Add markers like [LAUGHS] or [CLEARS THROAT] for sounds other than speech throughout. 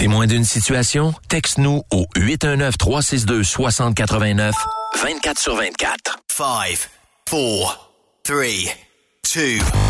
Témoin d'une situation? Texte-nous au 819-362-6089, 24 sur 24. 5, 4, 3, 2, 1.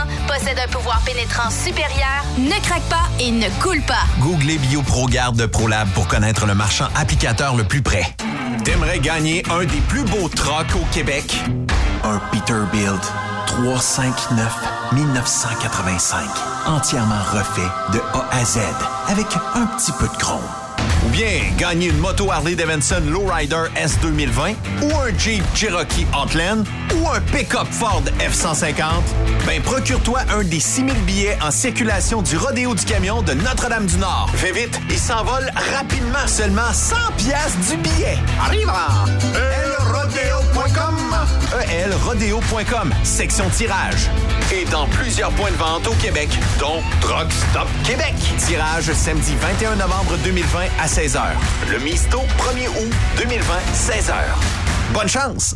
possède un pouvoir pénétrant supérieur, ne craque pas et ne coule pas. Googlez BioProGarde de ProLab pour connaître le marchand applicateur le plus près. T'aimerais gagner un des plus beaux trucks au Québec? Un Peterbilt 359 1985. Entièrement refait de A à Z avec un petit peu de chrome. Bien gagner une moto Harley Davidson Lowrider S 2020 ou un Jeep Cherokee Outland ou un pick-up Ford F-150? Ben, procure-toi un des 6000 billets en circulation du Rodéo du Camion de Notre-Dame-du-Nord. Fais vite, il s'envole rapidement. Seulement 100 pièces du billet. Arrive à elrodeo.com elrodeo.com, section tirage. Et dans plusieurs points de vente au Québec, dont Truck Stop Québec. Tirage samedi 21 novembre 2020 à 16h. Le Misto 1er août 2020, 16h. Bonne chance!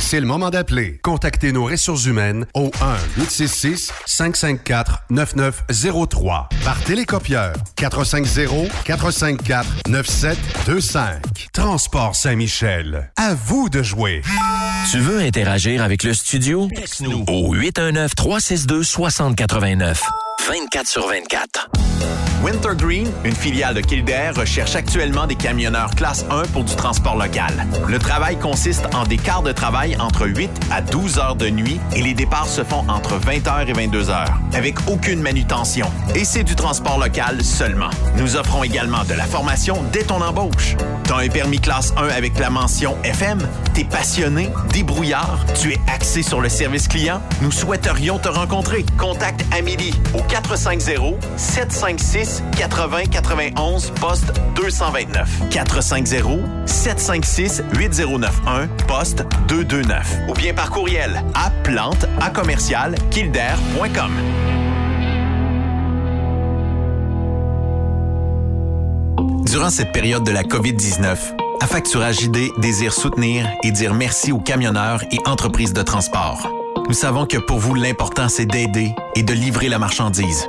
C'est le moment d'appeler. Contactez nos ressources humaines au 1-866-554-9903 par télécopieur 450-454-9725. Transport Saint-Michel. À vous de jouer. Tu veux interagir avec le studio? Texte-nous au 819-362-6089. 24 sur 24. Wintergreen, une filiale de Kildare, recherche actuellement des camionneurs classe 1 pour du transport local. Le travail consiste en des quarts de travail entre 8 à 12 heures de nuit et les départs se font entre 20h et 22h, avec aucune manutention. Et c'est du transport local seulement. Nous offrons également de la formation dès ton embauche. T'as un permis classe 1 avec la mention FM? T'es passionné, débrouillard, tu es axé sur le service client? Nous souhaiterions te rencontrer. Contacte Amélie au 450 756 80 91 poste 229 450 756 8091 poste 229 ou bien par courriel à plante à commercial kildare.com. Durant cette période de la COVID-19, Affacturage ID désire soutenir et dire merci aux camionneurs et entreprises de transport. Nous savons que pour vous, l'important, c'est d'aider et de livrer la marchandise.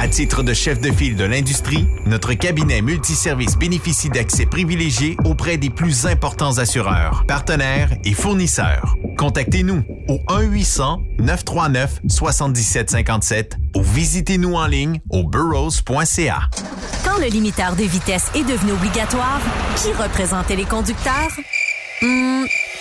À titre de chef de file de l'industrie, notre cabinet multiservice bénéficie d'accès privilégié auprès des plus importants assureurs, partenaires et fournisseurs. Contactez-nous au 1-800-939-7757 ou visitez-nous en ligne au burrows.ca. Quand le limiteur de vitesse est devenu obligatoire, qui représentait les conducteurs? Hmm,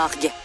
Targue.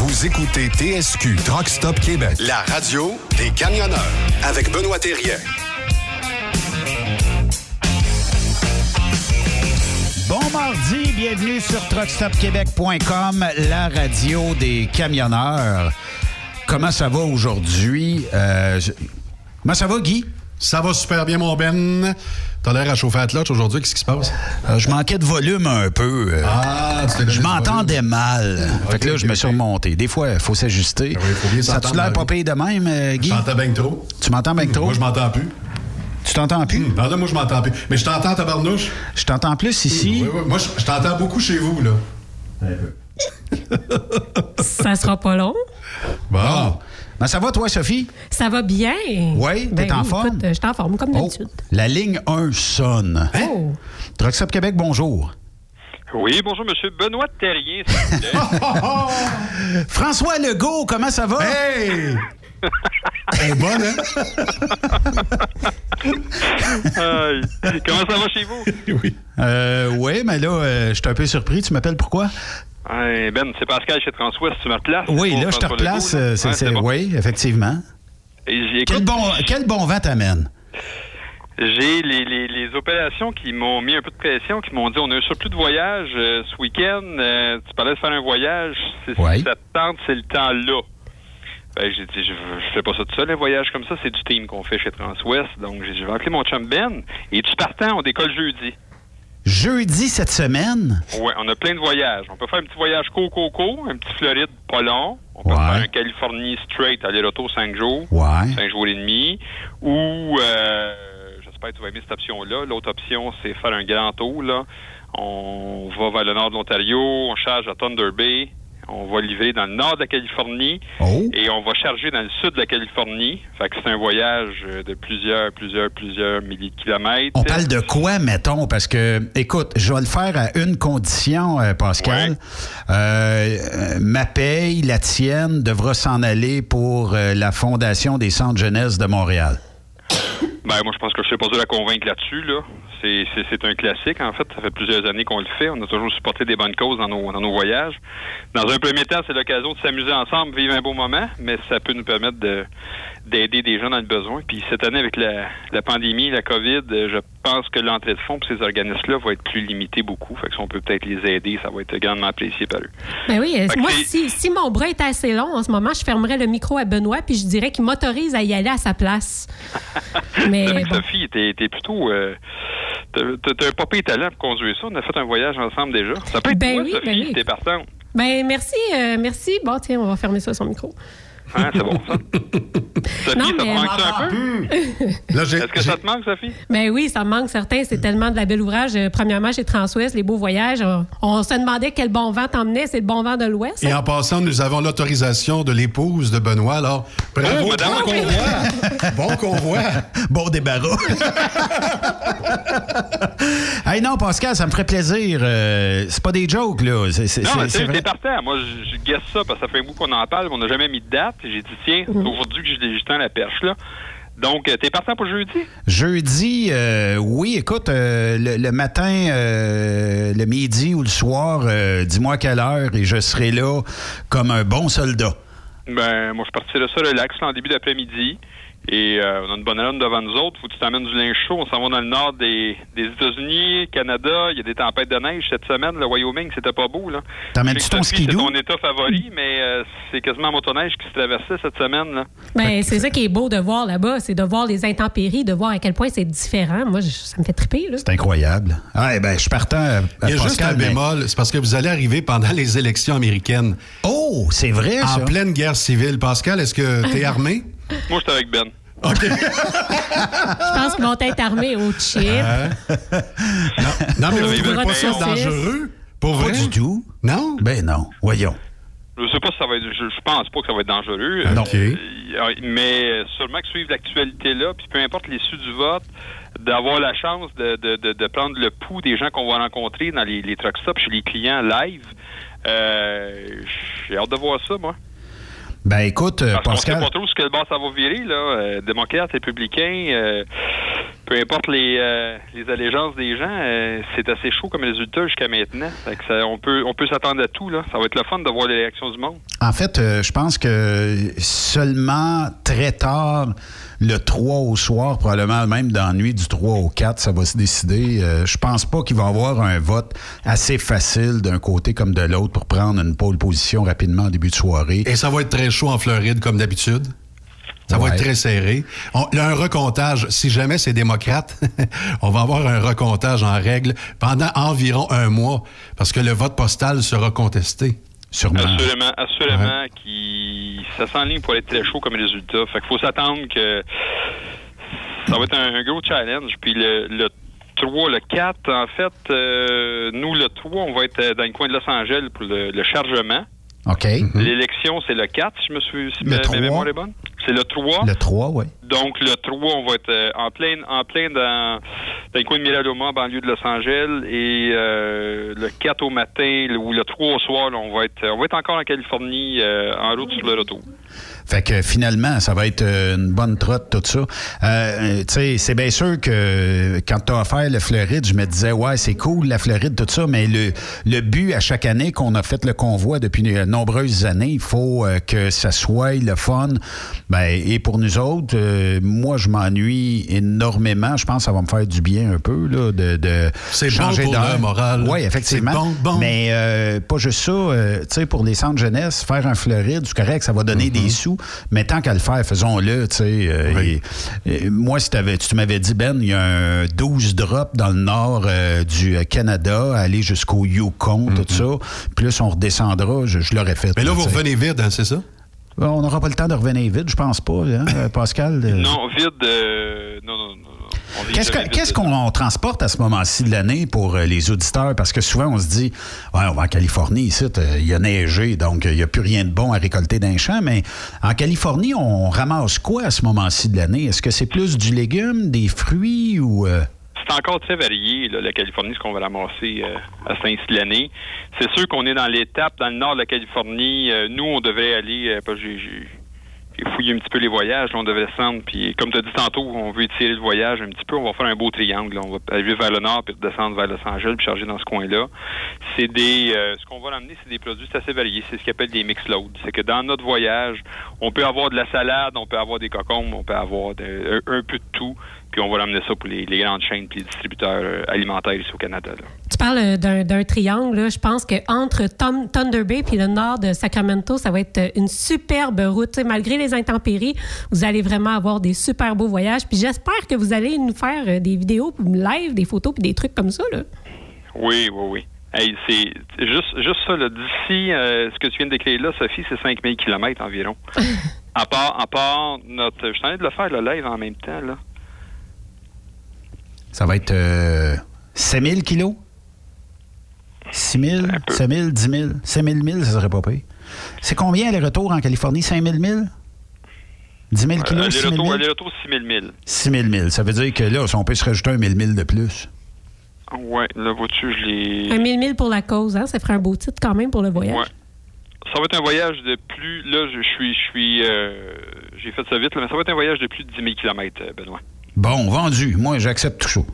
Vous écoutez TSQ Truck Stop Québec, la radio des camionneurs avec Benoît Thérien. Bon mardi, bienvenue sur truckstopquebec.com, la radio des camionneurs. Comment ça va aujourd'hui? Euh, je- Comment ça va, Guy? Ça va super bien, mon Ben. T'as l'air à chauffer à clutch aujourd'hui. Qu'est-ce qui se passe? Euh, je manquais de volume un peu. euh. Ah, tu Je m'entendais mal. fait que là, je me suis remonté. Des fois, il faut s'ajuster. oui, bien ça a-tu s'entendre l'air pas payé de même, euh, Guy? Je t'entends bien trop. Tu m'entends bien que trop? Moi, je m'entends plus. Tu t'entends plus? Hum, pardon, moi, je m'entends plus. Mais je t'entends, tabarnouche? Je t'entends plus ici. Oui, oui. Moi, je, je t'entends beaucoup chez vous, là. Ça sera pas long. Bon. Ben, ça va, toi, Sophie? Ça va bien. Oui, t'es Ben en oui, forme? écoute, je suis en forme, comme Oh, d'habitude. la ligne 1 sonne. Oh. Truck Stop Québec, bonjour. Oui, bonjour, Monsieur Benoît Terrien, s'il vous plaît. [LAUGHS] François Legault, comment ça va? Hey! Elle est bonne, hein? Comment ça va chez vous? oui. Euh, oui, mais là, euh, je suis un peu surpris. Tu m'appelles pourquoi? Hey, ben, c'est Pascal chez Transwest, tu me replaces? Oui, là, je te replace. Là? euh, Ouais, bon. Oui, effectivement. Et Quel bon, quel bon vent t'amène? J'ai les, les, les opérations qui m'ont mis un peu de pression, qui m'ont dit on a un surplus de voyage euh, ce week-end. euh, tu parlais de faire un voyage. C'est- Ouais. Si ça te tente, c'est le temps là. Ben, j'ai dit, je, je fais pas ça tout seul, un voyage comme ça, c'est du team qu'on fait chez Transwest. Donc, j'ai dit, je vais appeler mon chum Ben. Et du partant, on décolle jeudi. Jeudi cette semaine? Ouais, on a plein de voyages. On peut faire un petit voyage co-co-co, un petit Floride pas long. On peut Ouais. faire un Californie straight, aller-retour 5 jours. Ouais. 5 jours et demi. Ou, euh, j'espère que tu vas aimer cette option-là. L'autre option, c'est faire un grand tour, là. On va vers le nord de l'Ontario, on charge à Thunder Bay. On va livrer dans le nord de la Californie Oh. et on va charger dans le sud de la Californie. Fait que c'est un voyage euh, de plusieurs, plusieurs, plusieurs milliers de kilomètres. On parle de quoi, mettons? Parce que, écoute, je vais le faire à une condition, euh, Pascal. Euh, euh, ma paye, la tienne, devra s'en aller pour la Fondation des centres jeunesse de Montréal. Ben, moi, je pense que je sais pas dur à convaincre là-dessus, là. C'est un classique, en fait. Ça fait plusieurs années qu'on le fait. On a toujours supporté des bonnes causes dans nos, dans nos voyages. Dans un premier temps, c'est l'occasion de s'amuser ensemble, vivre un beau moment, mais ça peut nous permettre de, d'aider des gens dans le besoin. Puis cette année, avec la, la pandémie, la COVID, euh, je pense que l'entrée de fonds pour ces organismes-là va être plus limitée beaucoup. Fait que si on peut peut-être les aider, ça va être grandement apprécié par eux. Ben oui, euh, moi, si, si mon bras était assez long en ce moment, je fermerais le micro à Benoît puis je dirais qu'il m'autorise à y aller à sa place. [LAUGHS] Mais bon. Sophie, t'es, t'es plutôt... Euh, t'as, un pas pire talent pour conduire ça. On a fait un voyage ensemble déjà. Ça peut être Ben toi, oui, Sophie, ben oui. t'es partant. Ben merci, euh, merci. Bon, tiens, on va fermer ça son micro. Hein, c'est bon, ça? [LAUGHS] Sophie, Non, ça te mais- manque ça un peu? Est-ce que ça te manque, Sophie? Ben oui, ça me manque certain. C'est tellement de la belle ouvrage. Euh, Premièrement, chez Transwest, les beaux voyages. On, se demandait quel bon vent t'emmenait. C'est le bon vent de l'Ouest. Et en passant, nous avons l'autorisation de l'épouse de Benoît. Alors, bravo, Oh, madame? bon convoi. [LAUGHS] bon convoi. Bon débarras. [LAUGHS] hey, non, Pascal, ça me ferait plaisir. Euh, c'est pas des jokes, là. C'est, c'est- Non, c'est- mais c'est c'est vrai. c'est parfait. Moi, je, je guesse ça parce que ça fait un bout qu'on en parle, mais on n'a jamais mis de date. J'ai dit, tiens, c'est aujourd'hui que j'ai tendu la perche, là. Donc, euh, t'es partant pour jeudi? Jeudi, euh, oui, écoute, euh, le, le matin, euh, le midi ou le soir, dis-moi quelle heure et je serai là comme un bon soldat. Ben, moi, je partirais ça relax en début d'après-midi. Et euh, on a une bonne run devant nous autres. Faut que tu t'amènes du linge chaud. On s'en va dans le nord des, des États-Unis, Canada. Il y a des tempêtes de neige cette semaine. Le Wyoming, c'était pas beau. là. T'amènes-tu ton skidoo? C'est ton état favori, mais euh, c'est quasiment un motoneige qui se traversait cette semaine. Là. Ben, c'est ça qui est beau de voir là-bas. C'est de voir les intempéries, de voir à quel point c'est différent. Moi, je- ça me fait triper. Là. C'est incroyable. Ah, eh ben, je suis partant. à- à Il y a juste Pascal, un mais- bémol, c'est parce que vous allez arriver pendant les élections américaines. Oh, c'est vrai, En ça. pleine guerre civile. Pascal, est-ce que tu es [LAUGHS] armé? Moi, j'étais avec Ben. Je pense qu'ils vont être armés au chip. Non, mais vous trouvez pas ça dangereux? Pour Pas vrai? du tout. Non? Ben non. Voyons. Je sais pas si ça va être. Je, je pense pas que ça va être dangereux. Ah non. Euh, euh, mais sûrement que suivre l'actualité là, puis peu importe l'issue du vote, d'avoir la chance de, de, de, de prendre le pouls des gens qu'on va rencontrer dans les, les truck stops chez les clients live. Euh, J'ai hâte de voir ça, moi. Ben écoute, euh, Parce sait Pascal. pas trop ce que le bas ça va virer, là. Euh, démocrates, républicains, euh, peu importe les, euh, les allégeances des gens, euh, c'est assez chaud comme résultat jusqu'à maintenant. Fait que ça- on peut, on peut s'attendre à tout, là. Ça va être le fun de voir les réactions du monde. En fait, euh, je pense que seulement très tard, le 3 au soir, probablement même dans la nuit du 3 au 4, ça va se décider. Euh, je pense pas qu'il va y avoir un vote assez facile d'un côté comme de l'autre pour prendre une pole position rapidement en début de soirée. Et ça va être très chaud en Floride, comme d'habitude. Ça va être très serré. On, un recomptage, si jamais c'est démocrate, [LAUGHS] on va avoir un recomptage en règle pendant environ un mois, parce que le vote postal sera contesté. Sûrement. Assurément, assurément, qui ça s'enligne pour être très chaud comme résultat. Fait qu'il faut s'attendre que ça va être un, gros challenge. Puis le, le 3, le 4, en fait, euh, nous, le 3, on va être euh, dans le coin de Los Angeles pour le chargement. OK. L'élection, c'est le 4, si je me suis si Le ma- trois. ma mémoire est bonne. C'est le 3. Le 3, oui. Donc, le 3, on va être euh, en plein, en plein dans, dans le coin de Miraloma, en banlieue de Los Angeles. Et euh, le 4 au matin, ou le 3 au soir, là, on, va être, on va être encore en Californie, euh, en route sur le retour. Fait que finalement, ça va être euh, une bonne trotte, tout ça. Euh, tu sais, c'est bien sûr que quand tu as offert le Floride, je me disais, ouais, c'est cool, la Floride, tout ça, mais le, le but à chaque année qu'on a fait le convoi depuis de nombreuses années, il faut euh, que ça soit le fun. Ben, et pour nous autres, euh, moi, je m'ennuie énormément. Je pense que ça va me faire du bien un peu, là, de, de C'est bon changer pour d'air. le moral. Oui, effectivement. Bon, bon. Mais euh, pas juste ça. euh, tu sais, pour les centres jeunesse, faire un Floride, c'est correct, ça va donner Mm-hmm. des sous. Mais tant qu'à le faire, faisons-le. Tu sais, euh, et- et moi, si t'avais- tu m'avais dit, Ben, il y a un 12 drops dans le nord euh, du Canada, aller jusqu'au Yukon, tout ça. Plus on redescendra, je, je l'aurais fait. Mais là, vous revenez vite, hein, c'est ça? On n'aura pas le temps de revenir vite, je pense pas, hein, euh, Pascal. euh. Non, vide. euh, non, non, Qu'est-ce qu'on transporte à ce moment-ci de l'année pour euh, les auditeurs? Parce que souvent, on se dit, ouais, on va en Californie, ici, euh, il y a neigé, donc euh, il n'y a plus rien de bon à récolter d'un champ. Mais en Californie, on ramasse quoi à ce moment-ci de l'année? Est-ce que c'est plus du légume, des fruits ou. euh, C'est encore très varié, là, la Californie, ce qu'on va ramasser euh, à ce temps-ci de l'année. C'est sûr qu'on est dans l'étape, dans le nord de la Californie. euh, nous, on devait aller, euh, j'ai- fouillé un petit peu les voyages, on devait descendre, puis comme tu as dit tantôt, on veut étirer le voyage un petit peu, on va faire un beau triangle. On va aller vers le nord, puis descendre vers Los Angeles, puis charger dans ce coin-là. C'est des, euh, ce qu'on va ramener, c'est des produits assez variés. C'est ce qu'on appelle des mix loads. C'est que dans notre voyage, on peut avoir de la salade, on peut avoir des cocombes, on peut avoir un peu de tout, puis on va ramener ça pour les, les grandes chaînes puis les distributeurs euh, alimentaires ici au Canada. là. Tu parles euh, d'un triangle. là. Je pense qu'entre Thunder Bay et le nord de Sacramento, ça va être euh, une superbe route. Malgré les intempéries, vous allez vraiment avoir des super beaux voyages. Puis j'espère que vous allez nous faire des vidéos live, des photos puis des trucs comme ça. Là. Oui, oui, oui. Hey, c'est juste, juste ça, là. D'ici, euh, ce que tu viens de décrire là, Sophie, c'est 5000 km environ. [LAUGHS] À part, à part notre. Je suis en train de le faire le live en même temps, là. Ça va être euh, 7 000 kilos? 6 000, 7 000, 10 000, 5 000 1000, ça serait pas pire. C'est combien les retours en Californie? 5 000 1000? 10 000 kilos, 6 000 Aller-retour, 1000? aller-retour 6 000 000. 6 000 1000. Ça veut dire que là, si on peut se rajouter un 1000 1000 de plus. Ouais, là, vois-tu, je l'ai. Un 1000 000 pour la cause, hein? ça ferait un beau titre quand même pour le voyage. Ouais. Ça va être un voyage de plus. Là, je suis. Je suis. euh, J'ai fait ça vite, là, mais ça va être un voyage de plus de 10 000 km, Benoît. Bon, vendu. Moi, j'accepte tout chaud.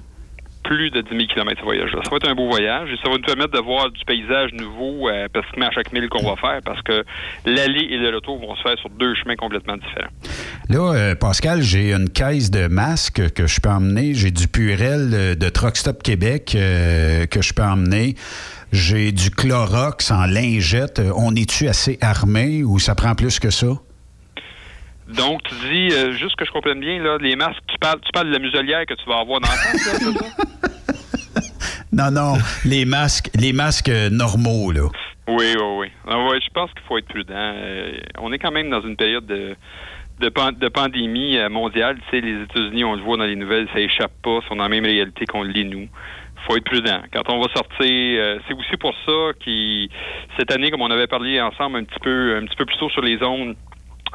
Plus de 10 000 km, ce voyage-là. Ça va être un beau voyage et ça va nous permettre de voir du paysage nouveau euh, pratiquement à chaque mille qu'on va faire parce que l'aller et le retour vont se faire sur deux chemins complètement différents. Là, euh, Pascal, j'ai une caisse de masques que je peux emmener. J'ai du Purel euh, de Truck Stop Québec euh, que je peux emmener. J'ai du Clorox en lingette. On est-tu assez armé ou ça prend plus que ça? Donc, tu dis, euh, juste que je comprenne bien, là, les masques, tu parles, tu parles de la muselière que tu vas avoir dans c'est ça? [LAUGHS] Non, non, les masques, les masques euh, normaux, là. Oui, oui, oui. Ah ouais, je pense qu'il faut être prudent. Euh, on est quand même dans une période de, de, pan- de pandémie euh, mondiale. Tu sais, les États-Unis, on le voit dans les nouvelles, ça échappe pas, sont dans la même réalité qu'on le lit nous. faut être prudent. Quand on va sortir, euh, c'est aussi pour ça qui cette année, comme on avait parlé ensemble un petit peu, un petit peu plus tôt sur les zones,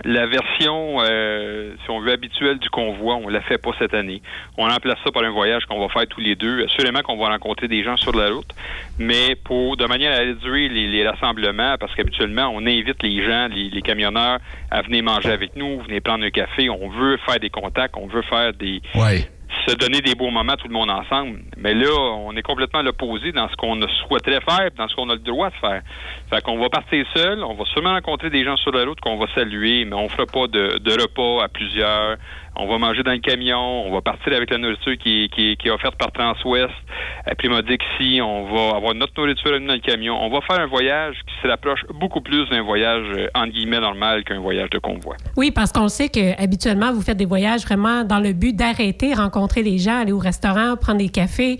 la version, euh, si on veut, habituelle du convoi, on la fait pas cette année. On remplace ça par un voyage qu'on va faire tous les deux. Assurément qu'on va rencontrer des gens sur la route, mais pour de manière à réduire les, rassemblements, parce qu'habituellement, on invite les gens, les, les camionneurs, à venir manger avec nous, venir prendre un café. On veut faire des contacts, on veut faire des Ouais. Se donner des beaux moments tout le monde ensemble. Mais là, on est complètement à l'opposé dans ce qu'on souhaiterait faire, dans ce qu'on a le droit de faire. Fait qu'on va partir seul, on va sûrement rencontrer des gens sur la route qu'on va saluer, mais on fera pas de, de repas à plusieurs. On va manger dans le camion, on va partir avec la nourriture qui, est- offerte par Transwest. Puis, il m'a dit que si on va avoir notre nourriture dans le camion, on va faire un voyage qui se rapproche beaucoup plus d'un voyage, euh, entre guillemets, normal qu'un voyage de convoi. Oui, parce qu'on sait que habituellement vous faites des voyages vraiment dans le but d'arrêter, rencontrer les gens, aller au restaurant, prendre des cafés.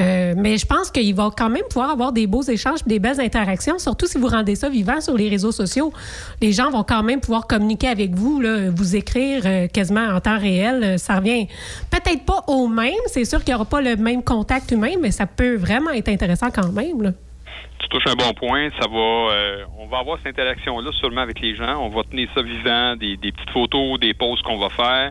Euh, mais je pense qu'il va quand même pouvoir avoir des beaux échanges, des belles interactions, surtout si vous rendez ça vivant sur les réseaux sociaux. Les gens vont quand même pouvoir communiquer avec vous, vous écrire euh, quasiment en temps réel. Euh, Ça revient peut-être pas au même. C'est sûr qu'il n'y aura pas le même contact humain, mais ça peut vraiment être intéressant quand même. là. tu touches un bon point. Ça va, euh, on va avoir cette interaction-là sûrement avec les gens. On va tenir ça vivant, des, des petites photos, des pauses qu'on va faire,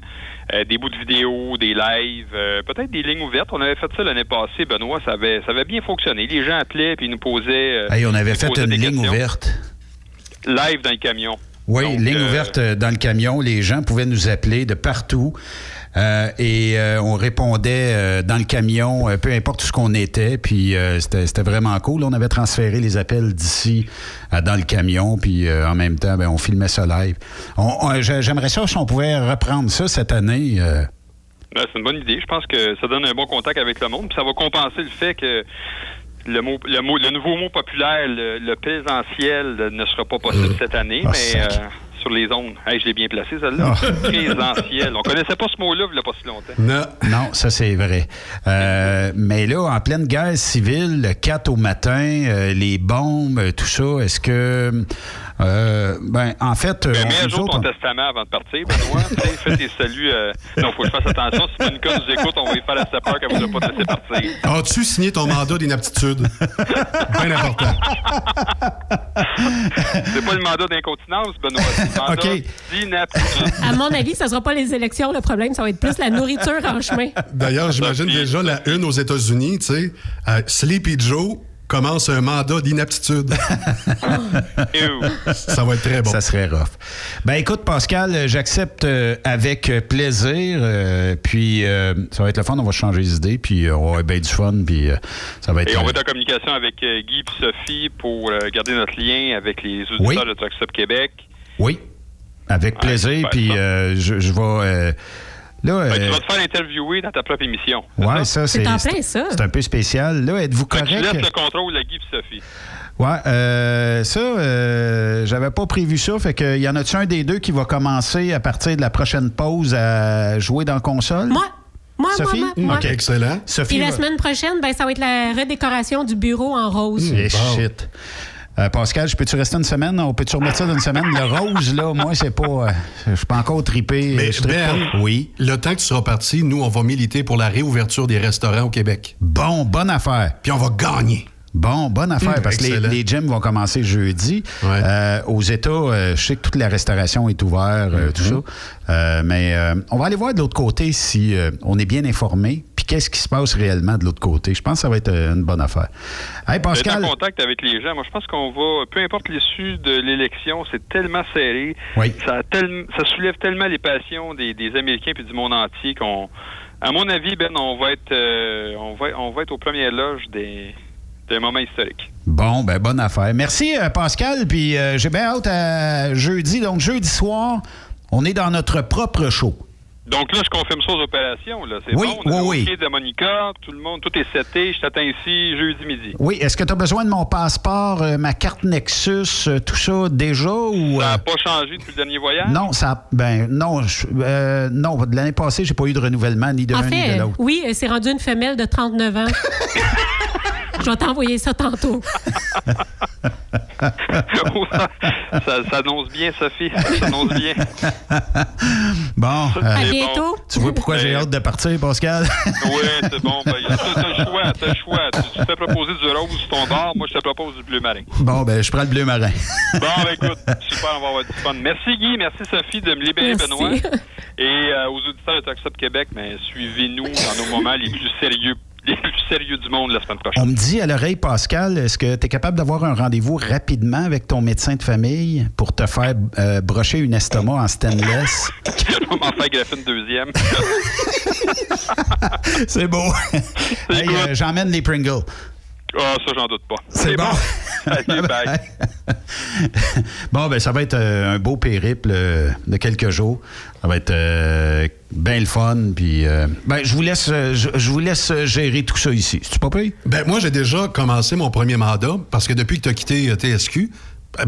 euh, des bouts de vidéos, des lives, euh, peut-être des lignes ouvertes. On avait fait ça l'année passée, Benoît. Ça avait, ça avait bien fonctionné. Les gens appelaient puis ils nous posaient. euh, Hey, on avait fait une des ligne questions. ouverte. Live dans le camion. Oui, Donc, ligne euh, ouverte euh, dans le camion. Les gens pouvaient nous appeler de partout. Euh, et euh, on répondait euh, dans le camion, peu importe où ce qu'on était. Puis c'était c'était vraiment cool. On avait transféré les appels d'ici dans le camion. Puis en même temps, ben, on filmait ça live. J'aimerais ça si on pouvait reprendre ça cette année. Ben, c'est une bonne idée. Je pense que ça donne un bon contact avec le monde. Puis ça va compenser le fait que le mot, le mot, le nouveau mot populaire, le, le présentiel, euh, ne sera pas possible cette année, Ah, mais euh, sur les ondes. Hey, je l'ai bien placé, celle-là. [LAUGHS] Présentiel. On connaissait pas ce mot-là, il n'y a pas si longtemps. Non. Non, ça c'est vrai. Euh, mais là, en pleine guerre civile, le 4 au matin, euh, les bombes, euh, tout ça, est-ce que... euh, ben, en fait... euh, Ben, on- mets à jour ton on- testament avant de partir, Benoît. [LAUGHS] Fais tes saluts. euh, Non, faut que je fasse attention. Si Monica nous écoute, on va lui faire la peur qu'elle ne voudra pas te laisser partir. As-tu signé ton mandat d'inaptitude? [LAUGHS] Bien important. C'est pas le mandat d'incontinence, Benoît. C'est le mandat [LAUGHS] OK. d'inaptitude. À mon avis, ça sera pas les élections le problème, ça va être plus la nourriture en chemin. D'ailleurs, j'imagine déjà la une aux États-Unis, tu sais. euh, Sleepy Joe commence un mandat d'inaptitude. [LAUGHS] Ça va être très bon. Ça serait rough. Ben écoute, Pascal, j'accepte euh, avec plaisir. euh, puis euh, ça va être le fun, on va changer les idées, puis euh, on va avoir bien du fun, puis euh, ça va être... Et on va être en communication avec Guy et Sophie pour euh, garder notre lien avec les auditeurs Oui. de Truck Stop Québec. Oui, avec plaisir, super, puis euh, je, je vais... là, Fait que euh, tu vas te faire interviewer dans ta propre émission. ouais, ça, C'est c'est... en plein, ça. C'est un peu spécial. Là, êtes-vous que tu correct? laisses le contrôle à Guy et Sophie. Ouais, euh, ça, euh, j'avais pas prévu ça. Fait que y en a-tu un des deux qui va commencer à partir de la prochaine pause à jouer dans la console? Moi, moi, Sophie? moi, moi, moi. OK, excellent. Sophie. Puis la va- semaine prochaine, ben, ça va être la redécoration du bureau en rose. Bon. shit. Euh, Pascal, je peux-tu rester une semaine? On peut-tu remettre ça d'une semaine? Le rose, là, moi, c'est pas. euh, je suis pas encore trippé. Mais je trippe Ben, pas. oui. le temps que tu seras parti, nous, on va militer pour la réouverture des restaurants au Québec. Bon, bonne affaire. Puis on va gagner. Bon, bonne affaire, Mmh, parce que les, les gyms vont commencer jeudi. Euh, aux États, euh, je sais que toute la restauration est ouverte, euh, tout ça. Euh, mais euh, on va aller voir de l'autre côté si euh, on est bien informé, puis qu'est-ce qui se passe réellement de l'autre côté. Je pense que ça va être une bonne affaire. Hey, Pascal. en contact avec les gens. Moi, je pense qu'on va, peu importe l'issue de l'élection, c'est tellement serré. Oui. Ça, tel- ça soulève tellement les passions des, des Américains puis du monde entier qu'on, à mon avis, Ben, on va être, euh, on va, on va être aux premières loges des, d'un moment historique. Bon, ben bonne affaire. Merci, euh, Pascal. Puis euh, j'ai bien hâte à jeudi. Donc, jeudi soir, on est dans notre propre show. Donc là, je confirme ça aux opérations. Là. C'est Oui, bon. On a oui, de Monica, tout le monde, tout est seté. Je t'attends ici jeudi midi. Oui, est-ce que tu as besoin de mon passeport, euh, ma carte Nexus, euh, tout ça déjà ou Ça euh, n'a pas changé depuis le dernier voyage? non, ça ben non, je- euh, non, de l'année passée, j'ai pas eu de renouvellement ni de l'un ni de l'autre. oui, c'est rendu une femelle de 39 ans. [LAUGHS] Je vais t'envoyer ça tantôt. [LAUGHS] ça, ça annonce bien, Sophie. Ça annonce bien. Bon, euh, À bientôt. tu vois pourquoi j'ai hâte de partir, Pascal? [LAUGHS] Oui, c'est bon. Ben, t'as le choix, t'as le choix. Tu, tu te fais proposer du rose sur ton bar, moi je te propose du bleu marin. bon, ben je prends le bleu marin. [LAUGHS] Bon, ben écoute, super, on va avoir du fun. Merci Guy, merci Sophie de me libérer Merci. Benoît. Et euh, aux auditeurs de Talk Stop Québec, mais suivez-nous dans nos moments les plus sérieux, les plus sérieux du monde la semaine prochaine. On me dit à l'oreille, Pascal, est-ce que tu es capable d'avoir un rendez-vous rapidement avec ton médecin de famille pour te faire euh, brocher une estomac en stainless? [LAUGHS] Je vais m'en faire greffer une deuxième. [LAUGHS] C'est beau. [LAUGHS] Hey, euh, J'emmène les Pringles. Ah, ça, j'en doute pas. C'est bon. Allez, [LAUGHS] bye. [LAUGHS] Bon, ben ça va être euh, un beau périple euh, de quelques jours. Ça va être euh, bien le fun. Puis, euh, ben, je vous laisse, je, je vous laisse gérer tout ça ici. C'est pas pire? Ben, moi, j'ai déjà commencé mon premier mandat parce que depuis que tu as quitté TSQ,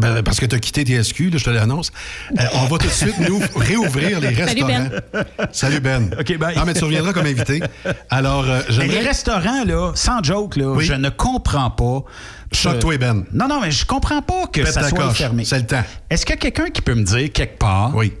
ben, parce que tu as quitté TSQ, là, je te l'annonce, euh, on va tout de suite nous [LAUGHS] réouvrir les Salut, restaurants. Ben. Salut Ben. OK, bye. Ah, mais tu reviendras comme invité. Alors, euh, Mais les restaurants, là, sans joke, là, Oui. je ne comprends pas. Choque-toi, Ben. Non, non, mais je comprends pas que Pète ça soit coche. fermé. C'est le temps. Est-ce qu'il y a quelqu'un qui peut me dire quelque part Oui.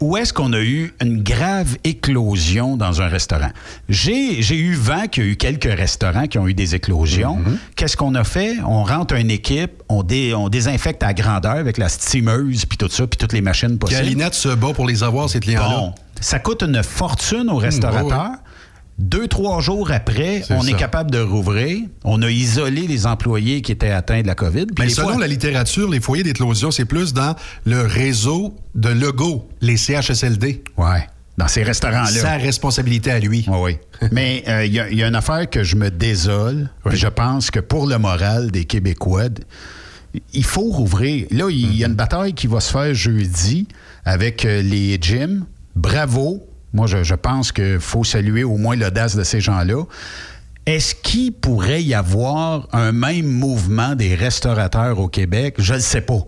Où est-ce qu'on a eu une grave éclosion dans un restaurant? J'ai eu vent qu'il y a eu quelques restaurants qui ont eu des éclosions. Mm-hmm. Qu'est-ce qu'on a fait? On rentre une équipe, on, dé- on désinfecte à grandeur avec la steameuse, puis tout ça, puis toutes les machines possibles. Calinette se bat pour les avoir, ces clients-là. Bon, ça coûte une fortune aux restaurateurs. Deux, trois jours après, on ça. est capable de rouvrir. On a isolé les employés qui étaient atteints de la COVID. Mais selon fois- la littérature, les foyers d'éclosion, c'est plus dans le réseau de Lego, les CHSLD. Ouais, dans ces restaurants-là. Sa responsabilité à lui. Oui, oui. [LAUGHS] Mais euh, il y, a- il y a une affaire que je me désole. Je pense que pour le moral des Québécois, il faut rouvrir. Là, il y a une bataille qui va se faire jeudi avec euh, les gyms. Bravo. Moi, je, je pense qu'il faut saluer au moins l'audace de ces gens-là. Est-ce qu'il pourrait y avoir un même mouvement des restaurateurs au Québec? Je ne sais pas.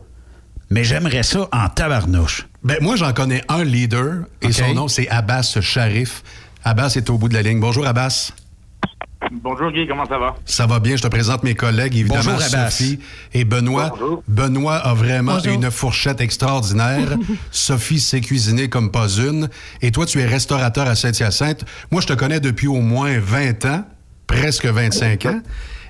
Mais j'aimerais ça en tabarnouche. Ben, moi, j'en connais un leader et son nom, c'est Abbas Sharif. Abbas est au bout de la ligne. Bonjour, Abbas. Bonjour Guy, comment ça va? Ça va bien, je te présente mes collègues, évidemment, Bonjour. Sophie et Benoît. Bonjour. Benoît a vraiment Bonjour. une fourchette extraordinaire. [LAUGHS] Sophie sait cuisiner comme pas une. Et toi, tu es restaurateur à Saint-Hyacinthe. Moi, je te connais depuis au moins 20 ans, presque 25 ans.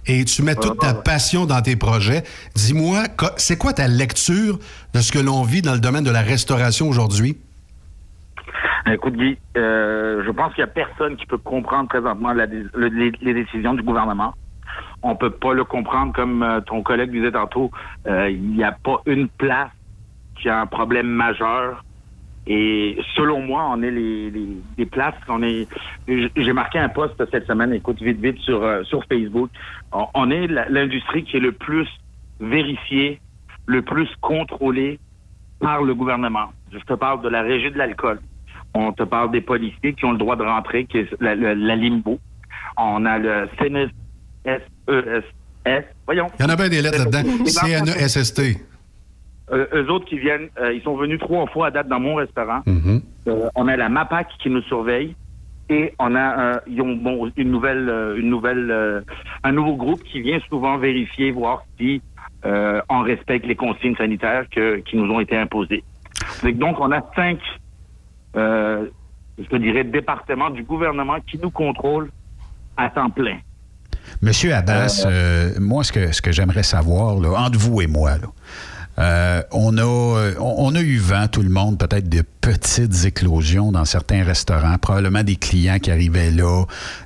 Et tu mets toute ta passion dans tes projets. Dis-moi, c'est quoi ta lecture de ce que l'on vit dans le domaine de la restauration aujourd'hui? Écoute Guy, euh, je pense qu'il n'y a personne qui peut comprendre présentement les, décisions du gouvernement. On peut pas le comprendre comme euh, ton collègue disait tantôt. euh, Il n'y a pas une place qui a un problème majeur. Et selon moi, on est les, les, les places qu'on est. J'ai marqué un post cette semaine, écoute vite vite sur euh, sur Facebook. On, on est l'industrie qui est le plus vérifiée, le plus contrôlée par le gouvernement. Je te parle de la régie de l'alcool. On te parle des policiers qui ont le droit de rentrer, qui est la, la- la limbo. On a le CNES, voyons. Il y en a bien des lettres là-dedans. Eh ben, CNESST. Euh, eux autres qui viennent, euh, ils sont venus trois fois à date dans mon restaurant. Mhm. Euh, on a la MAPAC qui nous surveille Et on a un, ils ont, bon, une nouvelle, une nouvelle, un nouveau groupe qui vient souvent vérifier, voir si on respecte les consignes sanitaires que, qui nous ont été imposées. Donc, on a cinq, euh, je dirais, départements du gouvernement qui nous contrôlent à temps plein. Monsieur Abbas, euh, moi, ce que, ce que j'aimerais savoir, là, entre vous et moi, là, euh, on, a, euh, on a eu vent, tout le monde, peut-être de petites éclosions dans certains restaurants, probablement des clients qui arrivaient là,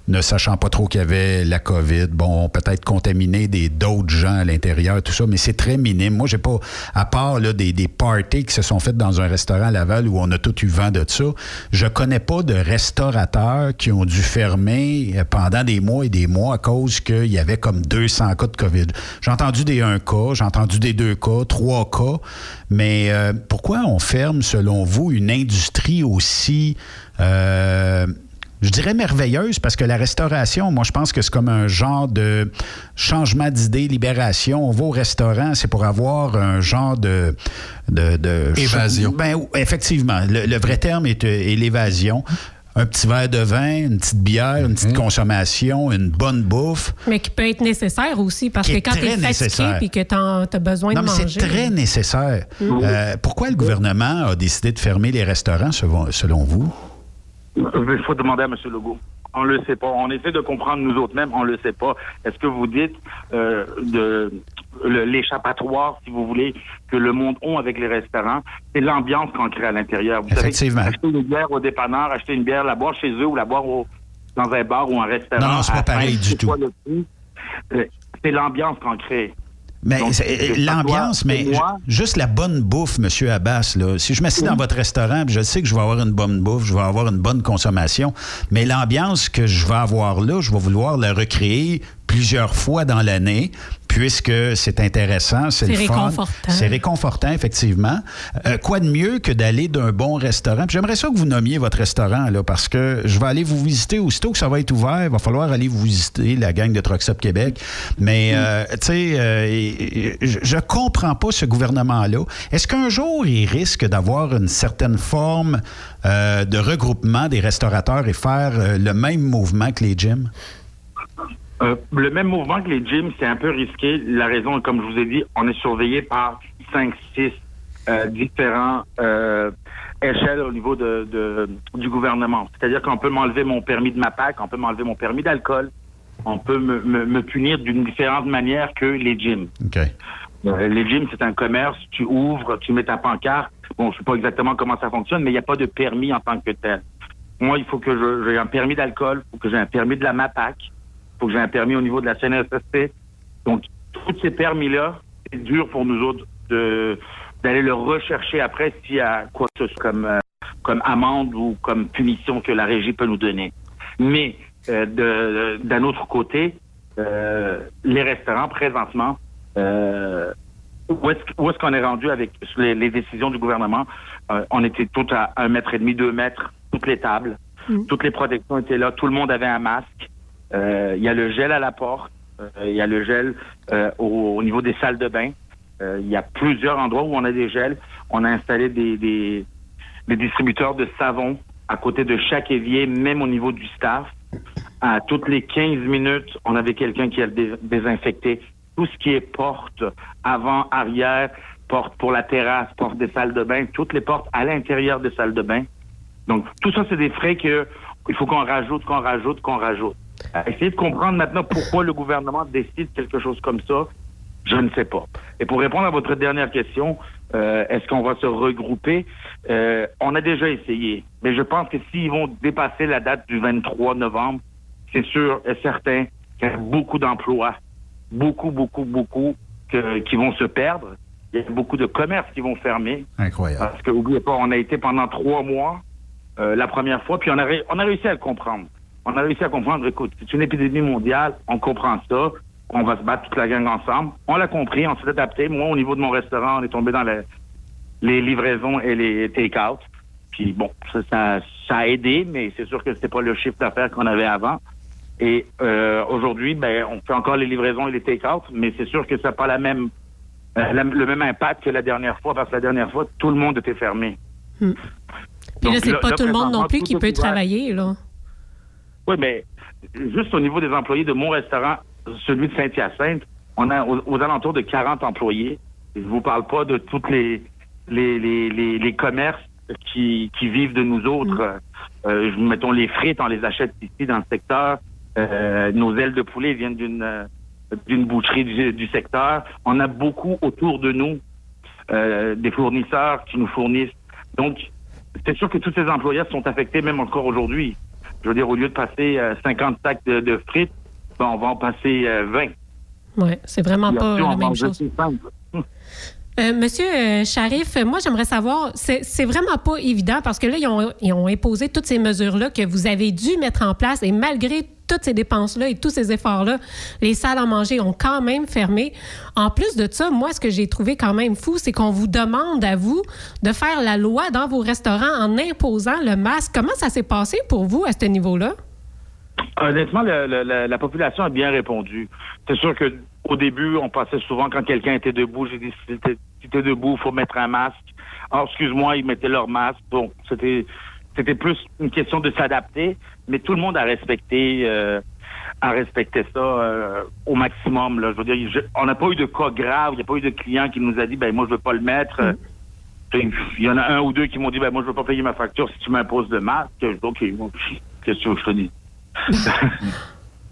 ne sachant pas trop qu'il y avait la COVID, bon, peut-être contaminé des d'autres gens à l'intérieur, tout ça, mais c'est très minime. Moi, j'ai pas, à part là, des, des parties qui se sont faites dans un restaurant à Laval où on a tout eu vent de ça, je connais pas de restaurateurs qui ont dû fermer euh, pendant des mois et des mois à cause qu'il y avait comme 200 cas de COVID. J'ai entendu des 1 cas, j'ai entendu des 2 cas, 3 cas, mais euh, pourquoi on ferme, selon vous, une industrie aussi... euh, je dirais merveilleuse? Parce que la restauration, moi, je pense que c'est comme un genre de changement d'idée, libération. On va au restaurant, c'est pour avoir un genre de. de, de- Évasion. Ben, effectivement. Le, le vrai terme est, est l'évasion. Un petit verre de vin, une petite bière, une Mhm. petite consommation, une bonne bouffe. Mais qui peut être nécessaire aussi, parce que quand tu es fatigué et que tu as besoin Non, de mais manger. c'est très nécessaire. Mhm. Euh, pourquoi le gouvernement a décidé de fermer les restaurants, selon, selon vous? Il faut demander à M. Legault. On le sait pas. On essaie de comprendre nous autres mêmes. On le sait pas. Est-ce que vous dites euh, de l'échappatoire, si vous voulez, que le monde ont avec les restaurants, c'est l'ambiance qu'on crée à l'intérieur. Vous Effectivement. Savez, acheter une bière au dépanneur, acheter une bière, la boire chez eux ou la boire au- dans un bar ou un restaurant. Non, non, c'est pas pareil du tout. euh, C'est l'ambiance qu'on crée. Mais pas l'ambiance, mais moi. juste la bonne bouffe, Monsieur Abbas. Là. Si je m'assieds dans votre restaurant, je sais que je vais avoir une bonne bouffe, je vais avoir une bonne consommation, mais l'ambiance que je vais avoir là, je vais vouloir la recréer plusieurs fois dans l'année, puisque c'est intéressant, c'est le fun. réconfortant. C'est réconfortant, effectivement. Euh, quoi de mieux que d'aller d'un bon restaurant? Puis J'aimerais ça que vous nommiez votre restaurant, là, parce que je vais aller vous visiter aussitôt que ça va être ouvert. Il va falloir aller vous visiter, la gang de Trucks Up Québec. Mais, euh, tu sais, euh, je comprends pas ce gouvernement-là. Est-ce qu'un jour, il risque d'avoir une certaine forme euh, de regroupement des restaurateurs et faire euh, le même mouvement que les gyms? Euh, le même mouvement que les gyms, c'est un peu risqué. La raison, comme je vous ai dit, on est surveillé par 5, 6 euh, différents euh, échelles au niveau de, de- du gouvernement. C'est-à-dire qu'on peut m'enlever mon permis de MAPAC, on peut m'enlever mon permis d'alcool, on peut me, me- me punir d'une différente manière que les gyms. OK. Euh, les gyms, c'est un commerce, tu ouvres, tu mets ta pancarte. Bon, je sais pas exactement comment ça fonctionne, mais il n'y a pas de permis en tant que tel. Moi, il faut que j'ai un permis d'alcool, il faut que j'ai un permis de la MAPAC, faut que j'ai un permis au niveau de la CNSST. Donc, tous ces permis-là, c'est dur pour nous autres de d'aller le rechercher après s'il y a quoi que ce soit comme, euh, comme amende ou comme punition que la régie peut nous donner. Mais euh, d'un autre côté, euh, les restaurants, présentement, où est-ce qu'on est rendu avec les, les décisions du gouvernement? On était tout à un mètre et demi, deux mètres, toutes les tables, toutes les protections étaient là, tout le monde avait un masque. Euh, Il y a le gel à la porte, euh, il y a le gel euh, au, au niveau des salles de bain. Il y a plusieurs endroits où on a des gels. On a installé des, distributeurs de savon à côté de chaque évier, même au niveau du staff. À toutes les 15 minutes, on avait quelqu'un qui a dé- désinfecté tout ce qui est porte, avant, arrière, porte pour la terrasse, porte des salles de bain, toutes les portes à l'intérieur des salles de bain. Donc, tout ça, c'est des frais que il faut qu'on rajoute, qu'on rajoute, qu'on rajoute. Essayez de comprendre maintenant pourquoi le gouvernement décide quelque chose comme ça. Je ne sais pas. Et pour répondre à votre dernière question, euh, est-ce qu'on va se regrouper? Euh, on a déjà essayé. Mais je pense que s'ils vont dépasser la date du 23 novembre, c'est sûr et certain qu'il y a beaucoup d'emplois, beaucoup, beaucoup, beaucoup que- qui vont se perdre. Il y a beaucoup de commerces qui vont fermer. Incroyable. Parce que, oubliez pas, on a été pendant trois mois euh, la première fois, puis on a, ré- on a réussi à le comprendre. On a réussi à comprendre, écoute, c'est une épidémie mondiale, on comprend ça, on va se battre toute la gang ensemble. On l'a compris, on s'est adapté. Moi, au niveau de mon restaurant, on est tombé dans le- les livraisons et les take-out. Puis bon, ça, ça, ça a aidé, mais c'est sûr que c'était pas le chiffre d'affaires qu'on avait avant. Et euh, aujourd'hui, ben, on fait encore les livraisons et les take-out, mais c'est sûr que ça n'a pas la même, euh, la- le même impact que la dernière fois, parce que la dernière fois, tout le monde était fermé. Puis là, c'est pas là, tout le monde non plus qui peut travailler, là. Oui, mais juste au niveau des employés de mon restaurant, celui de Saint-Hyacinthe, on a aux, aux alentours de 40 employés. Je vous parle pas de toutes les les, les, les, les commerces qui, qui vivent de nous autres. Euh, je- mettons les frites, on les achète ici dans le secteur. Euh, nos ailes de poulet viennent d'une euh, d'une boucherie du, du secteur. On a beaucoup autour de nous euh, des fournisseurs qui nous fournissent. Donc, c'est sûr que tous ces employeurs sont affectés même encore aujourd'hui. Je veux dire, au lieu de passer euh, 50 sacs de, de frites, ben, on va en passer euh, 20. Oui, c'est vraiment pas là-dessus, la même chose. simple. Euh, Monsieur euh, Sharif, moi j'aimerais savoir, c'est c'est vraiment pas évident parce que là, ils ont, ils ont imposé toutes ces mesures-là que vous avez dû mettre en place et malgré toutes ces dépenses-là et tous ces efforts-là, les salles à manger ont quand même fermé. En plus de ça, moi, ce que j'ai trouvé quand même fou, c'est qu'on vous demande à vous de faire la loi dans vos restaurants en imposant le masque. Comment ça s'est passé pour vous à ce niveau-là? Honnêtement, la, la population a bien répondu. C'est sûr que au début, on passait souvent quand quelqu'un était debout, j'ai dit si t'es debout, faut mettre un masque. Alors, excuse-moi, ils mettaient leur masque. Bon, c'était c'était plus une question de s'adapter, mais tout le monde a respecté euh, a respecté ça euh, au maximum. Là. Je veux dire, je- on n'a pas eu de cas grave, il n'y a pas eu de client qui nous a dit ben moi je veux pas le mettre. Il y en a un ou deux qui m'ont dit ben moi je veux pas payer ma facture si tu m'imposes le masque. Dis, OK, qu'est-ce que je te dise? [LAUGHS]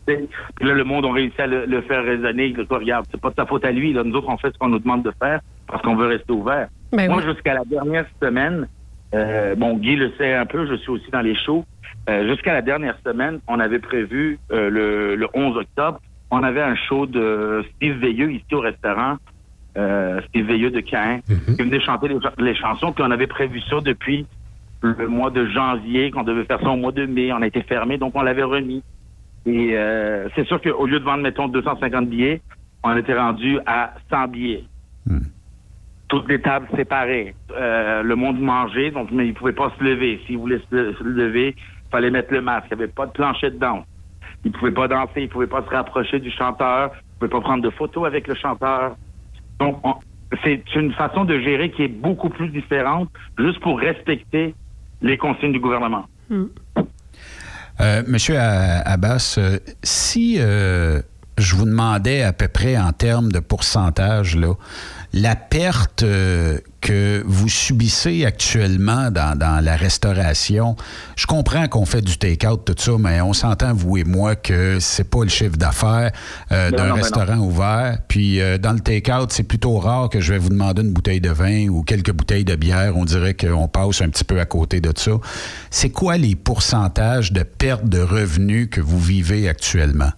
Puis là, le monde a réussi à le, le faire raisonner. Le regarde, c'est pas de sa faute à lui. Là. Nous autres, on fait ce qu'on nous demande de faire parce qu'on veut rester ouvert. Ben Moi, jusqu'à la dernière semaine, euh, bon, Guy le sait un peu, je suis aussi dans les shows. Euh, jusqu'à la dernière semaine, on avait prévu euh, le, le 11 octobre, on avait un show de Steve Veilleux ici au restaurant. Steve Veilleux de Caen, qui venait chanter les, les chansons. Puis on avait prévu ça depuis le mois de janvier, qu'on devait faire ça au mois de mai. On a été fermé, donc on l'avait remis. Et c'est sûr qu'au lieu de vendre, mettons, 250 billets, on était rendu à 100 billets. Toutes les tables séparées. Euh, le monde mangeait, donc mais il pouvait pas se lever. S'il voulait se, lever, il fallait mettre le masque. Il n'y avait pas de plancher de danse. Il pouvait pas danser, il pouvait pas se rapprocher du chanteur, il pouvait pas prendre de photos avec le chanteur. Donc, on- c'est une façon de gérer qui est beaucoup plus différente, juste pour respecter les consignes du gouvernement. Euh, Monsieur Abbas, euh, si euh, je vous demandais à peu près en termes de pourcentage, là, la perte euh, que vous subissez actuellement dans, dans la restauration, je comprends qu'on fait du take-out, tout ça, mais on s'entend, vous et moi, que c'est pas le chiffre d'affaires euh, Non, d'un ben restaurant ouvert. Puis euh, dans le take-out, c'est plutôt rare que je vais vous demander une bouteille de vin ou quelques bouteilles de bière. On dirait qu'on passe un petit peu à côté de ça. C'est quoi les pourcentages de perte de revenus que vous vivez actuellement?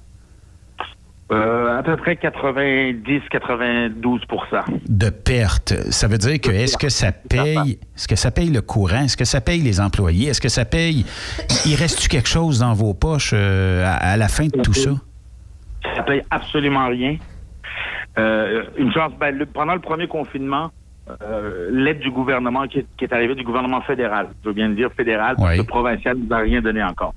Euh, à peu près 90-92% de perte. Ça veut dire que est-ce que ça paye est-ce que ça paye le courant? Est-ce que ça paye les employés? Est-ce que ça paye il reste-tu quelque chose dans vos poches euh, à, à la fin de tout ça? Ça paye absolument rien. Euh, une chance, ben, le- pendant le premier confinement, l'aide du gouvernement qui est, qui est arrivée du gouvernement fédéral, je veux bien dire fédéral, parce que le provincial nous a rien donné encore.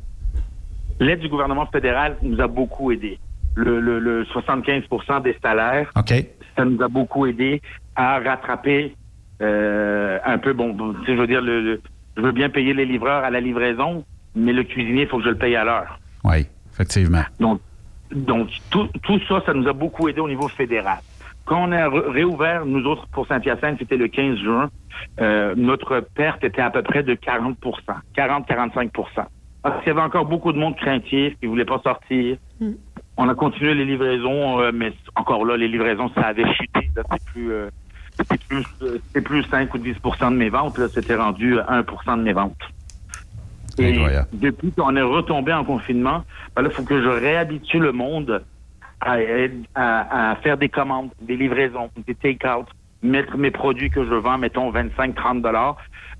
L'aide du gouvernement fédéral nous a beaucoup aidé. Le, le, le 75% des salaires, ça nous a beaucoup aidé à rattraper euh, un peu, bon, bon, tu sais, je veux dire, le, le- je veux bien payer les livreurs à la livraison, mais le cuisinier, il faut que je le paye à l'heure. Oui, effectivement. Donc, donc tout, tout ça, ça nous a beaucoup aidé au niveau fédéral. Quand on a réouvert, nous autres, pour Saint-Hyacinthe, c'était le 15 juin, euh, notre perte était à peu près de 40% 40-45% Parce qu'il y avait encore beaucoup de monde craintif qui voulait pas sortir. On a continué les livraisons, euh, mais encore là, les livraisons, ça avait chuté. là. C'est plus, euh, c'était plus, euh, c'était plus 5 ou 10 de mes ventes. Là, c'était rendu à 1 de mes ventes. Et depuis qu'on est retombé en confinement, ben là, il faut que je réhabitue le monde à, à- à faire des commandes, des livraisons, des take-out, mettre mes produits que je vends, mettons 25-30 dollars,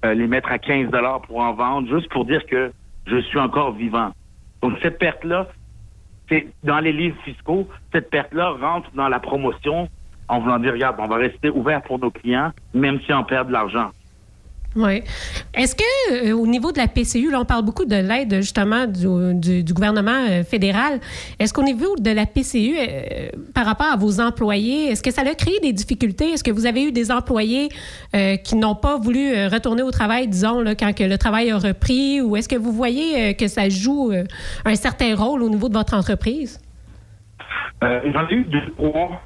euh, les mettre à 15 dollars pour en vendre, juste pour dire que je suis encore vivant. Donc cette perte-là, c'est dans les livres fiscaux, cette perte-là rentre dans la promotion en voulant dire, regarde, on va rester ouvert pour nos clients, même si on perd de l'argent. Oui. Est-ce que euh, au niveau de la PCU, là, on parle beaucoup de l'aide justement du, du- gouvernement euh, fédéral. Est-ce qu'au niveau de la PCU, euh, par rapport à vos employés, est-ce que ça a créé des difficultés? Est-ce que vous avez eu des employés qui n'ont pas voulu retourner au travail, disons, là, quand le travail a repris? Ou est-ce que vous voyez que ça joue un certain rôle au niveau de votre entreprise? J'en ai eu deux, trois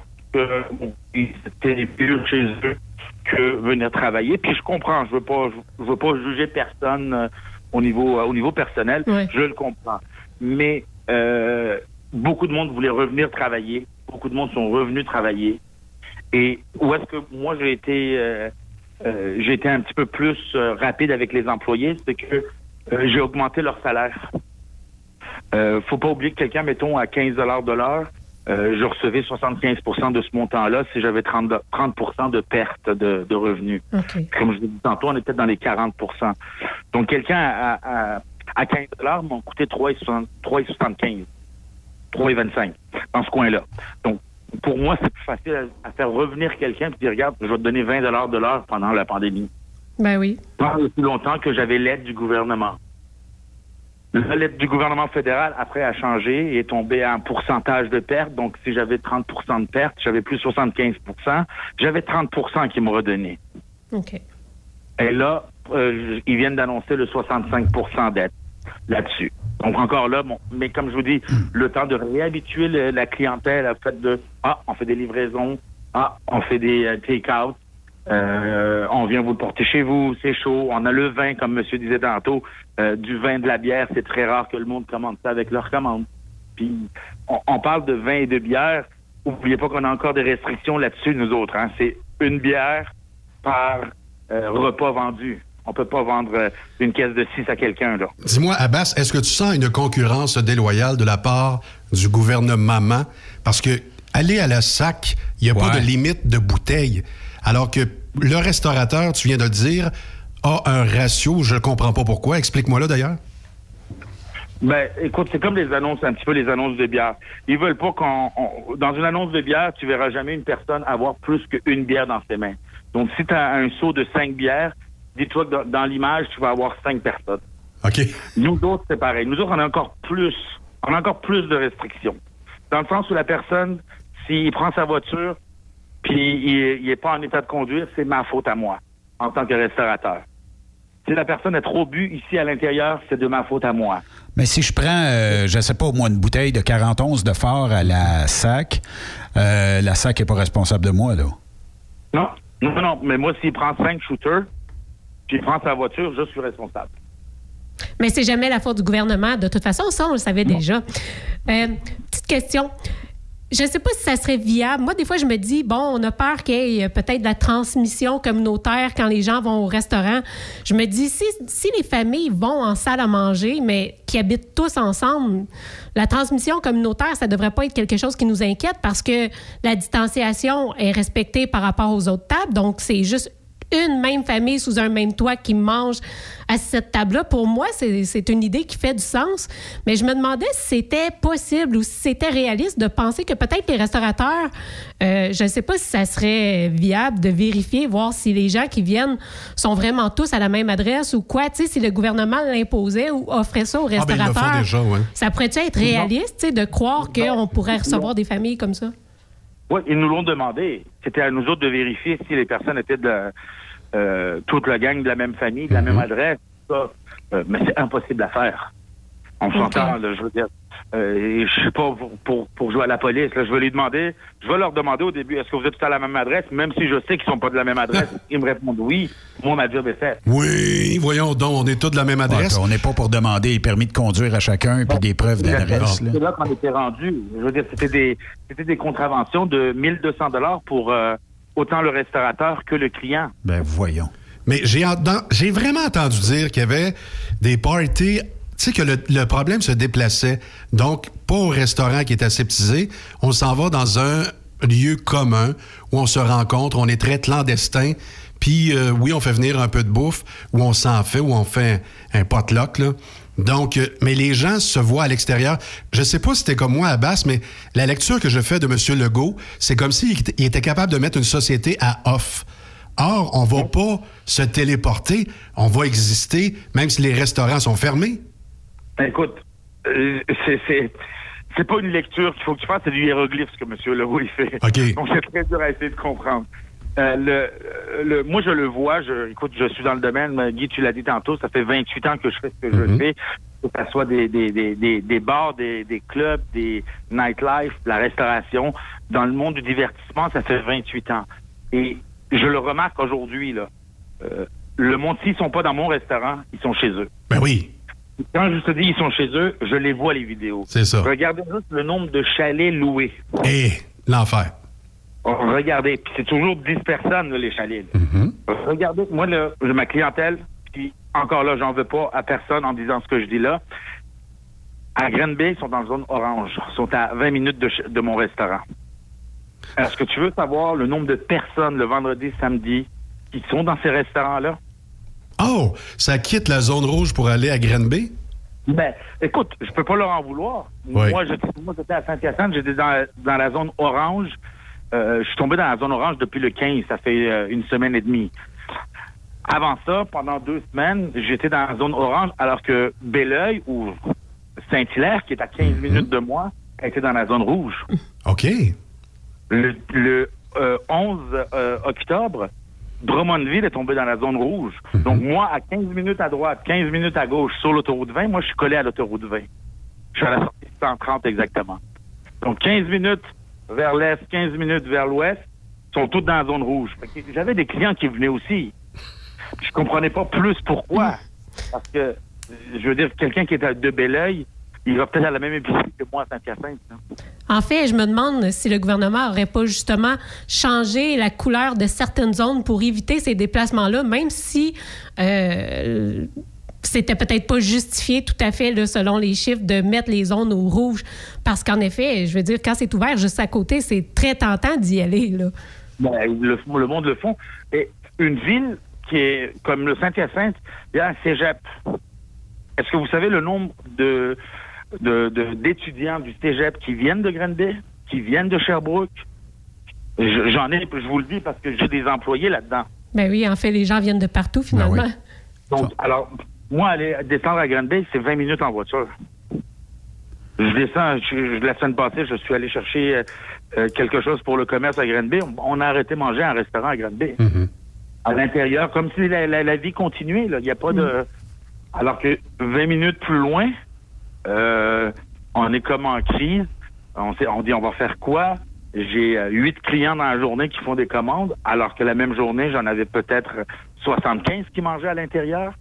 c'était pur chez eux que venir travailler. Puis je comprends, je veux pas, je veux pas juger personne euh, au niveau euh, au niveau personnel. Je le comprends. Mais euh, beaucoup de monde voulait revenir travailler. Beaucoup de monde sont revenus travailler. Et où est-ce que moi j'ai été euh, euh, j'ai été un petit peu plus rapide avec les employés, c'est que j'ai augmenté leur salaire. Faut pas oublier que quelqu'un, mettons, à 15 de l'heure, euh, je recevais 75% de ce montant-là si j'avais 30, de- 30 de perte de, de revenus. Comme je l'ai dit tantôt, on était dans les 40% Donc, quelqu'un à, à, à 15 m'a coûté 3,60 3,75 3,25 dans ce coin-là. Donc, pour moi, c'est plus facile à, à faire revenir quelqu'un et dire, regarde, je vais te donner 20 de l'heure pendant la pandémie. Ben oui. Pas aussi longtemps que j'avais l'aide du gouvernement. L'aide du gouvernement fédéral, après, a changé et est tombé à un pourcentage de perte. Donc, si j'avais 30% de perte, j'avais plus 75% J'avais 30% qui me redonné. OK. Et là, euh, ils viennent d'annoncer le 65% d'aide là-dessus. Donc encore là, bon, mais comme je vous dis, le temps de réhabituer le- la clientèle au fait de ah, on fait des livraisons, ah, on fait des euh, take-out, euh, on vient vous le porter chez vous, c'est chaud, on a le vin, comme monsieur disait tantôt, euh, du vin, de la bière, c'est très rare que le monde commande ça avec leur commande. Puis on, on parle de vin et de bière, oubliez pas qu'on a encore des restrictions là-dessus, nous autres. Hein. C'est une bière par euh, repas vendu. On peut pas vendre une caisse de 6 à quelqu'un, là. Dis-moi, Abbas, est-ce que tu sens une concurrence déloyale de la part du gouvernement? Parce que aller à la SAC, il n'y a pas de limite de bouteilles. Alors que le restaurateur, tu viens de le dire, a un ratio, je ne comprends pas pourquoi. Explique-moi là d'ailleurs. Ben, écoute, c'est comme les annonces, un petit peu les annonces de bière. Ils veulent pas qu'on, on- dans une annonce de bière, tu verras jamais une personne avoir plus qu'une bière dans ses mains. Donc, si tu as un seau de cinq bières, dis-toi que dans, dans l'image, tu vas avoir cinq personnes. OK. Nous autres, c'est pareil. Nous autres, on a encore plus, on a encore plus de restrictions. Dans le sens où la personne, s'il prend sa voiture, puis il, il est pas en état de conduire, c'est ma faute à moi, en tant que restaurateur. Si la personne a trop bu ici à l'intérieur, c'est de ma faute à moi. Mais si je prends, euh, je sais pas, au moins une bouteille de 41 de fort à la SAC, euh, la SAC n'est pas responsable de moi, là. Non, non, non. Mais moi, s'il prend cinq shooters, puis il prend sa voiture, je suis responsable. Mais c'est jamais la faute du gouvernement. De toute façon, ça, on le savait déjà. Euh, petite question. Je ne sais pas si ça serait viable. Moi, des fois, je me dis, bon, on a peur qu'il y ait peut-être de la transmission communautaire quand les gens vont au restaurant. Je me dis, si, si les familles vont en salle à manger, mais qui habitent tous ensemble, la transmission communautaire, ça ne devrait pas être quelque chose qui nous inquiète parce que la distanciation est respectée par rapport aux autres tables. Donc, c'est juste une même famille sous un même toit qui mange à cette table-là, pour moi, c'est une idée qui fait du sens. Mais je me demandais si c'était possible ou si c'était réaliste de penser que peut-être les restaurateurs, euh, je ne sais pas si ça serait viable de vérifier, voir si les gens qui viennent sont vraiment tous à la même adresse ou quoi. Tu sais, si le gouvernement l'imposait ou offrait ça aux Ah, ben, restaurateurs, déjà, ouais. ça pourrait-tu être réaliste, tu sais, de croire qu'on pourrait recevoir des familles comme ça? Oui, ils nous l'ont demandé. C'était à nous autres de vérifier si les personnes étaient de la- euh, toute la gang de la même famille, de la même adresse. Ça. Euh, mais c'est impossible à faire. On s'entend, là, je veux dire. Euh, et je sais pas pour, pour, pour jouer à la police. Là, je vais lui demander, je vais leur demander au début, est-ce que vous êtes tous à la même adresse, même si je sais qu'ils sont pas de la même adresse. [LAUGHS] ils me répondent oui. Moi, ma job est faite. Oui, voyons donc, on est tous de la même adresse. on n'est pas pour demander les permis de conduire à chacun puis des preuves d'adresse. C'est là qu'on était rendu. Je veux dire, c'était des, c'était des contraventions de 1200 dollars pour euh, autant le restaurateur que le client. Ben, voyons. Mais j'ai entendu- j'ai vraiment entendu dire qu'il y avait des parties. Tu sais que le, le problème se déplaçait. Donc, pas au restaurant qui est aseptisé. On s'en va dans un lieu commun où on se rencontre. On est très clandestin. Puis, euh, oui, on fait venir un peu de bouffe, où on s'en fait, où on fait un, un potluck, là. Donc, euh, mais les gens se voient à l'extérieur. Je sais pas si c'était comme moi à Basse, mais la lecture que je fais de M. Legault, c'est comme s'il était- il était capable de mettre une société à off. Or, on va pas se téléporter, on va exister, même si les restaurants sont fermés. Ben, écoute, euh, c'est, c'est, pas une lecture qu'il faut que tu fasses, c'est du hiéroglyphe ce que M. Leroux il fait. OK. Donc, c'est très dur à essayer de comprendre. Euh, le, euh, le, moi, je le vois. Je, écoute, je suis dans le domaine. Guy, tu l'as dit tantôt, ça fait 28 ans que je fais ce que je fais. Que ce soit des, des, des, des, des bars, des, des clubs, des nightlife, la restauration. Dans le monde du divertissement, ça fait 28 ans. Et je le remarque aujourd'hui, là. Euh, le monde, s'ils sont pas dans mon restaurant, ils sont chez eux. Ben oui. Quand je te dis ils sont chez eux, je les vois les vidéos. C'est ça. Regardez juste le nombre de chalets loués. Et l'enfer. Oh, Regardez, puis c'est toujours 10 personnes, là, les chalets. là. Regardez, moi, là, ma clientèle, puis encore là, j'en veux pas à personne en disant ce que je dis là. À Granby, ils sont dans la zone orange. Ils sont à 20 minutes de, de mon restaurant. Est-ce que tu veux savoir le nombre de personnes le vendredi, samedi, qui sont dans ces restaurants-là? Oh, ça quitte la zone rouge pour aller à Granby? Ben, écoute, je peux pas leur en vouloir. Oui. Moi, j'étais à Saint-Hyacinthe, j'étais dans, dans la zone orange. Euh, je suis tombé dans la zone orange depuis le 15, ça fait euh, une semaine et demie. Avant ça, pendant deux semaines, j'étais dans la zone orange, alors que Belleuil ou Saint-Hilaire, qui est à 15 minutes de moi, était dans la zone rouge. OK. Le, le, euh, 11 euh, octobre, Drummondville est tombé dans la zone rouge. Donc, moi, à 15 minutes à droite, 15 minutes à gauche sur l'autoroute 20, moi, je suis collé à l'autoroute 20. Je suis à la sortie 130 exactement. Donc, 15 minutes vers l'est, 15 minutes vers l'ouest, sont toutes dans la zone rouge. J'avais des clients qui venaient aussi. Je comprenais pas plus pourquoi. Parce que, je veux dire, quelqu'un qui est à de Belleuil, il va peut-être à la même épicerie que moi à Saint-Hyacinthe. En fait, je me demande si le gouvernement n'aurait pas justement changé la couleur de certaines zones pour éviter ces déplacements-là, même si euh, c'était peut-être pas justifié tout à fait, là, selon les chiffres, de mettre les zones au rouge. Parce qu'en effet, je veux dire, quand c'est ouvert juste à côté, c'est très tentant d'y aller. Là. Ben, le, le monde le font. Et une ville qui est comme le Saint-Hyacinthe, il y a un cégep. Est-ce que vous savez le nombre de de- de- d'étudiants du cégep qui viennent de Granby, qui viennent de Sherbrooke? Je- J'en ai, je vous le dis, parce que j'ai des employés là-dedans. Ben oui, en fait, les gens viennent de partout finalement. Donc, alors, moi, aller descendre à Granby, c'est 20 minutes en voiture. Je descends, je, je- la semaine passée, je suis allé chercher euh, euh, quelque chose pour le commerce à Granby. On, on a arrêté de manger à un restaurant à Granby. À l'intérieur, comme si la, la- la vie continuait. là. Il n'y a pas de... Alors que 20 minutes plus loin, euh, on est comme en crise. On, sait, on dit, on va faire quoi? J'ai euh, huit clients dans la journée qui font des commandes, alors que la même journée, j'en avais peut-être 75 qui mangeaient à l'intérieur.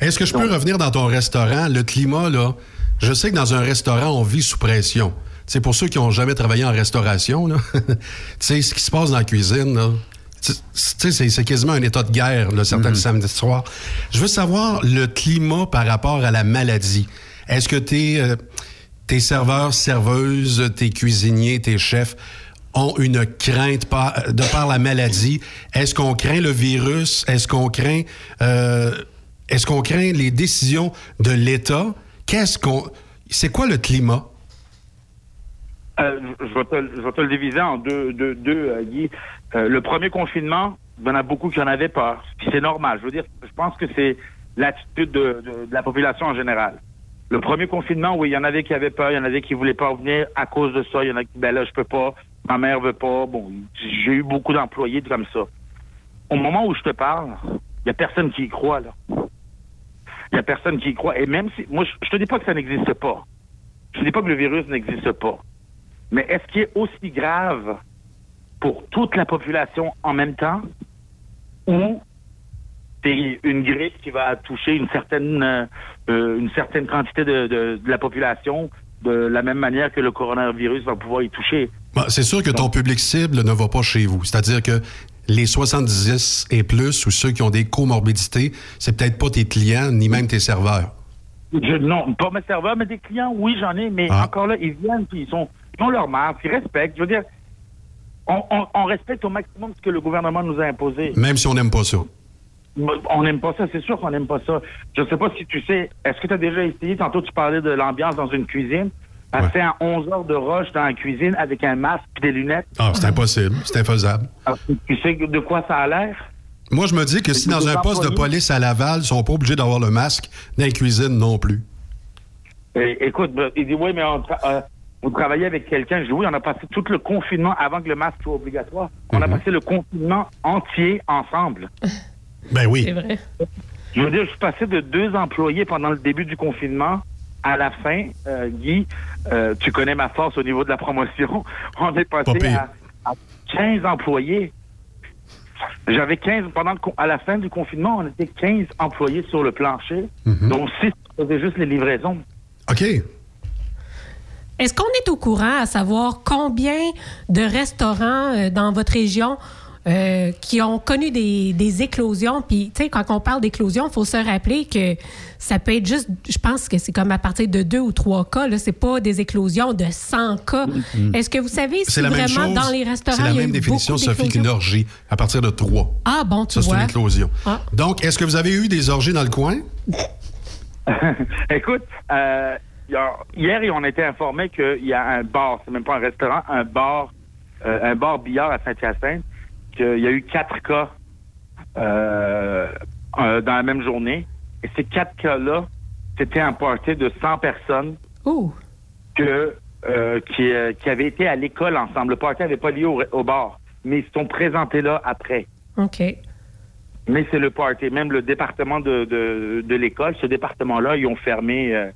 Est-ce que je peux revenir dans ton restaurant? Le climat, là, je sais que dans un restaurant, on vit sous pression. C'est pour ceux qui n'ont jamais travaillé en restauration, là. [LAUGHS] tu sais, ce qui se passe dans la cuisine, là. C'est- quasiment un état de guerre, là, certains samedis soirs. Je veux savoir le climat par rapport à la maladie. Est-ce que tes, euh, tes serveurs, serveuses, tes cuisiniers, tes chefs ont une crainte par- de par la maladie? Est-ce qu'on craint le virus? Est-ce qu'on craint, euh, est-ce qu'on craint les décisions de l'État? Qu'est-ce qu'on, c'est quoi le climat? Euh, je, vais te, le diviser en deux, euh, Guy. Euh, le premier confinement, il y en a beaucoup qui en avaient peur. Puis c'est normal. Je veux dire, je pense que c'est l'attitude de, la population en général. Le premier confinement, oui, il y en avait qui avaient peur, il y en avait qui voulaient pas revenir à cause de ça. Il y en a qui, ben là, je peux pas, ma mère veut pas. Bon, j'ai eu beaucoup d'employés comme ça. Au moment où je te parle, il y a personne qui y croit, là. Il y a personne qui y croit. Et même si, moi, je, je te dis pas que ça n'existe pas. Je dis pas que le virus n'existe pas. Mais est-ce qu'il est aussi grave pour toute la population en même temps? Ou c'est une grippe qui va toucher une certaine euh, euh, une certaine quantité de, de- de la population de la même manière que le coronavirus va pouvoir y toucher? Bon, c'est sûr que ton public cible ne va pas chez vous. C'est-à-dire que les 70 et plus ou ceux qui ont des comorbidités, c'est peut-être pas tes clients ni même tes serveurs. Je- non, pas mes serveurs, mais des clients, oui, j'en ai, mais Ah. encore là, ils viennent, puis ils sont, ils ont leur masque, ils respectent. Je veux dire, on, on- on respecte au maximum ce que le gouvernement nous a imposé. Même si on n'aime pas ça. On n'aime pas ça, c'est sûr qu'on n'aime pas ça. Je sais pas si tu sais, est-ce que tu as déjà essayé, tantôt tu parlais de l'ambiance dans une cuisine, Passer à 11 heures de rush dans la cuisine avec un masque et des lunettes. Ah, c'est impossible. C'est infaisable. Ah, Tu sais de quoi ça a l'air? Moi, je me dis que si dans un poste de police à Laval, ils sont pas obligés d'avoir le masque, dans la cuisine non plus. Eh, écoute, ben, il dit oui, mais on tra- euh, vous travaillez avec quelqu'un. Je dis oui, on a passé tout le confinement avant que le masque soit obligatoire. On a passé le confinement entier ensemble. [LAUGHS] Ben oui. C'est vrai. Je veux dire, je suis passé de deux employés pendant le début du confinement à la fin. Euh, Guy, euh, tu connais ma force au niveau de la promotion. [LAUGHS] On est passé à, à 15 employés. J'avais 15 pendant le con- à la fin du confinement, on était 15 employés sur le plancher, dont 6 faisaient juste les livraisons. OK. Est-ce qu'on est au courant à savoir combien de restaurants euh, dans votre région euh, qui ont connu des, des éclosions? Puis, tu sais, quand on parle d'éclosion, il faut se rappeler que ça peut être juste, je pense que c'est comme à partir de deux ou trois cas, là, c'est pas des éclosions de 100 cas. Mm. Est-ce que vous savez si C'est la même vraiment chose. dans les restaurants, C'est la même définition, Sophie, qu'une orgie, à partir de trois. Ah, bon, tu Ça, c'est une éclosion. Ah. Donc, est-ce que vous avez eu des orgies dans le coin? [LAUGHS] Écoute, euh, hier, on a été informé qu'il y a un bar, c'est même pas un restaurant, un bar, euh, un bar billard à Saint-Hyacinthe, qu'il y a eu quatre cas euh, euh, dans la même journée. Et ces quatre cas-là, c'était un party de 100 personnes que qui, qui avaient été à l'école ensemble. Le party n'avait pas lieu au, au bar, mais ils se sont présentés là après. OK. Mais c'est le party. Même le département de, de, de l'école, ce département-là, ils ont fermé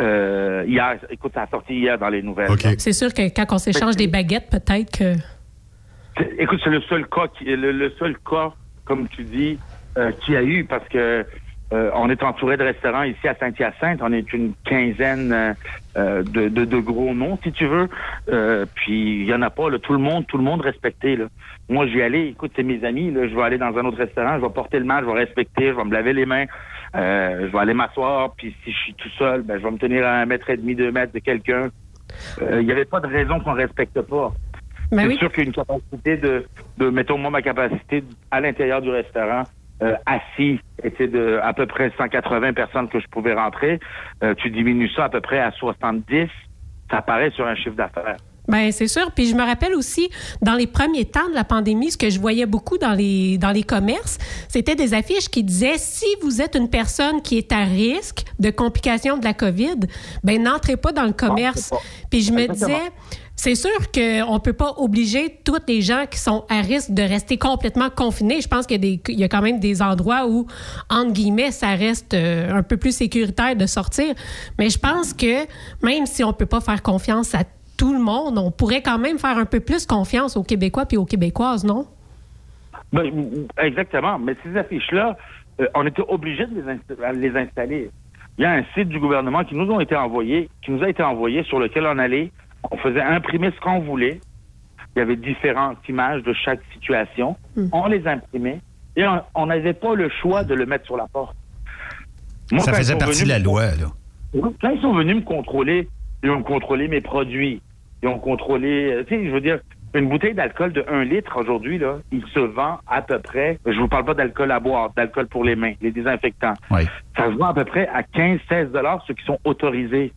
euh, hier. Écoute, ça a sorti hier dans les nouvelles. C'est sûr que quand on s'échange des baguettes, peut-être que. Écoute, c'est le seul cas, qui, le, le seul cas, comme tu dis, euh, qu'il y a eu parce que euh, on est entouré de restaurants ici à Saint-Hyacinthe. On est une quinzaine euh, euh, de, de, de gros noms, si tu veux. Euh, puis il y en a pas. Là, tout le monde, tout le monde respecté. Là. Moi, j'y allais. Écoute, c'est mes amis. Là, je vais aller dans un autre restaurant. Je vais porter le masque. Je vais respecter. Je vais me laver les mains. Euh, je vais aller m'asseoir. Puis si je suis tout seul, ben, je vais me tenir à un mètre et demi, deux mètres de quelqu'un. Euh, Il n'y avait pas de raison qu'on respecte pas. Ben c'est oui. sûr qu'il y a une capacité de, de, mettons moi ma capacité à l'intérieur du restaurant, euh, assis, était de à peu près 180 personnes que je pouvais rentrer. Euh, tu diminues ça à peu près à 70, ça apparaît sur un chiffre d'affaires. Ben c'est sûr. Puis je me rappelle aussi, dans les premiers temps de la pandémie, ce que je voyais beaucoup dans les, dans les commerces, c'était des affiches qui disaient si vous êtes une personne qui est à risque de complications de la COVID, ben n'entrez pas dans le commerce. Puis je me Exactement. disais, c'est sûr qu'on ne peut pas obliger tous les gens qui sont à risque de rester complètement confinés. Je pense qu'il y a quand même des endroits où, entre guillemets, ça reste euh, un peu plus sécuritaire de sortir. Mais je pense que même si on ne peut pas faire confiance à tout le monde, on pourrait quand même faire un peu plus confiance aux Québécois puis aux Québécoises, non? Ben, exactement. Mais ces affiches-là, euh, on était obligé de les, insta- à les installer. Il y a un site du gouvernement qui nous ont été envoyé, qui nous a été envoyé, sur lequel on allait, on faisait imprimer ce qu'on voulait. Il y avait différentes images de chaque situation. On les imprimait et on- n'avait pas le choix de le mettre sur la porte. Moi, Ça quand faisait ils sont partie de venus la me- loi, là. Quand ils sont venus me contrôler, ils ont contrôlé mes produits. Ils ont contrôlé, euh, tu sais, je veux dire, une bouteille d'alcool de 1 litre aujourd'hui, là, il se vend à peu près, je vous parle pas d'alcool à boire, d'alcool pour les mains, les désinfectants. Oui. Ça se vend à peu près à 15-16 dollars, ceux qui sont autorisés.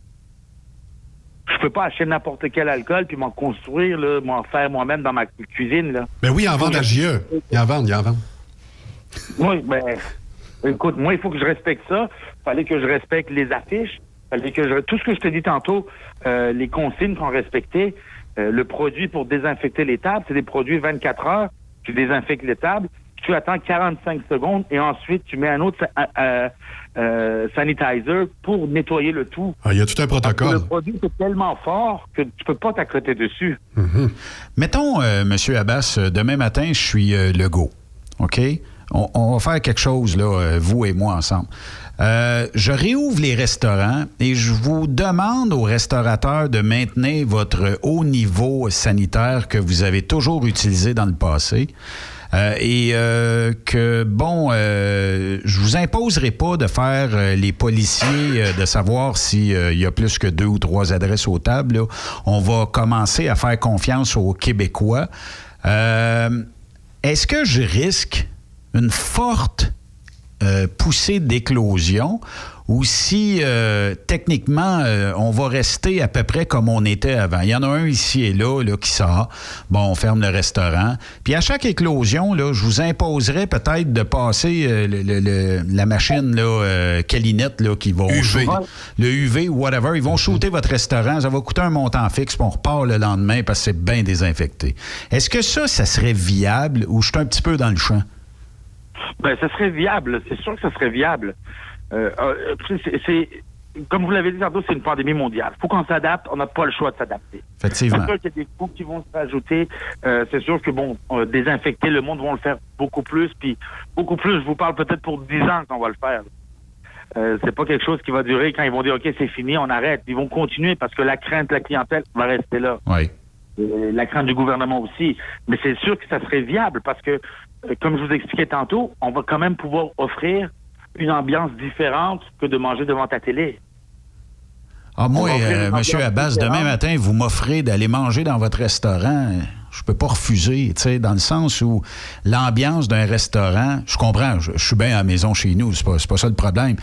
Je peux pas acheter n'importe quel alcool puis m'en construire, là, m'en faire moi-même dans ma cu- cuisine, là. Ben oui, en vendent à JE. Ils en vendent, ils en vendent. Oui, ben, écoute, moi, il faut que je respecte ça. fallait que je respecte les affiches. Fallait que je... Tout ce que je te dis tantôt, euh, les consignes qu'on respectait, euh, le produit pour désinfecter les tables, c'est des produits 24 heures. Tu désinfectes les tables, tu attends 45 secondes et ensuite tu mets un autre sa- euh, euh, sanitizer pour nettoyer le tout. Ah, Il y a tout un Le protocole. produit est tellement fort que tu peux pas t'accoter dessus. Mettons, euh, Monsieur Abbas, demain matin, je suis euh, Legault. OK? On, on va faire quelque chose, là, vous et moi ensemble. Euh, je réouvre les restaurants et je vous demande aux restaurateurs de maintenir votre haut niveau sanitaire que vous avez toujours utilisé dans le passé. Euh, et euh, que, bon, euh, je vous imposerai pas de faire les policiers, de savoir s'il y a plus que deux ou trois adresses aux tables. On va commencer à faire confiance aux Québécois. Est-ce que je risque une forte euh, poussée d'éclosion ou si euh, techniquement euh, on va rester à peu près comme on était avant. Il y en a un ici et là, là qui sort. Bon, on ferme le restaurant. Puis à chaque éclosion, là, je vous imposerais peut-être de passer euh, le- le- le- la machine là, Calinette là, qui va UV. le UV ou whatever. Ils vont shooter votre restaurant. Ça va coûter un montant fixe, puis on repart le lendemain parce que c'est bien désinfecté. Est-ce que ça, ça serait viable ou je suis un petit peu dans le champ? Ben, ça serait viable. C'est sûr que ça serait viable. Euh, euh, c'est- comme vous l'avez dit tantôt, c'est une pandémie mondiale. faut qu'on s'adapte. On n'a pas le choix de s'adapter. Effectivement. C'est sûr qu'il y a des coûts qui vont se rajouter. Euh, c'est sûr que, bon, euh, désinfecter, le monde va le faire beaucoup plus. Puis, beaucoup plus, je vous parle peut-être pour 10 ans qu'on va le faire. Euh, c'est pas quelque chose qui va durer quand ils vont dire, OK, c'est fini, on arrête. Ils vont continuer parce que la crainte de la clientèle va rester là. Oui. La crainte du gouvernement aussi. Mais c'est sûr que ça serait viable parce que, comme je vous expliquais tantôt, on va quand même pouvoir offrir une ambiance différente que de manger devant ta télé. Ah, moi, euh, Monsieur Abbas, demain matin, vous m'offrez d'aller manger dans votre restaurant. Je peux pas refuser, tu sais, dans le sens où l'ambiance d'un restaurant, je comprends, je, je suis bien à la maison chez nous, c'est pas, c'est pas ça le problème.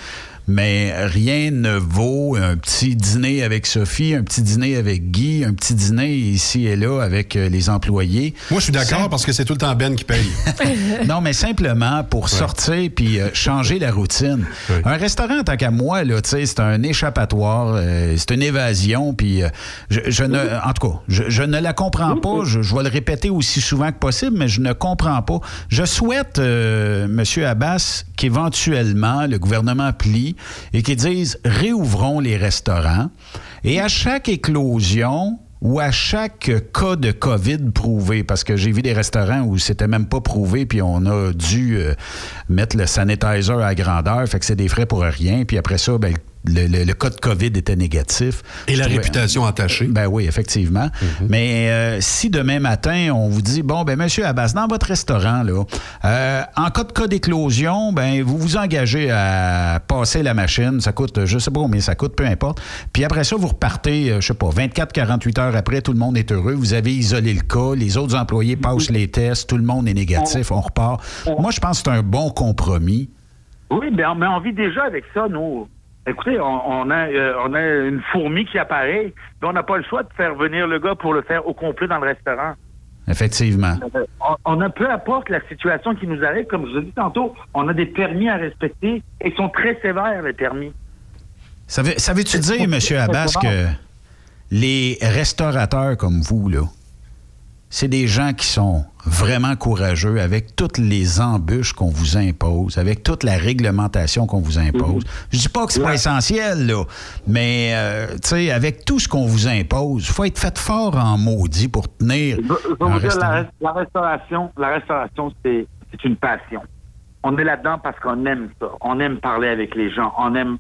Mais rien ne vaut un petit dîner avec Sophie, un petit dîner avec Guy, un petit dîner ici et là avec euh, les employés. Moi, je suis d'accord parce que c'est tout le temps Ben qui paye. [LAUGHS] non, mais simplement pour sortir puis euh, changer la routine. Un restaurant, tant qu'à moi, là, c'est un échappatoire, euh, c'est une évasion, puis euh, je, je ne, en tout cas, je, je ne la comprends pas. Je, je vais le répéter aussi souvent que possible, mais je ne comprends pas. Je souhaite, Monsieur Abbas, qu'éventuellement le gouvernement plie et qu'ils disent réouvrons les restaurants. Et à chaque éclosion ou à chaque cas de COVID prouvé, parce que j'ai vu des restaurants où c'était même pas prouvé, puis on a dû euh, mettre le sanitizer à grandeur, fait que c'est des frais pour rien, puis après ça, ben, le, le- le cas de COVID était négatif. Et la trouvais- réputation entachée. Ben oui, effectivement. Mais euh, si demain matin, on vous dit, bon, ben monsieur Abbas, dans votre restaurant, là, euh, en cas de cas d'éclosion, ben vous vous engagez à passer la machine. Ça coûte, je sais pas combien ça coûte, peu importe. Puis après ça, vous repartez, euh, je sais pas, 24, 48 heures après, tout le monde est heureux. Vous avez isolé le cas, les autres employés passent les tests, tout le monde est négatif, on repart. Moi, je pense que c'est un bon compromis. Oui, mais on, mais on vit déjà avec ça, nous. Écoutez, on, on a, euh, on a une fourmi qui apparaît, mais on n'a pas le choix de faire venir le gars pour le faire au complet dans le restaurant. Effectivement. Euh, on, on a peu importe la situation qui nous arrive, comme je vous ai dit tantôt, on a des permis à respecter et ils sont très sévères, les permis. Savais- Savais-tu dire, M. Abbas, que les restaurateurs comme vous, là, c'est des gens qui sont vraiment courageux avec toutes les embûches qu'on vous impose, avec toute la réglementation qu'on vous impose. Je dis pas que c'est pas essentiel, là, mais euh, tu sais, avec tout ce qu'on vous impose, il faut être fait fort en maudit pour tenir Je, vous dire, la, la restauration, la restauration, c'est une passion. On est là-dedans parce qu'on aime ça. On aime parler avec les gens. On aime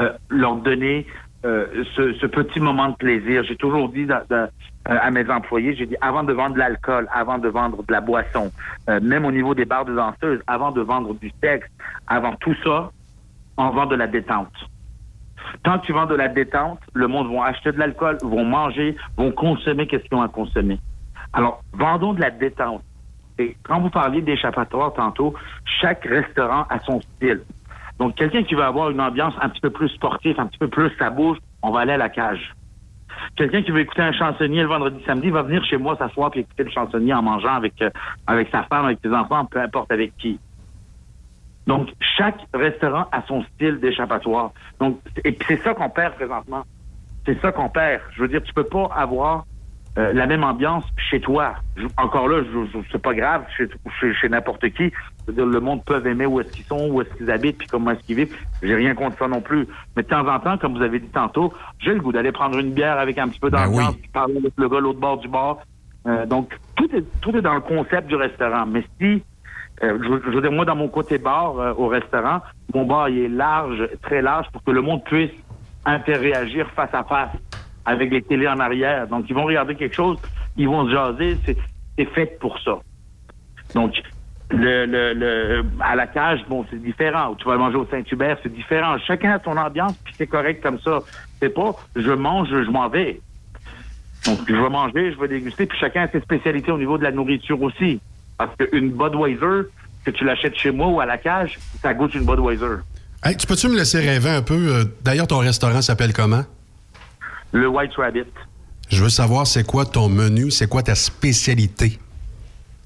euh, leur donner euh, ce, ce petit moment de plaisir. J'ai toujours dit dans- dans- à mes employés, j'ai dit avant de vendre de l'alcool, avant de vendre de la boisson, euh, même au niveau des bars de danseuses, avant de vendre du sexe, avant tout ça, on vend de la détente. Tant que tu vends de la détente, le monde va acheter de l'alcool, vont manger, vont consommer qu'est-ce qu'ils ont à consommer. Alors, vendons de la détente. Et quand vous parliez d'échappatoire tantôt, chaque restaurant a son style. Donc, quelqu'un qui va avoir une ambiance un petit peu plus sportive, un petit peu plus ça bouge, on va aller à la cage. Quelqu'un qui veut écouter un chansonnier le vendredi samedi va venir chez moi s'asseoir et écouter le chansonnier en mangeant avec, euh, avec sa femme, avec ses enfants, peu importe avec qui. Donc, chaque restaurant a son style d'échappatoire. Donc, et c'est ça qu'on perd présentement. C'est ça qu'on perd. Je veux dire, tu peux pas avoir euh, la même ambiance chez toi. Je- encore là, je, je- c'est pas grave chez, chez, chez n'importe qui. Le monde peut aimer où est-ce qu'ils sont, où est-ce qu'ils habitent, puis comment est-ce qu'ils vivent. J'ai rien contre ça non plus. Mais de temps en temps, comme vous avez dit tantôt, j'ai le goût d'aller prendre une bière avec un petit peu d'ambiance, puis parler avec le gars l'autre bord du bar. Euh, donc, tout est, tout est dans le concept du restaurant. Mais si euh, je, je veux dire, moi, dans mon côté bar euh, au restaurant, mon bar il est large, très large, pour que le monde puisse interréagir face à face avec les télés en arrière. Donc, ils vont regarder quelque chose, ils vont se jaser, c'est fait pour ça. Donc, le, le, à la cage, bon, c'est différent. Tu vas manger au Saint-Hubert, c'est différent. Chacun a son ambiance, puis c'est correct comme ça. C'est pas, je mange, je m'en vais. Donc, je vais manger, je vais déguster, puis chacun a ses spécialités au niveau de la nourriture aussi. Parce qu'une Budweiser, que tu l'achètes chez moi ou à la cage, ça goûte une Budweiser. Hey, tu peux-tu me laisser rêver un peu? euh, D'ailleurs, ton restaurant s'appelle comment? Le White Rabbit. Je veux savoir c'est quoi ton menu, c'est quoi ta spécialité?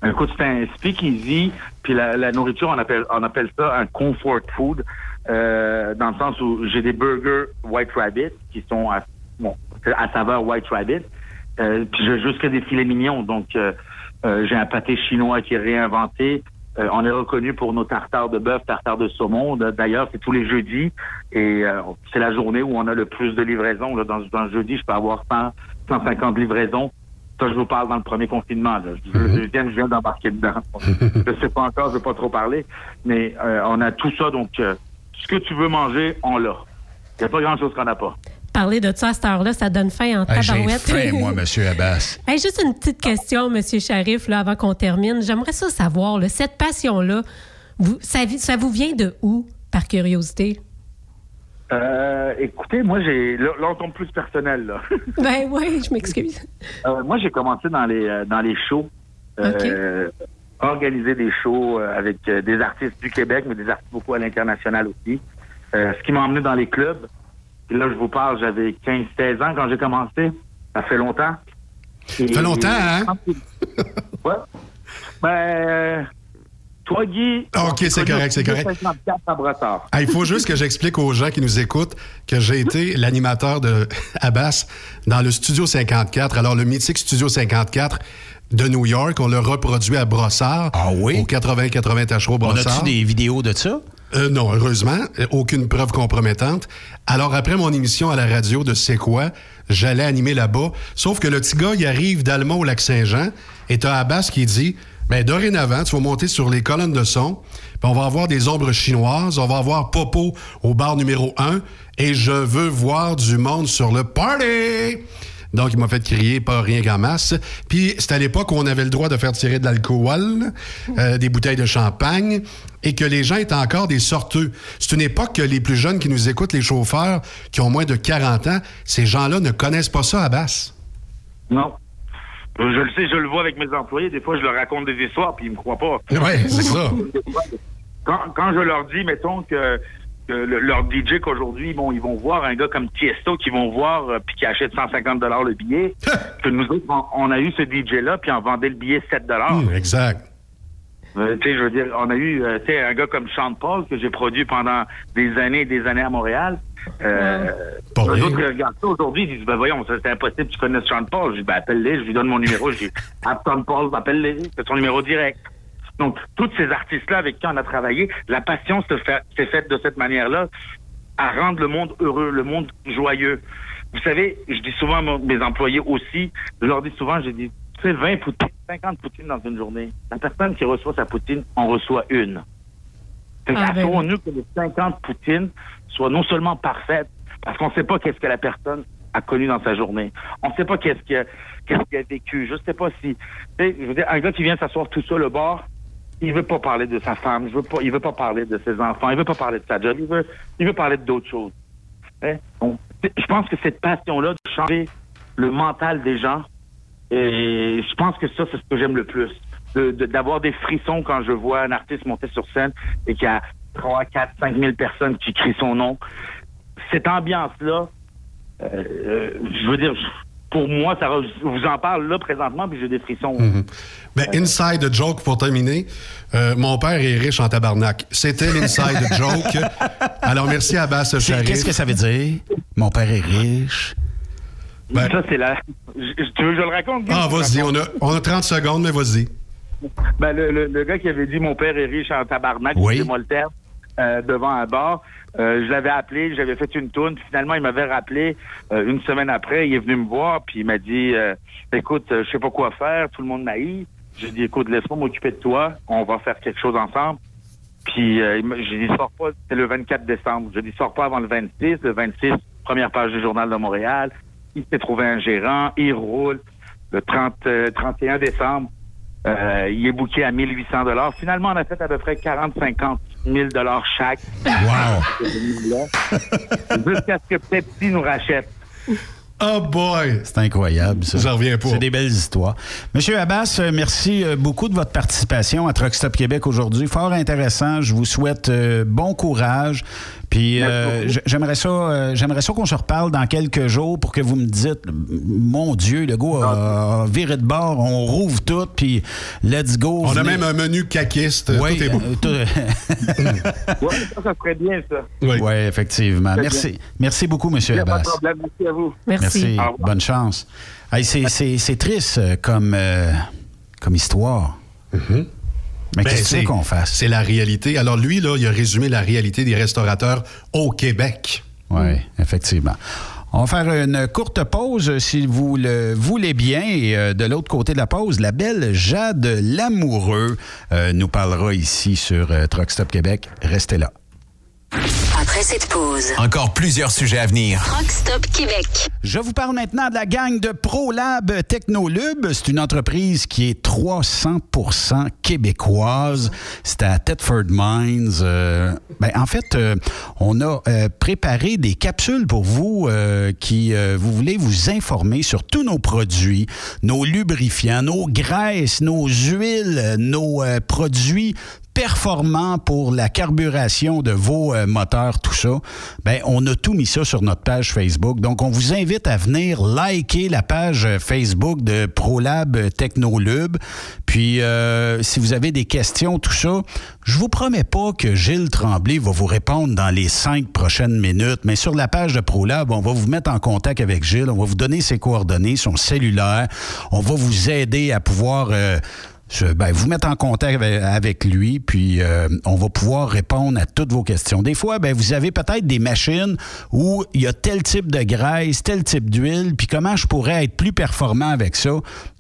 Écoute, c'est un speakeasy, puis la, la nourriture, on appelle, on appelle ça un comfort food, euh, dans le sens où j'ai des burgers White Rabbit qui sont à, bon, à saveur White Rabbit, euh, puis j'ai jusque des filets mignons. Donc, euh, j'ai un pâté chinois qui est réinventé. Euh, on est reconnu pour nos tartares de bœuf, tartares de saumon. D'ailleurs, c'est tous les jeudis et euh, c'est la journée où on a le plus de livraisons. Là. Dans, dans le jeudi, je peux avoir 100, 150 livraisons. Ça, je vous parle dans le premier confinement. Là. Je- Le deuxième, je viens d'embarquer dedans. [LAUGHS] je sais pas encore, je veux pas trop parler, mais euh, on a tout ça. Donc, ce que tu veux manger, on l'a. Il n'y a pas grand-chose qu'on n'a pas. Parler de ça à cette heure-là, ça donne faim en Hey, J'ai tabarouette. faim, moi, [LAUGHS] monsieur Abbas. Hey, juste une petite question, Monsieur Sharif, là, avant qu'on termine. J'aimerais ça savoir, là, cette passion-là, vous, ça, vous vient de où, par curiosité? Euh, écoutez, moi, j'ai. Là, on tombe plus [LAUGHS] personnel, là. Ben oui, je m'excuse. Euh, moi, j'ai commencé dans les euh, dans les shows, euh, organiser des shows avec des artistes du Québec, mais des artistes beaucoup à l'international aussi. Euh, ce qui m'a emmené dans les clubs. Puis là, je vous parle, j'avais 15-16 ans quand j'ai commencé. Ça fait longtemps. Ça fait longtemps, hein? [LAUGHS] Ouais. Ben, toi, Guy. OK, c'est correct, c'est correct. 54 à Brossard. Ah, il faut juste que j'explique aux gens qui nous écoutent que j'ai été [LAUGHS] l'animateur de [LAUGHS] Abbas dans le Studio 54. Alors, le mythique Studio 54 de New York, on l'a reproduit à Brossard. Ah oui? Au 80-80 Tachereau On Brossard. a-tu des vidéos de ça? Euh, non, heureusement, aucune preuve compromettante. Alors, après mon émission à la radio de C'est quoi, j'allais animer là-bas. Sauf que le petit gars, il arrive d'Allemagne au Lac-Saint-Jean et t'as Abbas qui dit ben, dorénavant, tu vas monter sur les colonnes de son, puis on va avoir des ombres chinoises, on va avoir Popo au bar numéro 1 et je veux voir du monde sur le party! Donc, il m'a fait crier pas rien qu'en masse. Puis, c'était à l'époque où on avait le droit de faire tirer de l'alcool, euh, des bouteilles de champagne, et que les gens étaient encore des sorteux. C'est une époque que les plus jeunes qui nous écoutent, les chauffeurs, qui ont moins de 40 ans, ces gens-là ne connaissent pas ça à basse. Non. Je le sais, je le vois avec mes employés. Des fois, je leur raconte des histoires, puis ils me croient pas. Ouais, c'est ça. Quand, quand je leur dis, mettons que, que le- leur DJ qu'aujourd'hui, bon, ils vont voir un gars comme Tiesto qui vont voir euh, puis qui achète 150 dollars le billet, que nous autres, on, on a eu ce DJ-là puis on vendait le billet 7 dollars. Hum, exact. Euh, tu sais, je veux dire, on a eu, euh, tu sais, un gars comme Sean Paul que j'ai produit pendant des années et des années à Montréal. Euh, Pas rien. autres qui regardent ça aujourd'hui, ils disent, ben voyons, c'est impossible, tu connais Sean Paul. Je dis, ben appelle-les, je lui donne mon numéro. Je dis, [LAUGHS] Sean Paul, appelle-les, c'est son numéro direct. Donc, tous ces artistes-là avec qui on a travaillé, la passion fait- s'est faite de cette manière-là à rendre le monde heureux, le monde joyeux. Vous savez, je dis souvent à mes employés aussi, je leur dis souvent, j'ai dit, tu sais, 20 poutines, 50 poutines dans une journée. La personne qui reçoit sa poutine, on reçoit une. Fait Ah, ben qu'assurons-nous que les 50 poutines soient non seulement parfaites, parce qu'on ne sait pas qu'est-ce que la personne a connu dans sa journée. On ne sait pas qu'est-ce qu'il a, qu'est-ce qu'il a vécu. Je ne sais pas si... Je veux dire, un gars qui vient s'asseoir tout seul au bar, il veut pas parler de sa femme, pas, il veut pas parler de ses enfants, il veut pas parler de sa job, il veut, il veut parler d'autres choses. Hein? Donc, je pense que cette passion-là de changer le mental des gens, et je pense que ça, c'est ce que j'aime le plus. De- de- D'avoir des frissons quand je vois un artiste monter sur scène et qu'il y a 3, 4, 5 000 personnes qui crient son nom. Cette ambiance-là, euh, euh, je veux dire, pour moi, ça vous en parle là présentement, puis j'ai des frissons. Ben, inside joke pour terminer. Euh, mon père est riche en tabarnak. C'était l'inside joke. [LAUGHS] Alors, merci à Abbas. Qu'est-ce que ça veut dire? Mon père est riche. Ben- ça, c'est la. je- je- Tu veux que je le raconte? Guy? Ah, vas-y, on a, on a 30 secondes, mais vas-y. Ben, le, le- le gars qui avait dit mon père est riche en tabarnak, Oui. c'est moi le terme, euh, devant un bar. Euh, je l'avais appelé, j'avais fait une tourne. Finalement, il m'avait rappelé euh, une semaine après. Il est venu me voir, puis il m'a dit euh, Écoute, je sais pas quoi faire, tout le monde m'haït. J'ai dit Écoute, laisse-moi m'occuper de toi, on va faire quelque chose ensemble. Puis j'ai dit Sors pas, c'est le 24 décembre. J'ai dit Sors pas avant le 26. Le 26, première page du Journal de Montréal. Il s'est trouvé un gérant, il roule. Le 30, euh, 31 décembre, euh, il est booké à 1800 dollars. Finalement, on a fait à peu près 40-50 000 dollars chaque. Wow! [LAUGHS] Jusqu'à ce que Pepsi nous rachète. Oh boy! C'est incroyable, ça. J'en reviens pas. C'est des belles histoires. Monsieur Abbas, euh, merci beaucoup de votre participation à Truck Stop Québec aujourd'hui. Fort intéressant. Je vous souhaite euh, bon courage. Puis euh, j'aimerais ça, euh, j'aimerais ça qu'on se reparle dans quelques jours pour que vous me dites, mon Dieu, le gars a, a viré de bord, on rouvre tout, puis let's go. On a même un menu caquiste. Oui, tout est beau. euh, tout- [LAUGHS] Ouais, ça, ça serait bien, ça. Oui, effectivement. Merci, bien. merci beaucoup, Il Monsieur n'y a pas Abbas. de problème. Merci à vous. Merci. Bonne chance. Hey, c'est, triste comme, euh, comme histoire. Mais Ben, qu'est-ce qu'on fasse? C'est la réalité. Alors lui, là, il a résumé la réalité des restaurateurs au Québec. Oui, effectivement. On va faire une courte pause, si vous le voulez bien. Et euh, de l'autre côté de la pause, la belle Jade Lamoureux euh, nous parlera ici sur euh, Truck Stop Québec. Restez là. Après cette pause, Encore plusieurs sujets à venir. Truck Stop Québec. Je vous parle maintenant de la gang de ProLab Technolub. C'est une entreprise qui est 300% québécoise. C'est à Thetford Mines. Euh, ben, en fait, euh, on a euh, préparé des capsules pour vous euh, qui euh, vous voulez vous informer sur tous nos produits, nos lubrifiants, nos graisses, nos huiles, nos euh, produits performants pour la carburation de vos euh, moteurs, tout ça, ben on a tout mis ça sur notre page Facebook. Donc on vous invite à venir liker la page euh, Facebook de ProLab Technolub. Puis euh, si vous avez des questions, tout ça, je vous promets pas que Gilles Tremblay va vous répondre dans les cinq prochaines minutes, mais sur la page de ProLab, on va vous mettre en contact avec Gilles, on va vous donner ses coordonnées, son cellulaire, on va vous aider à pouvoir euh, ben, vous mettre en contact avec, avec lui, puis euh, on va pouvoir répondre à toutes vos questions. Des fois, ben, vous avez peut-être des machines où il y a tel type de graisse, tel type d'huile, puis comment je pourrais être plus performant avec ça?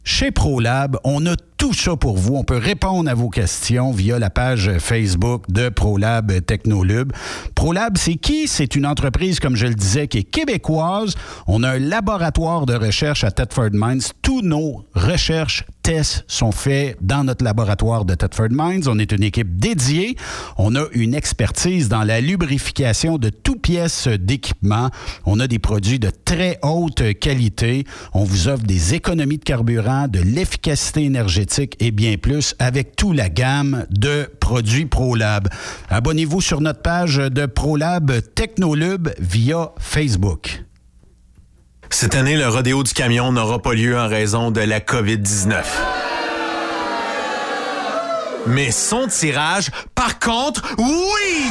Chez ProLab, on a tout ça pour vous. On peut répondre à vos questions via la page Facebook de ProLab Technolub. ProLab, c'est qui? C'est une entreprise, comme je le disais, qui est québécoise. On a un laboratoire de recherche à Thetford Mines. Tous nos recherches, tests sont faits dans notre laboratoire de Thetford Mines. On est une équipe dédiée. On a une expertise dans la lubrification de toutes pièces d'équipement. On a des produits de très haute qualité. On vous offre des économies de carburant, de l'efficacité énergétique et bien plus avec toute la gamme de produits ProLab. Abonnez-vous sur notre page de ProLab Technolub via Facebook. Cette année, le rodéo du camion n'aura pas lieu en raison de la COVID-19. Mais son tirage, par contre, oui!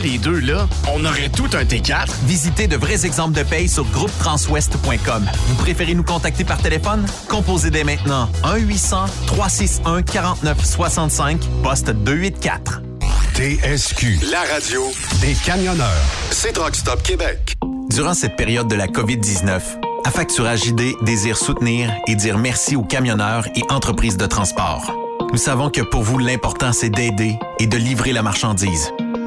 les deux, là, on aurait tout un T4. Visitez de vrais exemples de paye sur groupetranswest.com. Vous préférez nous contacter par téléphone? Composez dès maintenant 1-800-361-4965, poste 284. TSQ, la radio des camionneurs. C'est Truck Stop Québec. Durant cette période de la COVID-19, Affacturage ID désire soutenir et dire merci aux camionneurs et entreprises de transport. Nous savons que pour vous, l'important, c'est d'aider et de livrer la marchandise.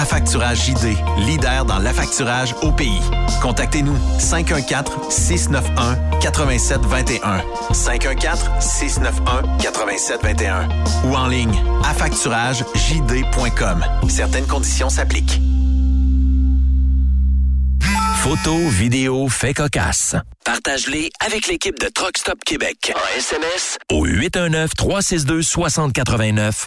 Affacturage JD, leader dans l'affacturage au pays. Contactez-nous 514-691-8721. 514-691-8721. Ou en ligne, affacturagejd.com. Certaines conditions s'appliquent. Photos, vidéos, faits cocasse. Partage-les avec l'équipe de Truck Stop Québec. En SMS au 819-362-6089.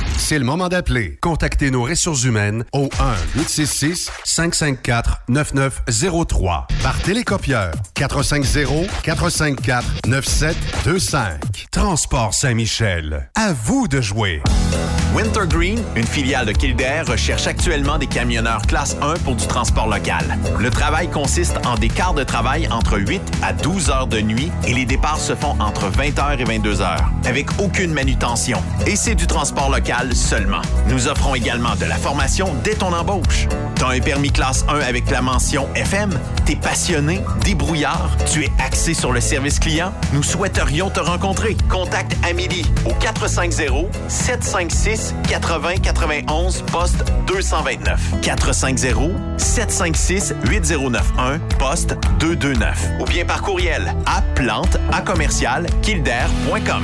C'est le moment d'appeler. Contactez nos ressources humaines au 1-866-554-9903 par télécopieur 450-454-9725. Transport Saint-Michel. À vous de jouer. Wintergreen, une filiale de Kildare, recherche actuellement des camionneurs classe 1 pour du transport local. Le travail consiste en des quarts de travail entre 8 à 12 heures de nuit et les départs se font entre 20h et 22h, avec aucune manutention. Et c'est du transport local seulement. Nous offrons également de la formation dès ton embauche. T'as un permis classe 1 avec la mention FM? T'es passionné, débrouillard, tu es axé sur le service client? Nous souhaiterions te rencontrer. Contacte Amélie au 450 756 80 91 poste 229 450 756 8091 poste 229 ou bien par courriel à plante à commercial kildare.com.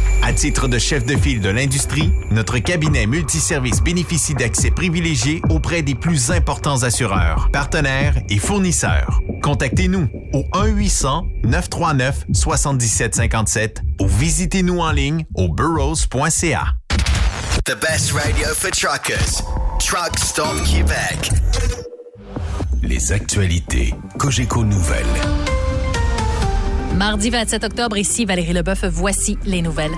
À titre de chef de file de l'industrie, notre cabinet multiservice bénéficie d'accès privilégié auprès des plus importants assureurs, partenaires et fournisseurs. Contactez-nous au 1-800-939-7757 ou visitez-nous en ligne au burrows.ca. The best radio for truckers. Truck Stop Québec. Les actualités Cogeco Nouvelles. Mardi 27 octobre, ici Valérie Leboeuf, voici les nouvelles.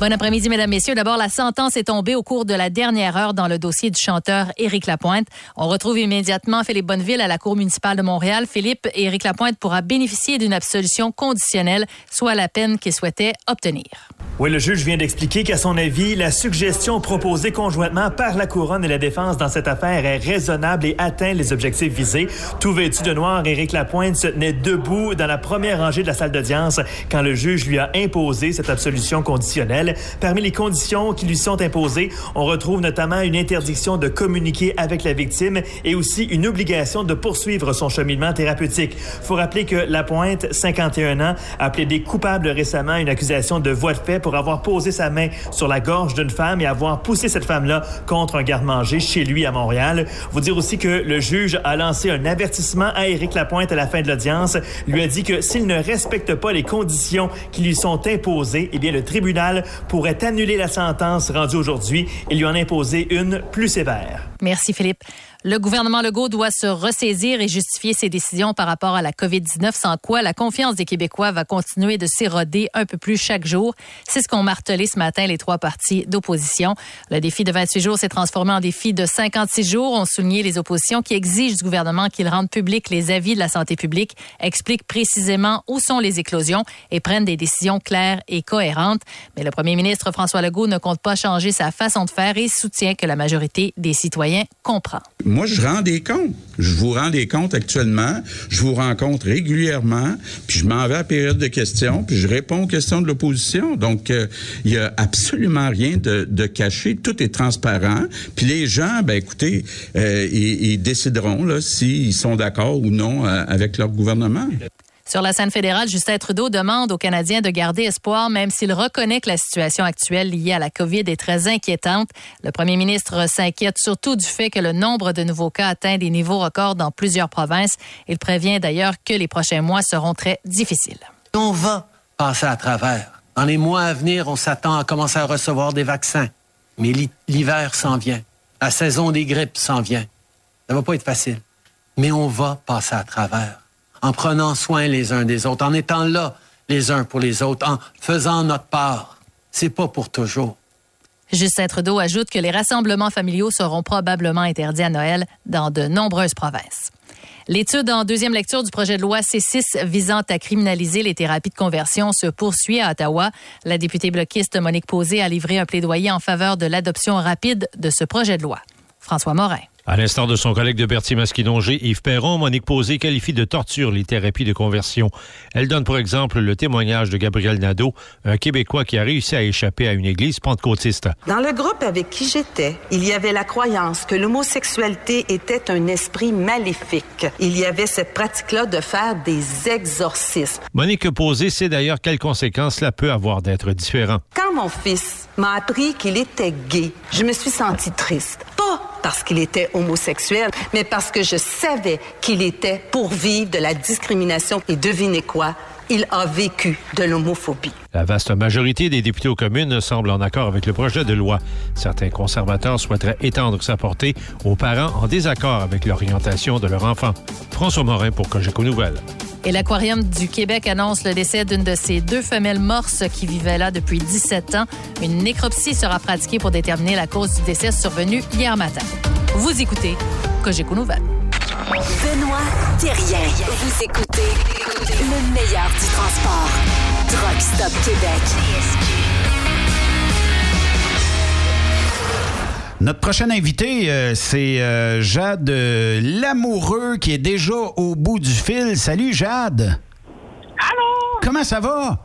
Bon après-midi, mesdames, messieurs. D'abord, la sentence est tombée au cours de la dernière heure dans le dossier du chanteur Éric Lapointe. On retrouve immédiatement Philippe Bonneville à la Cour municipale de Montréal. Philippe, Éric Lapointe pourra bénéficier d'une absolution conditionnelle, soit la peine qu'il souhaitait obtenir. Oui, le juge vient d'expliquer qu'à son avis, la suggestion proposée conjointement par la couronne et la défense dans cette affaire est raisonnable et atteint les objectifs visés. Tout vêtu de noir, Éric Lapointe se tenait debout dans la première rangée de la salle d'audience quand le juge lui a imposé cette absolution conditionnelle. Parmi les conditions qui lui sont imposées, on retrouve notamment une interdiction de communiquer avec la victime et aussi une obligation de poursuivre son cheminement thérapeutique. Faut rappeler que Lapointe, 51 ans, a plaidé coupable récemment à une accusation de voie de fait avoir posé sa main sur la gorge d'une femme et avoir poussé cette femme-là contre un garde-manger chez lui à Montréal. Vous dire aussi que le juge a lancé un avertissement à Éric Lapointe à la fin de l'audience, lui a dit que s'il ne respecte pas les conditions qui lui sont imposées, eh bien le tribunal pourrait annuler la sentence rendue aujourd'hui et lui en imposer une plus sévère. Merci Philippe. Le gouvernement Legault doit se ressaisir et justifier ses décisions par rapport à la COVID-19, sans quoi la confiance des Québécois va continuer de s'éroder un peu plus chaque jour. C'est ce qu'ont martelé ce matin les trois partis d'opposition. Le défi de 28 jours s'est transformé en défi de 56 jours, ont souligné les oppositions qui exigent du gouvernement qu'il rende public les avis de la santé publique, explique précisément où sont les éclosions et prenne des décisions claires et cohérentes. Mais le premier ministre François Legault ne compte pas changer sa façon de faire et soutient que la majorité des citoyens comprend. Moi, je rends des comptes. Je vous rends des comptes actuellement. Je vous rencontre régulièrement. Puis je m'en vais à période de questions. Puis je réponds aux questions de l'opposition. Donc, euh, il y a absolument rien de, caché. Tout est transparent. Puis les gens, ben écoutez, euh, ils, ils, décideront là s'ils sont d'accord ou non euh, avec leur gouvernement. Sur la scène fédérale, Justin Trudeau demande aux Canadiens de garder espoir, même s'il reconnaît que la situation actuelle liée à la COVID est très inquiétante. Le premier ministre s'inquiète surtout du fait que le nombre de nouveaux cas atteint des niveaux records dans plusieurs provinces. Il prévient d'ailleurs que les prochains mois seront très difficiles. On va passer à travers. Dans les mois à venir, on s'attend à commencer à recevoir des vaccins. Mais l'hiver s'en vient. La saison des grippes s'en vient. Ça va pas être facile. Mais on va passer à travers en prenant soin les uns des autres, en étant là les uns pour les autres, en faisant notre part. C'est pas pour toujours. Justin Trudeau ajoute que les rassemblements familiaux seront probablement interdits à Noël dans de nombreuses provinces. L'étude en deuxième lecture du projet de loi C6 visant à criminaliser les thérapies de conversion se poursuit à Ottawa. La députée bloquiste Monique Posé a livré un plaidoyer en faveur de l'adoption rapide de ce projet de loi. François Morin. À l'instar de son collègue de Berthier-Masquinongé, Yves Perron, Monique Posé qualifie de torture les thérapies de conversion. Elle donne pour exemple le témoignage de Gabriel Nadeau, un Québécois qui a réussi à échapper à une église pentecôtiste. Dans le groupe avec qui j'étais, il y avait la croyance que l'homosexualité était un esprit maléfique. Il y avait cette pratique-là de faire des exorcismes. Monique Posé sait d'ailleurs quelles conséquences cela peut avoir d'être différent. Quand mon fils m'a appris qu'il était gay, je me suis sentie triste. Pas parce qu'il était homosexuel, mais parce que je savais qu'il était pour vivre de la discrimination. Et devinez quoi? Il a vécu de l'homophobie. La vaste majorité des députés aux communes semble en accord avec le projet de loi. Certains conservateurs souhaiteraient étendre sa portée aux parents en désaccord avec l'orientation de leur enfant. François Morin pour Cogeco Nouvelles. Et l'Aquarium du Québec annonce le décès d'une de ses deux femelles morses qui vivaient là depuis 17 ans. Une nécropsie sera pratiquée pour déterminer la cause du décès survenu hier matin. Vous écoutez Cogeco Nouvelles. Benoît Thérien. Vous écoutez le meilleur du transport. Truck Stop Québec. Notre prochain invité, euh, c'est euh, Jade euh, Lamoureux qui est déjà au bout du fil. Salut Jade. Allô? Comment ça va?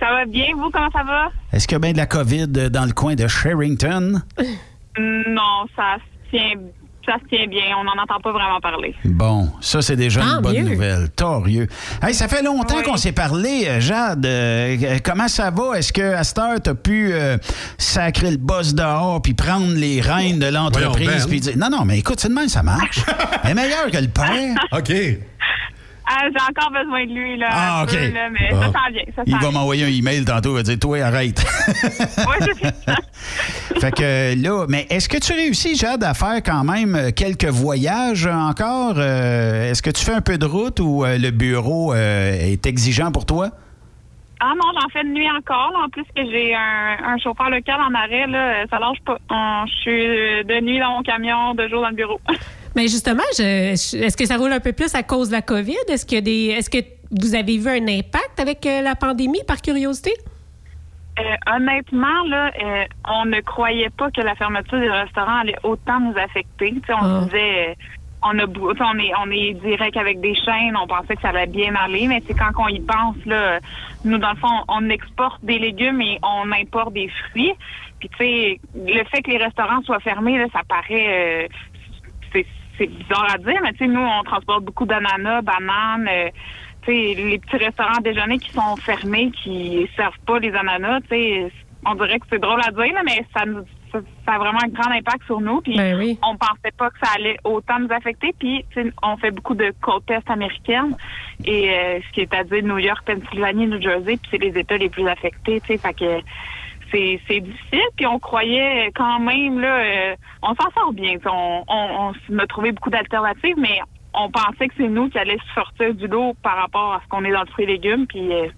Ça va bien, vous, comment ça va? Est-ce qu'il y a bien de la COVID dans le coin de Sherrington? Non, ça se tient ça se tient bien. On n'en entend pas vraiment parler. Bon, ça, c'est déjà Tant une bonne mieux. nouvelle. Torieux. Hey, ça fait longtemps Oui. qu'on s'est parlé, euh, Jade. Euh, comment ça va? Est-ce que à cette heure, tu as pu euh, sacrer le boss dehors puis prendre les rênes de l'entreprise? Ben. puis dire... Non, non, mais écoute, c'est de même, ça marche. [LAUGHS] Elle est meilleure que le père. OK. Ah, J'ai encore besoin de lui, là. Ah, OK. peu, là, mais Bon. ça. Ça Il va m'envoyer un email tantôt, il va dire Toi, arrête. [LAUGHS] Ouais, c'est ça. [LAUGHS] fait que là, mais est-ce que tu réussis, Jade, à faire quand même euh, quelques voyages encore? Euh, est-ce que tu fais un peu de route ou euh, le bureau euh, est exigeant pour toi? Ah non, j'en fais de nuit encore. là. En plus que j'ai un, un chauffeur local en arrêt, là, ça lâche pas. Je suis de nuit dans mon camion, de jour dans le bureau. [LAUGHS] Mais justement, est-ce que ça roule un peu plus à cause de la COVID? Est-ce que, des, est-ce que vous avez vu un impact avec euh, la pandémie, par curiosité? Euh, honnêtement, là, euh, on ne croyait pas que la fermeture des restaurants allait autant nous affecter. On Ah. disait, euh, on, a, est, on est direct avec des chaînes, on pensait que ça allait bien aller, mais c'est quand on y pense, là, nous, dans le fond, on exporte des légumes et on importe des fruits. Puis, tu sais, le fait que les restaurants soient fermés, là, ça paraît, c'est, c'est bizarre à dire, mais tu sais, nous, on transporte beaucoup d'ananas, bananes, euh, tu sais, les petits restaurants à déjeuner qui sont fermés, qui servent pas les ananas, tu sais, on dirait que c'est drôle à dire, là, mais ça nous ça, ça a vraiment un grand impact sur nous. Puis on pensait pas que ça allait autant nous affecter. Puis on fait beaucoup de côtes est américaines et euh, ce qui est à dire New York, Pennsylvanie, New Jersey, puis c'est les États les plus affectés. Tu sais, fait que c'est c'est difficile. Puis on croyait quand même là, euh, on s'en sort bien. On, on, on a trouvé beaucoup d'alternatives, mais on pensait que c'est nous qui allions sortir du lot par rapport à ce qu'on est dans le fruit et légumes. Puis euh,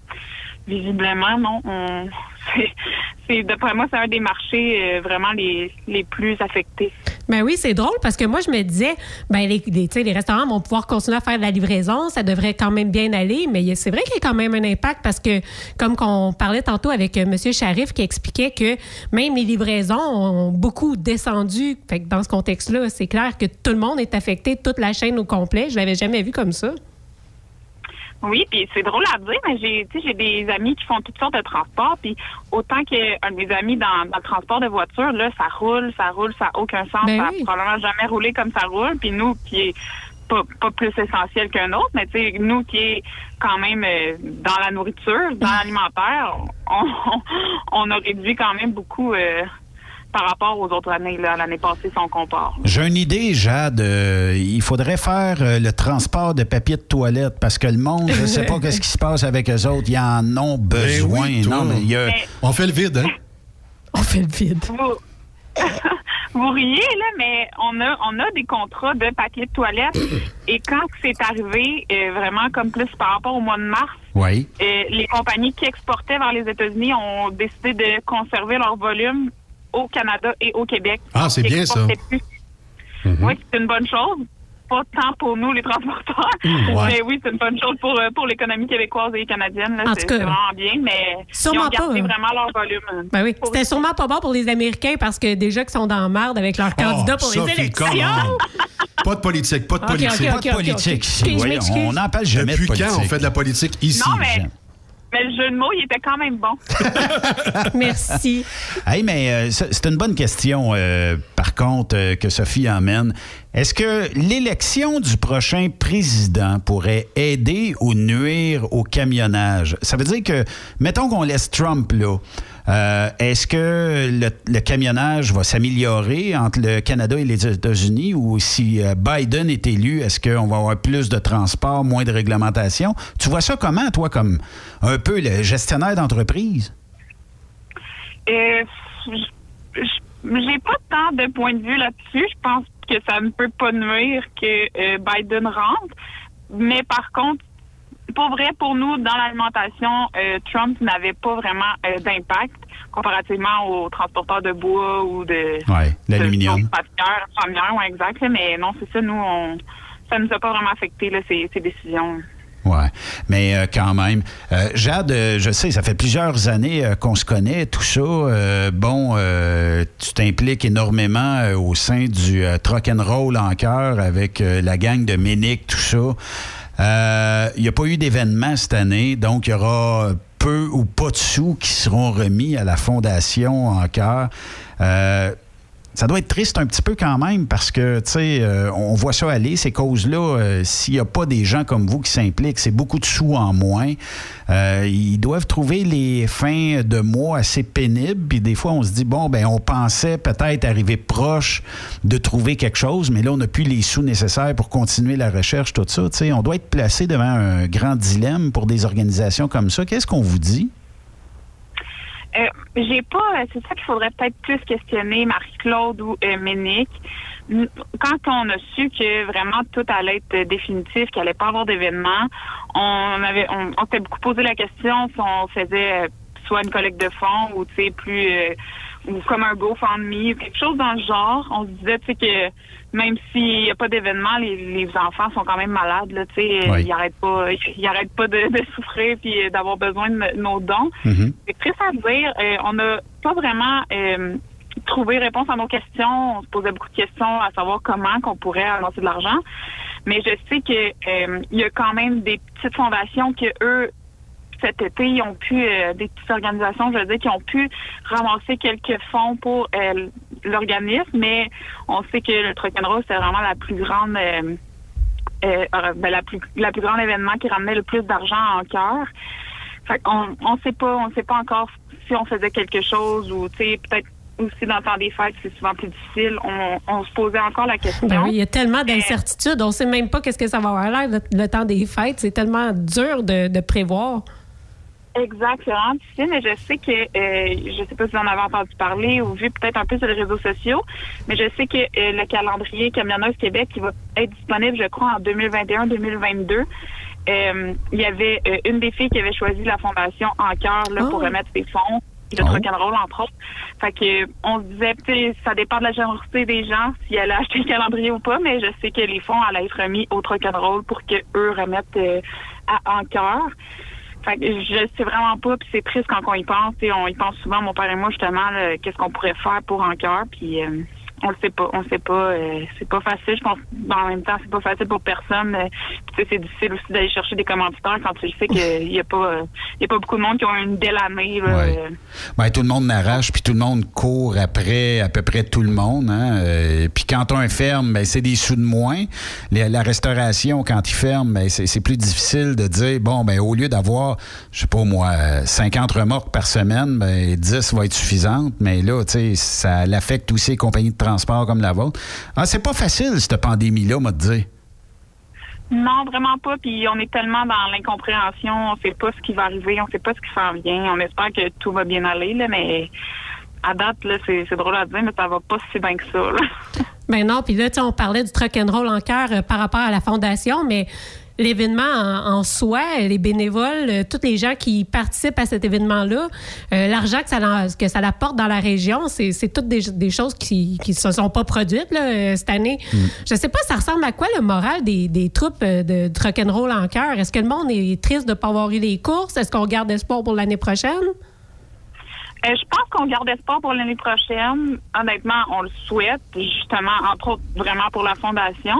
visiblement, non. On, [LAUGHS] c'est, d'après moi, c'est un des marchés euh, vraiment les, les plus affectés. Ben oui, c'est drôle parce que moi, je me disais, ben les, les, les restaurants vont pouvoir continuer à faire de la livraison, ça devrait quand même bien aller, mais c'est vrai qu'il y a quand même un impact parce que, comme qu'on parlait tantôt avec euh, M. Sharif qui expliquait que même les livraisons ont beaucoup descendu. Fait que dans ce contexte-là, c'est clair que tout le monde est affecté, toute la chaîne au complet. Je l'avais jamais vu comme ça. Oui, puis c'est drôle à dire, mais j'ai j'ai des amis qui font toutes sortes de transports, puis autant qu'un de mes amis dans, dans, le transport de voiture, là, ça roule, ça roule, ça n'a aucun sens, Ben ça a oui. probablement jamais roulé comme ça roule, puis nous qui est pas, pas plus essentiel qu'un autre, mais tu sais, nous qui est quand même euh, dans la nourriture, dans l'alimentaire, on, [LAUGHS] on, on a réduit quand même beaucoup euh, par rapport aux autres années, là, l'année passée, si on compare. J'ai une idée, Jade. Euh, il faudrait faire euh, le transport de papier de toilette parce que le monde, je ne sais [LAUGHS] pas qu'est-ce qui se passe avec eux autres. Ils en ont besoin. Ben oui, toi. non, mais il y a- On fait le vide, hein? [LAUGHS] On fait le vide. Vous, [LAUGHS] vous riez, là, mais on a, on a des contrats de papier de toilette. [COUGHS] et quand c'est arrivé, euh, vraiment comme plus par rapport au mois de mars, Oui. euh, les compagnies qui exportaient vers les États-Unis ont décidé de conserver leur volume au Canada et au Québec. Ah, c'est bien, ça. plus. Oui, c'est une bonne chose. Pas tant pour nous, les transporteurs. [LAUGHS] Ouais. Mais oui, c'est une bonne chose pour, euh, pour l'économie québécoise et canadienne. En C'est tout cas, c'est vraiment bien, mais ils ont gardé pas, hein. vraiment leur volume. Ben oui. C'était sûrement pas bon pour les Américains parce que déjà qu'ils sont dans la merde avec leur candidat pour les Oh, élections. Pas de politique, pas de politique. ok, ok, Pas de politique Voyons, on n'en parle jamais Depuis de politique. quand on fait de la politique ici? Non, mais, mais le jeu de mots, il était quand même bon. [LAUGHS] Merci. Hey, mais euh, c'est une bonne question, euh, par contre, euh, que Sophie emmène. Est-ce que l'élection du prochain président pourrait aider ou nuire au camionnage? Ça veut dire que, mettons qu'on laisse Trump là, euh, est-ce que le, camionnage va s'améliorer entre le Canada et les États-Unis? Ou si euh, Biden est élu, est-ce qu'on va avoir plus de transport, moins de réglementation? Tu vois ça comment, toi, comme un peu le gestionnaire d'entreprise? Euh, J'ai pas tant de point de vue là-dessus. Je pense que ça ne peut pas nuire que euh, Biden rentre. Mais par contre, pour vrai, pour nous, dans l'alimentation, euh, Trump n'avait pas vraiment euh, d'impact comparativement aux transporteurs de bois ou de Oui, l'aluminium. pâtissières, premières, ouais, exact. là. Mais non, c'est ça, nous, on, ça nous a pas vraiment affecté là, ces, ces décisions. Ouais, mais euh, quand même. Euh, Jade, euh, je sais, ça fait plusieurs années qu'on se connaît, tout ça. Bon, euh, tu t'impliques énormément au sein du euh, Truck and Roll en cœur avec la gang de Ménic, tout ça. Euh, Il n'y a pas eu d'événement cette année, donc il y aura peu ou pas de sous qui seront remis à la Fondation en cœur. Euh, ça doit être triste un petit peu quand même parce que, tu sais, euh, on voit ça aller, ces causes-là. euh, S'il n'y a pas des gens comme vous qui s'impliquent, c'est beaucoup de sous en moins. Euh, ils doivent trouver les fins de mois assez pénibles. Puis des fois, on se dit, bon, ben on pensait peut-être arriver proche de trouver quelque chose, mais là, on n'a plus les sous nécessaires pour continuer la recherche, tout ça. Tu sais, on doit être placé devant un grand dilemme pour des organisations comme ça. Qu'est-ce qu'on vous dit? Euh, j'ai pas, c'est ça qu'il faudrait peut-être plus questionner Marie-Claude ou euh, Ménic. Quand on a su que vraiment tout allait être euh, définitif, qu'il allait pas avoir d'événement, on avait, on, on s'était beaucoup posé la question si on faisait euh, soit une collecte de fonds ou tu sais plus ou comme un GoFundMe ou quelque chose dans le genre. On se disait tu sais que même s'il n'y a pas d'événement, les, les enfants sont quand même malades là, tu sais, euh, Oui. ils arrêtent pas, ils arrêtent pas de, de souffrir puis euh, d'avoir besoin de no- nos dons. C'est triste à dire. Euh, on n'a pas vraiment euh, trouvé réponse à nos questions. On se posait beaucoup de questions à savoir comment qu'on pourrait avancer de l'argent. Mais je sais que euh, il y a quand même des petites fondations que eux cet été, ils ont pu, euh, des petites organisations, je veux dire, qui ont pu ramasser quelques fonds pour euh, l'organisme, mais on sait que le Truck and Roll, c'est vraiment la plus grande euh, ben, la plus la plus grande événement qui ramenait le plus d'argent en cœur. Fait qu'on on sait pas, on sait pas encore si on faisait quelque chose ou tu sais peut-être aussi dans le temps des fêtes, c'est souvent plus difficile. On, on se posait encore la question. Ben oui, il y a tellement d'incertitudes. On ne sait même pas qu'est-ce que ça va avoir l'air le, le temps des fêtes. C'est tellement dur de, de prévoir. Exact, c'est vraiment difficile, mais je sais que, euh, je sais pas si vous en avez entendu parler ou vu peut-être un peu sur les réseaux sociaux, mais je sais que euh, le calendrier Camionneuse Québec qui va être disponible, je crois, en 2021-2022. Euh, il y avait euh, une des filles qui avait choisi la fondation En cœur là, pour remettre ses fonds, le Oh. rock'n'roll entre autres. Fait que on se disait, ça dépend de la générosité des gens s'ils allaient acheter le calendrier ou pas, mais je sais que les fonds allaient être remis au rock'n'roll pour que eux remettent à En cœur. Je sais vraiment pas, puis c'est triste quand on y pense. On y pense souvent, mon père et moi, justement, qu'est-ce qu'on pourrait faire pour En cœur, puis euh, on le sait pas. On le sait pas. euh, c'est pas facile. Je pense en même temps, c'est pas facile pour personne. euh, c'est difficile aussi d'aller chercher des commanditaires quand tu sais qu'il y a pas euh, a pas beaucoup de monde qui ont une belle année. Ouais, tout le monde n'arrache, puis tout le monde court après à peu près tout le monde. Hein? Puis quand on ferme, ben, c'est des sous de moins. La restauration, quand ils ferment, ben, c'est plus difficile de dire, bon, ben, au lieu d'avoir, je sais pas moi, euh, 50 remorques par semaine, ben, 10 va être suffisante. Mais là, ça l'affecte aussi les compagnies de transport comme la vôtre. Ah, c'est pas facile, cette pandémie-là, moi, de dire. Non, vraiment pas. Puis on est tellement dans l'incompréhension. On sait pas ce qui va arriver. On sait pas ce qui s'en vient. On espère que tout va bien aller, là, mais à date, là, c'est c'est drôle à dire, mais ça va pas si bien que ça. Là. [LAUGHS] Ben non, puis là, tu sais, on parlait du truck and roll en cœur euh, par rapport à la fondation, mais l'événement en, en soi, les bénévoles, euh, tous les gens qui participent à cet événement-là, euh, l'argent que ça, que ça apporte dans la région, c'est c'est toutes des, des choses qui ne se sont pas produites là, euh, cette année. Je sais pas, ça ressemble à quoi le moral des, des troupes de, de rock and roll en cœur? Est-ce que le monde est triste de ne pas avoir eu les courses? Est-ce qu'on garde espoir pour l'année prochaine? Euh, je pense qu'on garde espoir pour l'année prochaine. Honnêtement, on le souhaite, justement, entre autres, vraiment pour la fondation.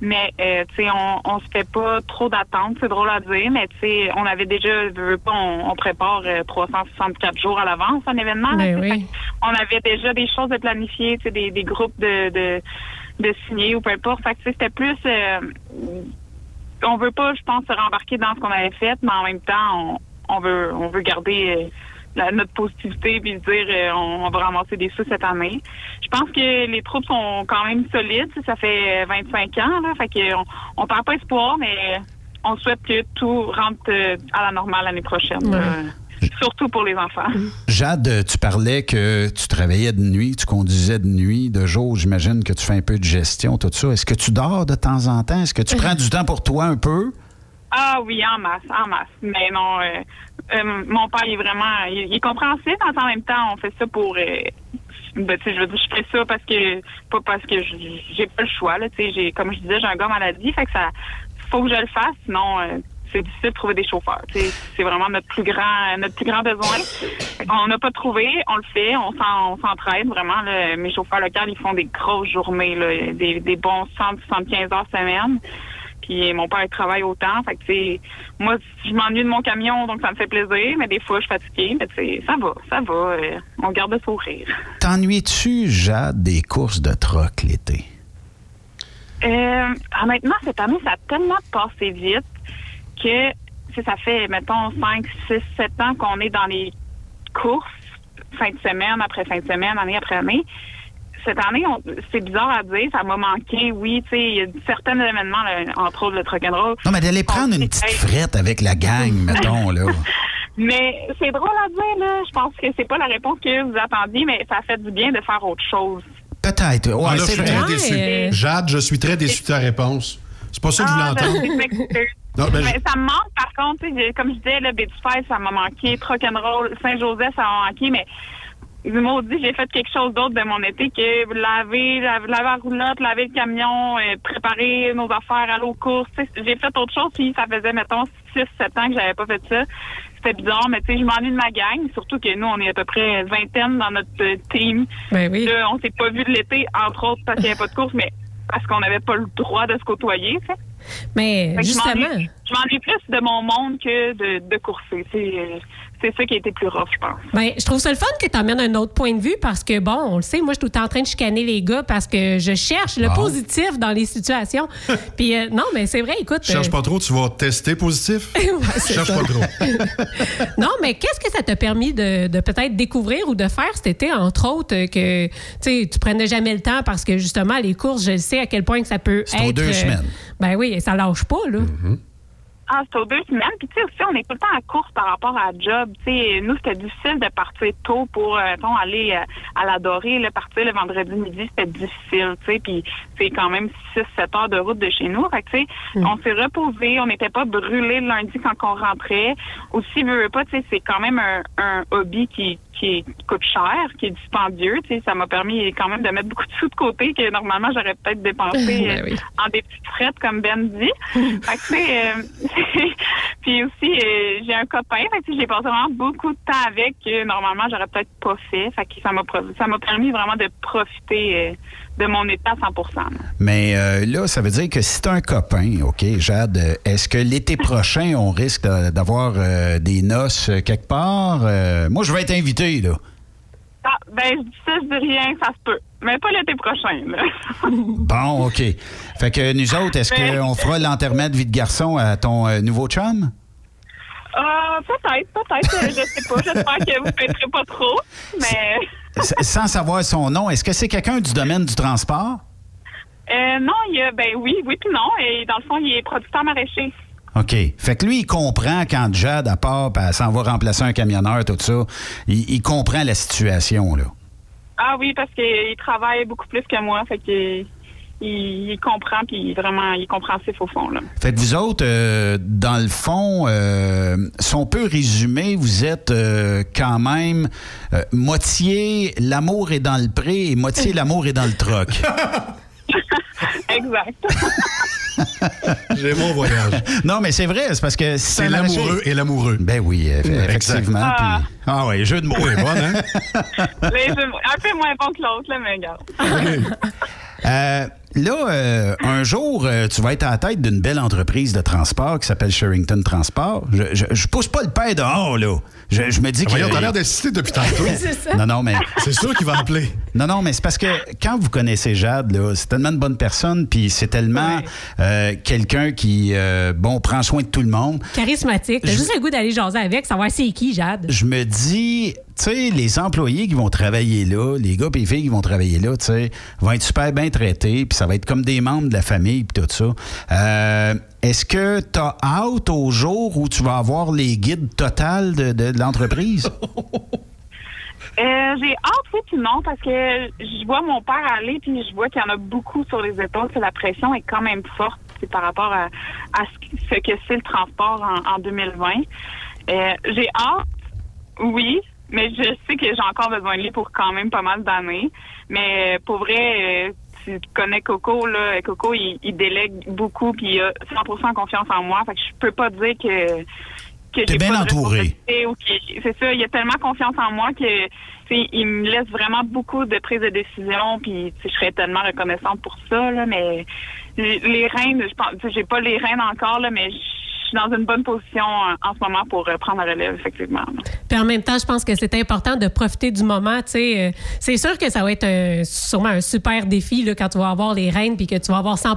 Mais, euh, tu sais, on, on se fait pas trop d'attentes, c'est drôle à dire, mais tu sais, on avait déjà, pas, on, on prépare euh, 364 jours à l'avance un événement. là, Ben oui. On avait déjà des choses de planifier, tu sais, des, des groupes de, de, de signés ou peu importe. Fait que, tu sais, c'était plus, euh, on veut pas, je pense, se rembarquer dans ce qu'on avait fait, mais en même temps, on, on veut, on veut garder euh, la- notre positivité puis dire euh, on, on va ramasser des sous cette année. Je pense que les troupes sont quand même solides. Ça fait euh, 25 ans, là, fait que on, perd pas espoir, mais on souhaite que tout rentre euh, à la normale l'année prochaine. Surtout pour les enfants. Jade, tu parlais que tu travaillais de nuit, tu conduisais de nuit, de jour. J'imagine que tu fais un peu de gestion, tout ça. Est-ce que tu dors de temps en temps? Est-ce que tu prends [LAUGHS] du temps pour toi un peu? Ah oui, en masse, en masse. Mais non, euh, euh, mon père il est vraiment, il, est compréhensif. En même temps, on fait ça pour, euh, ben, je veux dire, je fais ça parce que, pas parce que j'ai pas le choix. Là, tu sais, j'ai, comme je disais, j'ai un gars maladie, fait que ça, faut que je le fasse, sinon. euh, c'est difficile de trouver des chauffeurs. C'est vraiment notre plus grand notre plus grand besoin. On n'a pas trouvé, on le fait, on s'en- on s'entraide vraiment. là. Mes chauffeurs locaux, ils font des grosses journées, là, des, des bons 175 heures semaine. Puis mon père il travaille autant. Fait que, moi, je m'ennuie de mon camion, donc ça me fait plaisir. Mais des fois, je suis fatiguée. Mais tu ça va, ça va. euh, on garde le sourire. T'ennuies-tu, Jade, des courses de troc l'été? Euh, honnêtement, cette année, ça a tellement passé vite que ça fait, mettons, 5, 6, 7 ans qu'on est dans les courses, fin de semaine après fin de semaine, année après année. Cette année, on- c'est bizarre à dire, ça m'a manqué, oui, tu sais, il y a certains événements, là, entre autres le truck and roll. Non, mais d'aller prendre une petite frette avec la gang, [LAUGHS] mettons, là. Mais c'est drôle à dire, là. Je pense que c'est pas la réponse que vous attendiez, mais ça fait du bien de faire autre chose. Peut-être. Ouais, Ah, là, je suis très déçu. Jade, je suis très déçu de ta réponse. C'est pas ça que je voulais Ah, entendre. ben, je m'excuse. Non, ben, Mais ça me manque, par contre, comme je disais, le Betty Five, ça m'a manqué. Roll, Saint-Joseph, ça m'a manqué, mais du maudit, j'ai fait quelque chose d'autre de mon été que laver, laver, laver la roulotte, laver le camion, euh, préparer nos affaires, aller aux courses. J'ai fait autre chose, puis ça faisait, mettons, 6-7 ans que j'avais pas fait ça. C'était bizarre, mais tu sais, je m'ennuie de ma gang, surtout que nous, on est à peu près vingtaine dans notre euh, team. Ben oui. Là, on s'est pas vu de l'été, entre autres, parce qu'il n'y avait pas de course, mais parce qu'on n'avait pas le droit de se côtoyer. Mais Fait justement, Je m'ennuie plus de mon monde que de, de courser. C'est ça qui a été plus rough, je pense. Ben, je trouve ça le fun que tu amènes un autre point de vue parce que, bon, on le sait, moi, je suis tout le temps en train de chicaner les gars parce que je cherche le Bon. positif dans les situations. [LAUGHS] Puis, euh, non, mais c'est vrai, écoute. Cherche euh, pas trop, tu vas tester positif. [LAUGHS] c'est Cherche ça. pas trop. [LAUGHS] non, mais qu'est-ce que ça t'a permis de, de peut-être découvrir ou de faire cet été, entre autres, euh, que tu sais, tu prenais jamais le temps parce que justement, les courses, je sais à quel point que ça peut C'est aux être. deux euh, semaines. Ben oui, et ça lâche pas, là. Ah, c'était aux deux semaines. Puis, tu sais, aussi, on est tout le temps à course par rapport à la job. Tu sais, nous, c'était difficile de partir tôt pour, euh, aller euh, à la dorée. Là, partir le vendredi midi, c'était difficile, tu sais. Puis, c'est quand même 6-7 heures de route de chez nous. Fait que, tu sais, on s'est reposé. On n'était pas brûlé le lundi quand on rentrait. Aussi, veux, veux pas, tu sais, c'est quand même un, un hobby qui, qui, qui coûte cher, qui est dispendieux. Tu sais, ça m'a permis quand même de mettre beaucoup de sous de côté que normalement, j'aurais peut-être dépensé [LAUGHS] Ben oui. euh, en des petites frettes, comme Ben dit. fait que, euh, [LAUGHS] puis aussi, euh, j'ai un copain, fait que, j'ai passé vraiment beaucoup de temps avec que normalement, j'aurais peut-être pas fait. Fait que ça m'a ça m'a permis vraiment de profiter euh, de mon état à 100 là. Mais euh, là, ça veut dire que si tu un copain, OK, Jade, euh, est-ce que l'été [LAUGHS] prochain, on risque d'avoir euh, des noces quelque part? Euh, moi, je vais être invité, là. Ah, ben, je dis ça, je dis rien, ça se peut. Mais pas l'été prochain, là. [LAUGHS] Bon, OK. Fait que nous autres, est-ce Ben- qu'on fera l'enterrement de vie de garçon à ton nouveau chum? Ah, peut-être, peut-être. Je sais pas. J'espère que vous ne fêterez pas trop. [LAUGHS] Mais Sans savoir son nom, est-ce que c'est quelqu'un du domaine du transport? euh, non, il y a, ben oui, oui puis non. Et dans le fond, il est producteur maraîcher. OK. Fait que lui, il comprend quand Jade, à part, elle s'en va remplacer un camionneur, tout ça, il, il comprend la situation, là. Ah oui, parce qu'il travaille beaucoup plus que moi. Fait que il, il comprend, puis vraiment, il est compréhensif au fond, là. Fait que vous autres, euh, dans le fond, euh, si on peut résumer, vous êtes euh, quand même euh, moitié l'amour est dans le pré et moitié l'amour est dans le troc. [LAUGHS] exact. [LAUGHS] J'ai mon voyage. Non, mais c'est vrai, c'est parce que C'est l'amoureux et l'amoureux. Ben oui, effectivement. Ah. puis- Ah ouais, jeu de mots. Oui, bonne, hein? [LAUGHS] Les jeux- un peu moins bon que l'autre, là, mais regarde. Euh, là, euh, un jour, euh, tu vas être à la tête d'une belle entreprise de transport qui s'appelle Sherrington Transport. Je, je, je pousse pas le pain dehors, là. Je, je me dis que. Voyons, t'as l'air d'insister depuis tantôt. [LAUGHS] C'est ça. Non, non, mais. [LAUGHS] C'est sûr qu'il va appeler. Non, non, mais c'est parce que quand vous connaissez Jade, là, c'est tellement une bonne personne, puis c'est tellement euh, quelqu'un qui, euh, bon, prend soin de tout le monde. Charismatique. T'as Je- juste le goût d'aller jaser avec, savoir c'est qui, Jade. Je me dis, tu sais, les employés qui vont travailler là, les gars et les filles qui vont travailler là, tu sais, vont être super bien traités, puis ça va être comme des membres de la famille, puis tout ça. Euh, Est-ce que tu as hâte au jour où tu vas avoir les guides total de, de- l'entreprise? [LAUGHS] Euh, j'ai hâte, oui, puis non, parce que je vois mon père aller, puis je vois qu'il y en a beaucoup sur les épaules. que La pression est quand même forte par rapport à, ce, que- ce que c'est le transport en, en 2020. Euh, j'ai hâte, oui, mais je sais que j'ai encore besoin de lui pour quand même pas mal d'années. Mais pour vrai, euh, tu connais Coco, là, Coco, il, il délègue beaucoup, puis il a 100% confiance en moi. Fait que je peux pas dire que que T'es bien entouré. C'est ça, il a tellement confiance en moi que tu sais, il me laisse vraiment beaucoup de prise de décision, puis je serais tellement reconnaissante pour ça, là, mais les reins, je pense, tu sais, j'ai pas les reins encore, là, mais je suis dans une bonne position euh, en ce moment pour euh, prendre la relève, effectivement. Puis en même temps, je pense que c'est important de profiter du moment. tu sais. Euh, C'est sûr que ça va être un- sûrement un super défi là, quand tu vas avoir les rênes puis que tu vas avoir 100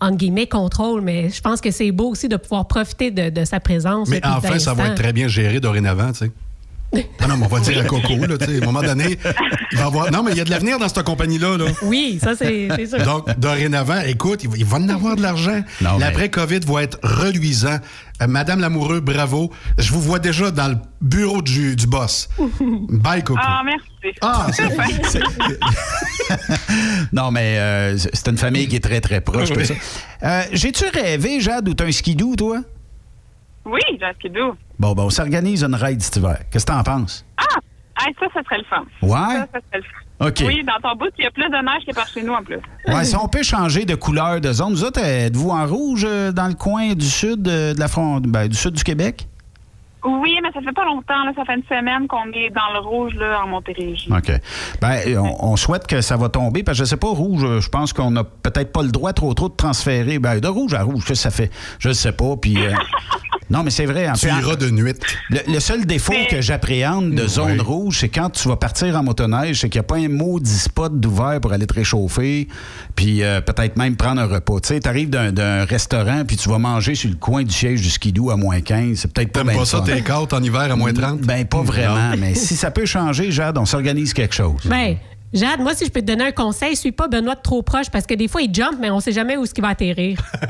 entre guillemets contrôle. Mais je pense que c'est beau aussi de pouvoir profiter de, de sa présence. Mais enfin, ça va être très bien géré dorénavant, tu sais. [LAUGHS] Non, non, mais on va dire à Coco, là, tu sais. À un moment donné, il va avoir. Non, mais il y a de l'avenir dans cette compagnie-là, là. Oui, ça, c'est sûr. Donc, dorénavant, écoute, il va, il va en avoir de l'argent. L'après-COVID va être reluisant. Euh, Madame Lamoureux, bravo. Je vous vois déjà dans le bureau du, du boss. Bye, Coco. Ah, merci. Ah, [LAUGHS] c'est- [LAUGHS] non, mais euh, c'est une famille qui est très, très proche. Oui. Euh, J'ai-tu rêvé, Jade, ou t'as un skidoo, toi? Oui, j'ai un skidoo. Bon, ben, on s'organise une ride cet hiver. Qu'est-ce que t'en penses? Ah, hey, ça, ça serait le fun. Ouais? Ça, ça serait le fun. OK. Oui, dans ton bout, il y a plus de neige que par chez nous en plus. Ouais, si on peut changer de couleur de zone. Vous autres, êtes-vous en rouge euh, dans le coin du sud euh, de la front... ben, du sud du Québec? Oui, mais ça fait pas longtemps, là, ça fait une semaine qu'on est dans le rouge là, en Montérégie. OK. Ben, on, on souhaite que ça va tomber, parce que je sais pas, rouge, euh, je pense qu'on n'a peut-être pas le droit trop trop de transférer. Ben, de rouge à rouge, que ça fait? Je ne sais pas. Puis. euh, [LAUGHS] non, mais c'est vrai. En Tu fait, iras de nuit. Le, le seul défaut que j'appréhende de zone rouge, c'est quand tu vas partir en motoneige, c'est qu'il n'y a pas un maudit spot d'ouvert pour aller te réchauffer, puis euh, peut-être même prendre un repas. Tu sais, tu arrives d'un, d'un restaurant, puis tu vas manger sur le coin du siège du skidoo à moins 15. C'est peut-être pas T'aimes pas ça, tes côtes en hiver à moins 30? Ben, pas vraiment, Non. mais si ça peut changer, Jade, on s'organise quelque chose. Ben, Jade, moi, si je peux te donner un conseil, suis pas Benoît de trop proche parce que des fois, il jump, mais on sait jamais où est-ce qu'il va atterrir. [LAUGHS]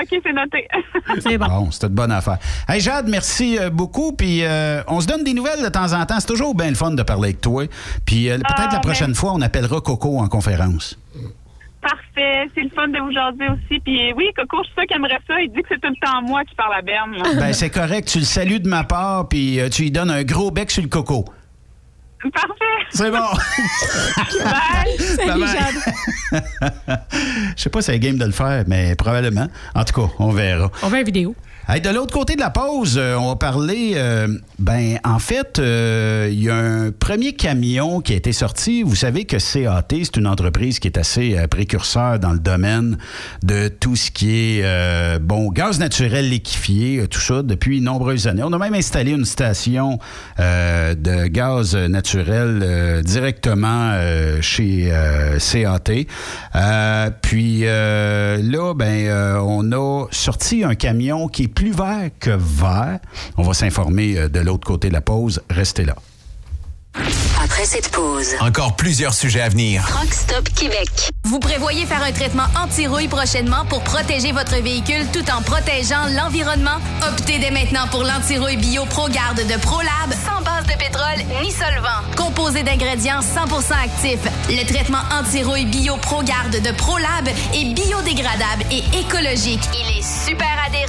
OK, c'est noté. [LAUGHS] C'est bon. Bon, c'était de bonne affaire. Hey Jade, merci euh, beaucoup. Puis euh, on se donne des nouvelles de temps en temps. C'est toujours bien le fun de parler avec toi. Puis euh, peut-être Ah, la prochaine ben- fois, on appellera Coco en conférence. Parfait. C'est le fun de vous jaser aussi. Puis oui, Coco, je suis sûr qu'il aimerait ça. Il dit que c'est tout le temps moi qui parle à Berne. Ben c'est correct. Tu le salues de ma part, puis euh, tu lui donnes un gros bec sur le coco. Parfait. C'est bon. [LAUGHS] Bye. Bye bye. [LAUGHS] Je sais pas si c'est game de le faire, mais probablement. En tout cas, on verra. On veut une vidéo. De l'autre côté de la pause, euh, on va parler. euh, ben, en fait, euh, il y a un premier camion qui a été sorti. Vous savez que CAT, c'est une entreprise qui est assez précurseur dans le domaine de tout ce qui est bon gaz naturel liquéfié, tout ça depuis de nombreuses années. On a même installé une station de gaz naturel directement chez CAT. Puis là, ben, on a sorti un camion qui est plus vert que vert. On va s'informer euh, de l'autre côté de la pause. Restez là. Après cette pause, Encore plusieurs sujets à venir. Truck Stop Québec. Vous prévoyez faire un traitement anti-rouille prochainement pour protéger votre véhicule tout en protégeant l'environnement? Optez dès maintenant pour l'anti-rouille bio ProGarde de ProLab sans base de pétrole ni solvant. Composé d'ingrédients 100% actifs, le traitement anti-rouille bio ProGarde de ProLab est biodégradable et écologique. Il est super adhérent,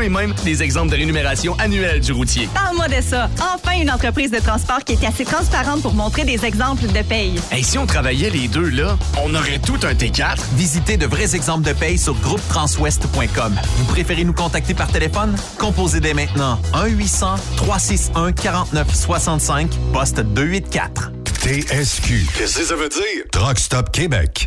et même des exemples de rémunération annuelle du routier. Parle-moi de ça. Enfin, une entreprise de transport qui est assez transparente pour montrer des exemples de paye. Et si on travaillait les deux là, on aurait tout un T4. Visitez de vrais exemples de paye sur groupetranswest.com. Vous préférez nous contacter par téléphone? Composez dès maintenant 1-800-361-4965, poste 284. TSQ. Qu'est-ce que ça veut dire? Truck Stop Québec.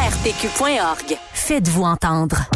ARPQ.org. Faites-vous entendre.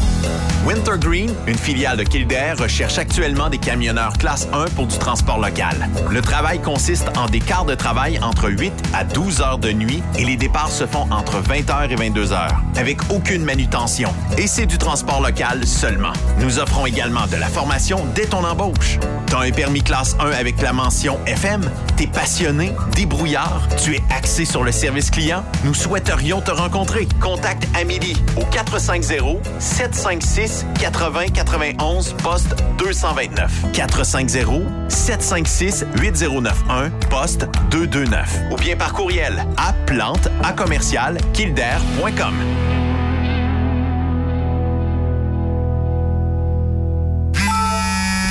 Wintergreen, une filiale de Kildare, recherche actuellement des camionneurs classe 1 pour du transport local. Le travail consiste en des quarts de travail entre 8 à 12 heures de nuit et les départs se font entre 20h et 22h, avec aucune manutention. Et c'est du transport local seulement. Nous offrons également de la formation dès ton embauche. T'as un permis classe 1 avec la mention FM? T'es passionné, débrouillard, tu es axé sur le service client? Nous souhaiterions te rencontrer. Contacte Amélie au 450 756 80 91 poste 229. 450 756 8091 poste 229. Ou bien par courriel à plante à commercial kildare.com.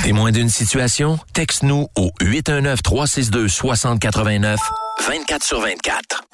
Témoin d'une situation? Texte-nous au 819-362-6089, 24 sur 24.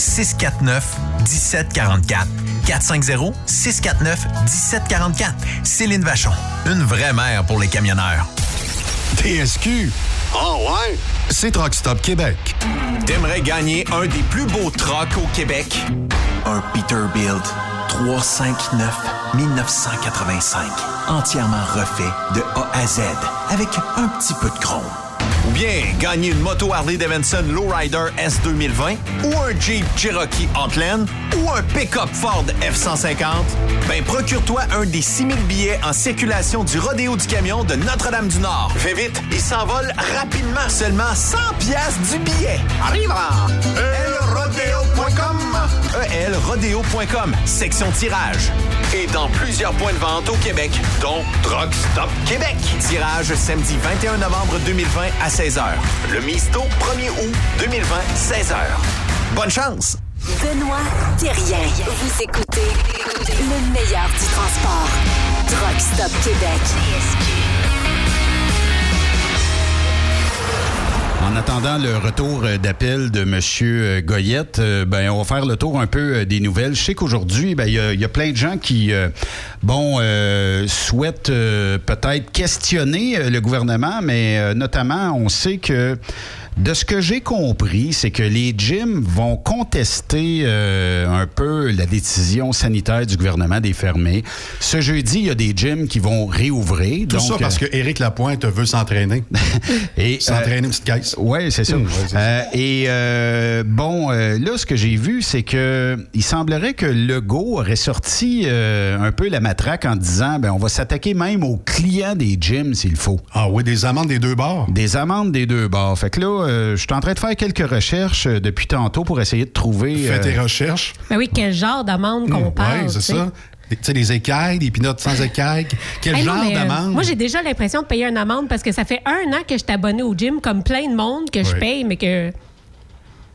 649 1744. 450 649 1744. Céline Vachon, une vraie mère pour les camionneurs. TSQ. Oh ouais? C'est Truck Stop Québec. T'aimerais gagner un des plus beaux trucks au Québec? Un Peterbilt 359 1985. Entièrement refait de A à Z avec un petit peu de chrome. Ou bien gagner une moto Harley Davidson Lowrider S 2020 ou un Jeep Cherokee Outland ou un pick-up Ford F-150? Ben, procure-toi un des 6000 billets en circulation du Rodéo du Camion de Notre-Dame-du-Nord. Fais vite, il s'envole rapidement. Seulement 100 piastres du billet. Arrive elrodeo.com elrodeo.com, section tirage. Et dans plusieurs points de vente au Québec, dont Truck Stop Québec. Tirage samedi 21 novembre 2020 à 16h. Le Misto 1er août 2020, 16h. Bonne chance! Benoît Thérien. Vous écoutez le meilleur du transport. Truck Stop Québec. En attendant le retour euh, d'appel de M. Goyette, euh, ben, on va faire le tour un peu euh, des nouvelles. Je sais qu'aujourd'hui, ben, il y, a- il y a plein de gens qui, euh, bon, euh, souhaitent euh, peut-être questionner euh, le gouvernement, mais euh, notamment, on sait que de ce que j'ai compris, c'est que les gyms vont contester euh, un peu la décision sanitaire du gouvernement des fermer. Ce jeudi, il y a des gyms qui vont réouvrir. Tout donc, ça parce que Éric Lapointe veut s'entraîner. [LAUGHS] Et, s'entraîner euh, une petite caisse. Oui, c'est ça. Ouais, c'est Euh, et bon, là, ce que j'ai vu, c'est que il semblerait que Legault aurait sorti un peu la matraque en disant, ben, on va s'attaquer même aux clients des gyms s'il faut. Ah oui, des amendes des deux bords. Des amendes des deux bords. Fait que là, euh, je suis en train de faire quelques recherches euh, depuis tantôt pour essayer de trouver. Fais tes euh, recherches. Ben oui, quel genre d'amende qu'on Oui, parle. c'est tu sais? ça. Des- Tu sais, des écailles, des pinottes sans écailles. Quel Hey, genre mais, euh, d'amende? moi, j'ai déjà l'impression de payer une amende parce que ça fait un an que je suis abonné au gym, comme plein de monde que je Oui. paye, mais que.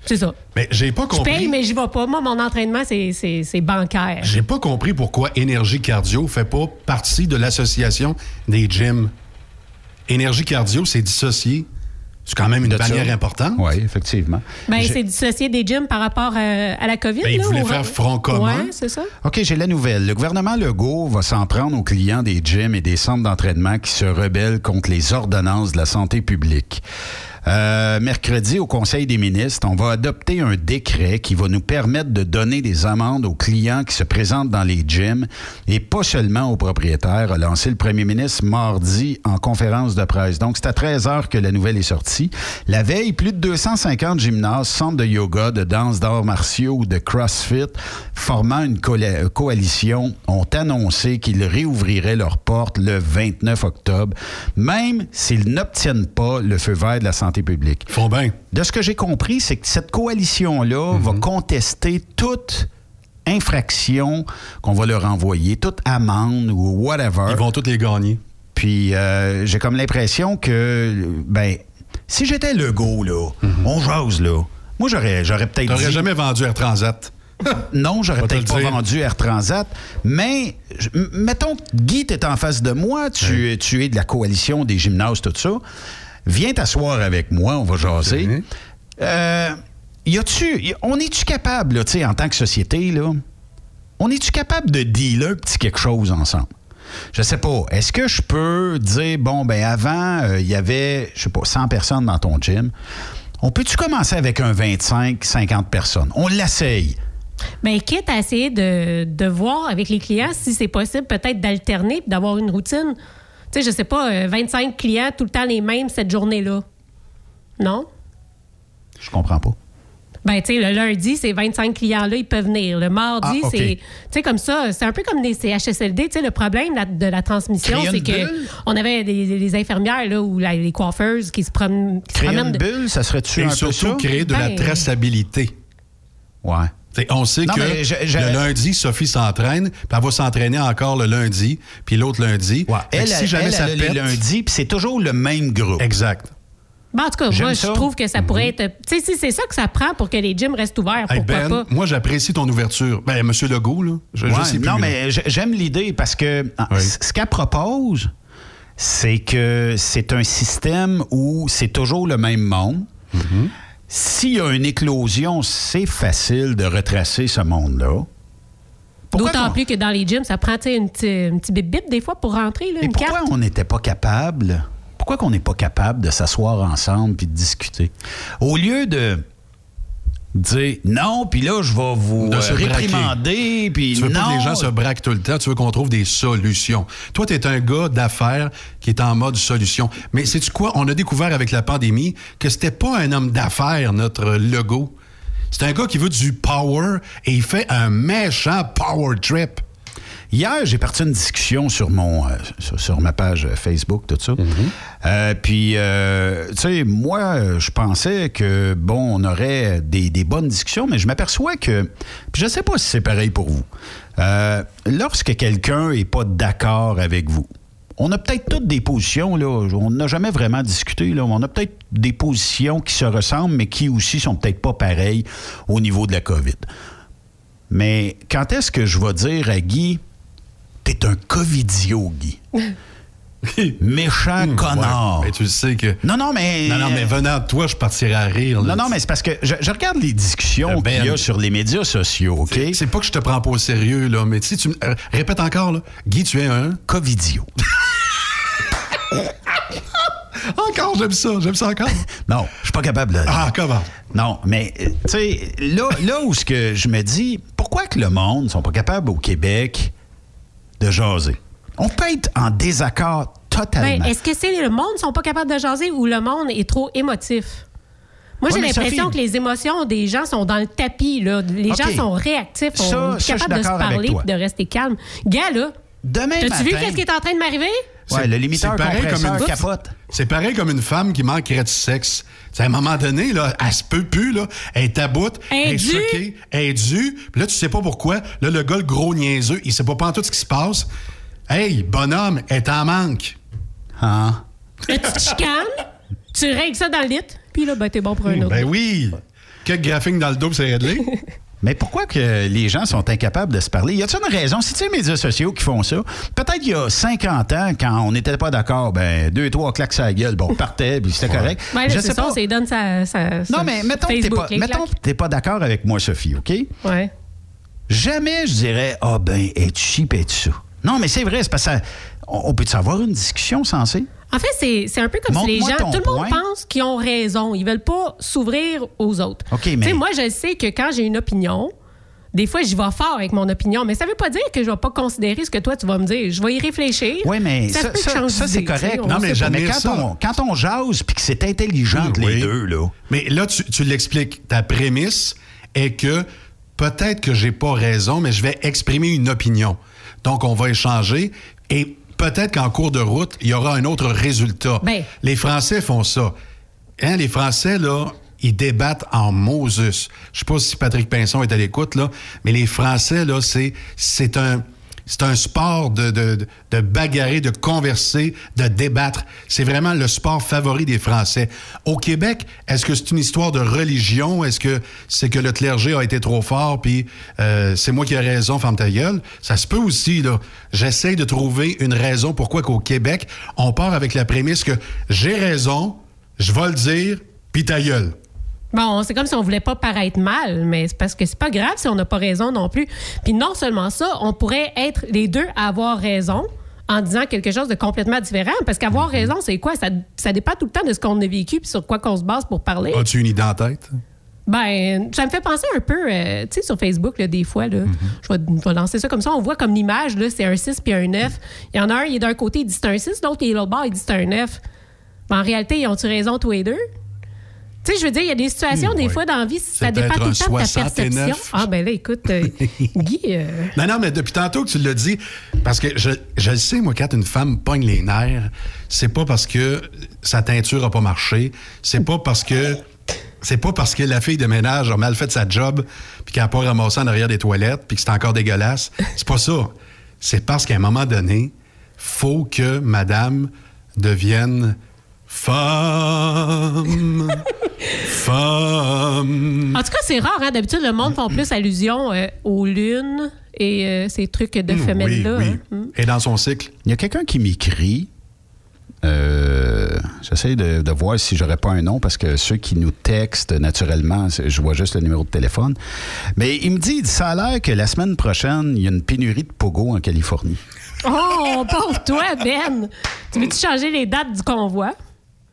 C'est ça. Mais j'ai pas Je compris. paye, mais je vais pas. Moi, mon entraînement, c'est- c'est c'est bancaire. J'ai pas compris pourquoi Énergie Cardio fait pas partie de l'association des gyms. Énergie Cardio, c'est dissocié. C'est quand même une bannière importante. Oui, effectivement. Ben, c'est dissocié des gyms par rapport euh, à la COVID. Ben, il là, voulait au- faire front commun. Ouais, c'est ça. OK, j'ai la nouvelle. Le gouvernement Legault va s'en prendre aux clients des gyms et des centres d'entraînement qui se rebellent contre les ordonnances de la santé publique. Euh, mercredi, au Conseil des ministres, on va adopter un décret qui va nous permettre de donner des amendes aux clients qui se présentent dans les gyms et pas seulement aux propriétaires, a lancé le premier ministre mardi en conférence de presse. Donc, c'est à 13 heures que la nouvelle est sortie. La veille, plus de 250 gymnases, centres de yoga, de danse d'arts martiaux ou de CrossFit formant une coalition ont annoncé qu'ils réouvriraient leurs portes le 29 octobre, même s'ils n'obtiennent pas le feu vert de la santé publique. Font bien. De ce que j'ai compris, c'est que cette coalition-là va contester toute infraction qu'on va leur envoyer, toute amende ou whatever. Ils vont tous les gagner. Puis euh, j'ai comme l'impression que, ben, si j'étais Legault, là, on jase, là, moi, j'aurais, j'aurais peut-être T'aurais dit... jamais vendu Air Transat. [LAUGHS] Non, j'aurais peut-être pas vendu Air Transat, mais mettons que Guy, t'es en face de moi, tu, tu es de la coalition des gymnases, tout ça. Viens t'asseoir avec moi, on va jaser. Euh, y a-tu, on est-tu capable, là, tu sais, en tant que société, là, on est-tu capable de dealer un petit quelque chose ensemble? Je sais pas. Est-ce que je peux dire, bon, ben avant, euh, il y avait, je sais pas, 100 personnes dans ton gym. On peut-tu commencer avec un 25, 50 personnes? On l'essaye. Mais quitte à essayer de, de voir avec les clients si c'est possible peut-être d'alterner d'avoir une routine. Tu sais, je sais pas, euh, 25 clients tout le temps les mêmes cette journée-là. Non? Je comprends pas. Ben, tu sais, le lundi, ces 25 clients-là, ils peuvent venir. Le mardi, Ah, c'est. Tu sais, comme ça, c'est un peu comme des CHSLD. Tu sais, le problème la- de la transmission, c'est que bulle? on avait des, des infirmières, là, ou la- les coiffeuses qui se, promènent- se Créer promènent. une de- bulle, ça serait-tu un peu ça? créer de la Ben- traçabilité. Ouais. T'sais, on sait Non, que mais je- je- le lundi, Sophie s'entraîne, puis elle va s'entraîner encore le lundi, puis l'autre lundi. Elle, si jamais elle, ça elle pète, les lundis, puis c'est toujours le même groupe. Exact. Ben, en tout cas, moi, ça. je trouve que ça pourrait être. Tu sais, si c'est ça que ça prend pour que les gyms restent ouverts, Hey, pourquoi ben, pas? moi, j'apprécie ton ouverture. Ben, Monsieur Legault, là, je, je Ouais, sais plus. non, mais j'aime l'idée parce que ah, Oui. ce qu'elle propose, c'est que c'est un système où c'est toujours le même monde. Mm-hmm. S'il y a une éclosion, c'est facile de retracer ce monde-là. D'autant plus que dans les gyms, ça prend une petite bip-bip des fois pour rentrer, là, Et une pourquoi carte. on n'était pas capable? Pourquoi qu'on n'est pas capable de s'asseoir ensemble puis de discuter? Au lieu de dire non, puis là, je vais vous De euh, se réprimander, puis Tu veux non. pas que les gens se braquent tout le temps, tu veux qu'on trouve des solutions. Toi, tu es un gars d'affaires qui est en mode solution. Mais sais-tu quoi? On a découvert avec la pandémie que c'était pas un homme d'affaires, notre logo. C'est un gars qui veut du power et il fait un méchant power trip. Hier, j'ai parti une discussion sur mon euh, sur, sur ma page Facebook, tout ça. Euh, puis, euh, tu sais, moi, euh, je pensais que, bon, on aurait des, des bonnes discussions, mais je m'aperçois que, puis je sais pas si c'est pareil pour vous, Euh, lorsque quelqu'un est pas d'accord avec vous, on a peut-être toutes des positions, là, on n'a jamais vraiment discuté, là, on a peut-être des positions qui se ressemblent, mais qui aussi sont peut-être pas pareilles au niveau de la COVID. Mais quand est-ce que je vais dire à Guy, t'es un covidio, Guy? [LAUGHS] Méchant connard. Ouais, mais tu le sais que. Non, non, mais. Non, non, mais venant de toi, je partirais à rire. là. Non, non, mais c'est parce que je, je regarde les discussions Ben, qu'il y a sur les médias sociaux, OK? C'est- pas que je te prends pas au sérieux, là, mais tu sais, tu me- euh, répète encore, là. Guy, tu es un. Covidio. [LAUGHS] encore, j'aime ça, j'aime ça encore. [LAUGHS] Non, je suis pas capable de. Ah, comment? Non, mais euh, tu sais, là, là où ce que je me dis, pourquoi que le monde ne sont pas capables au Québec de jaser? On peut être en désaccord totalement. Ben, Est-ce que c'est le monde sont pas capables de jaser ou le monde est trop émotif? Moi, Ouais, j'ai l'impression que les émotions des gens sont dans le tapis. Là. Les gens sont réactifs, on Ça, est ça, je suis capable de se parler et de rester calme. Gars, là, Demain t'as-tu vu qu'est-ce qui est en train de m'arriver? Ouais, le limiteur C'est pareil comme compresseur une capote. C'est pareil comme une femme qui manquerait de sexe. T'sais, à un moment donné, là, elle se peut plus, là. Elle est à bout, elle est choquée, elle est due. Puis là, tu sais pas pourquoi. Là, le gars, le gros niaiseux, il sait pas pas tout ce qui se passe. Hey, bonhomme, elle t'en manque. Ah. Là, tu te chicanes, tu règles ça dans le lit, puis là, ben, t'es bon pour un autre. Ben oui. Quelques graphiques dans le dos, c'est réglé. [LAUGHS] Mais pourquoi que les gens sont incapables de se parler? Y a-t-il une raison? C'est-tu les médias sociaux qui font ça? Peut-être il y a 50 ans, quand on n'était pas d'accord, ben, deux, trois claques la gueule, bon, on partait, puis c'était correct. Ouais, Je c'est sais ça, pas. c'est donne sa, sa- Non, sa- mais mettons que t'es Facebook, pas, que t'es pas d'accord avec moi, Sophie, OK? Ouais. Jamais je dirais, ah ben, es-tu cheap, es-tu ça? Non, mais c'est vrai, c'est parce que ça- on, on peut-tu avoir une discussion sensée? En fait, c'est c'est un peu comme si les gens, tout le monde point. pense qu'ils ont raison. Ils veulent pas s'ouvrir aux autres. OK, Tu mais- sais, moi, je sais que quand j'ai une opinion, des fois, j'y vais fort avec mon opinion, mais ça veut pas dire que je vais pas considérer ce que toi, tu vas me dire. Je vais y réfléchir. Oui, mais ça, ça, ça- ça, c'est correct. on Non, mais, j'admire quand, ça. on, quand on jase puis que c'est intelligent les Oui. deux, là. Mais là, tu, tu l'expliques. Ta prémisse est que peut-être que j'ai pas raison, mais je vais exprimer une opinion. Donc, on va échanger et peut-être qu'en cours de route, il y aura un autre résultat. Ben. Les Français font ça. Hein, les Français, là, ils débattent en Moses. Je sais pas si Patrick Pinson est à l'écoute, là, mais les Français, là, c'est, c'est un. C'est un sport de, de, de bagarrer, de converser, de débattre. C'est vraiment le sport favori des Français. Au Québec, est-ce que c'est une histoire de religion? Est-ce que c'est que le clergé a été trop fort, puis euh, c'est moi qui ai raison, femme ta? Ça se peut aussi, là. J'essaie de trouver une raison pourquoi qu'au Québec, on part avec la prémisse que j'ai raison, je vais le dire, puis ta gueule. Bon, c'est comme si on voulait pas paraître mal, mais c'est parce que c'est pas grave si on n'a pas raison non plus. Puis non seulement ça, on pourrait être les deux à avoir raison en disant quelque chose de complètement différent. Parce qu'avoir raison, c'est quoi? Ça, ça dépend tout le temps de ce qu'on a vécu puis sur quoi qu'on se base pour parler. As-tu une idée en tête? Ben, ça me fait penser un peu, euh, tu sais, sur Facebook, là, des fois, là, je, vais, je vais lancer ça comme ça. On voit comme l'image, là, c'est un 6 puis un 9. Il y en a un, il est d'un côté, il dit c'est un 6, l'autre, il est l'autre bord, il dit c'est un 9. Ben, en réalité, ils ont-tu raison tous les deux? Tu sais, je veux dire, il y a des situations, des fois, dans la vie, ça dépend tout le temps de ta 69. perception. Ah, ben là, écoute, euh, [LAUGHS] Guy, euh, Non, non, mais depuis tantôt que tu l'as dit, parce que je, je le sais, moi, quand une femme pogne les nerfs, c'est pas parce que sa teinture a pas marché, c'est pas parce que. C'est pas parce que la fille de ménage a mal fait sa job puis qu'elle n'a pas ramassé en arrière des toilettes puis que c'est encore dégueulasse. C'est pas ça. C'est parce qu'à un moment donné, faut que madame devienne femme. [LAUGHS] femme. En tout cas, c'est rare, hein? D'habitude, le monde font plus allusion euh, aux lunes et euh, ces trucs de Mm, femelles-là. oui, hein. oui. Et dans son cycle? Il y a quelqu'un qui m'écrit. Euh, J'essaie de, de voir si j'aurais pas un nom parce que ceux qui nous textent naturellement, je vois juste le numéro de téléphone. Mais il me dit, ça a l'air que la semaine prochaine, il y a une pénurie de pogo en Californie. Oh, pauvre toi, Ben! Tu veux-tu changer les dates du convoi?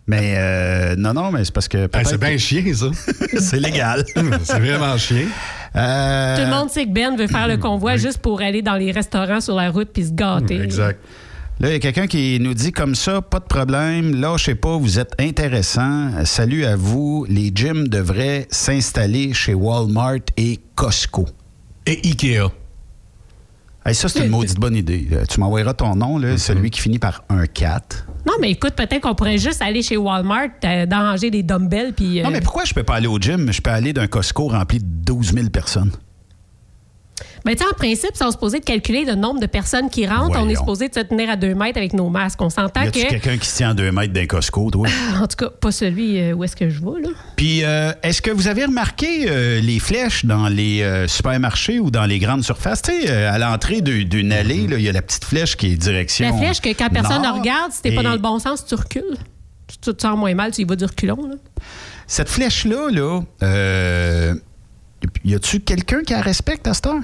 Mais euh, non, non, mais c'est parce que. c'est bien chien, ça. [LAUGHS] c'est légal. [LAUGHS] c'est vraiment chien. Euh, Tout le monde sait que Ben veut faire le [CLEARS THROAT] convoi juste pour aller dans les restaurants sur la route puis se gâter. Là, il y a quelqu'un qui nous dit comme ça, pas de problème, lâchez pas, vous êtes intéressant. Salut à vous. Les gyms devraient s'installer chez Walmart et Costco. Et Ikea. Hey, ça, c'est une maudite bonne idée. Euh, Tu m'envoyeras ton nom, là, celui qui finit par un 4. Non, mais écoute, peut-être qu'on pourrait juste aller chez Walmart, euh, d'arranger des dumbbells puis. euh, Non, mais pourquoi je peux pas aller au gym? Je peux aller d'un Costco rempli de 12 000 personnes. Ben, tu sais, en principe, si on se posait de calculer le nombre de personnes qui rentrent, on est supposé de se tenir à deux mètres avec nos masques. On s'entend Y que. quelqu'un qui se tient à 2 mètres d'un Costco, toi? [LAUGHS] En tout cas, pas celui euh, où est-ce que je vais, là. Puis, euh, est-ce que vous avez remarqué euh, les flèches dans les euh, supermarchés ou dans les grandes surfaces? Tu sais, à l'entrée d'une allée, là, il y a la petite flèche qui est direction. La flèche que quand personne ne regarde, si t'es pas Et dans le bon sens, tu recules. Tu, te sens moins mal, tu y vas du reculon, là. Cette flèche-là, là, euh, y a-tu quelqu'un qui la respecte à cette heure?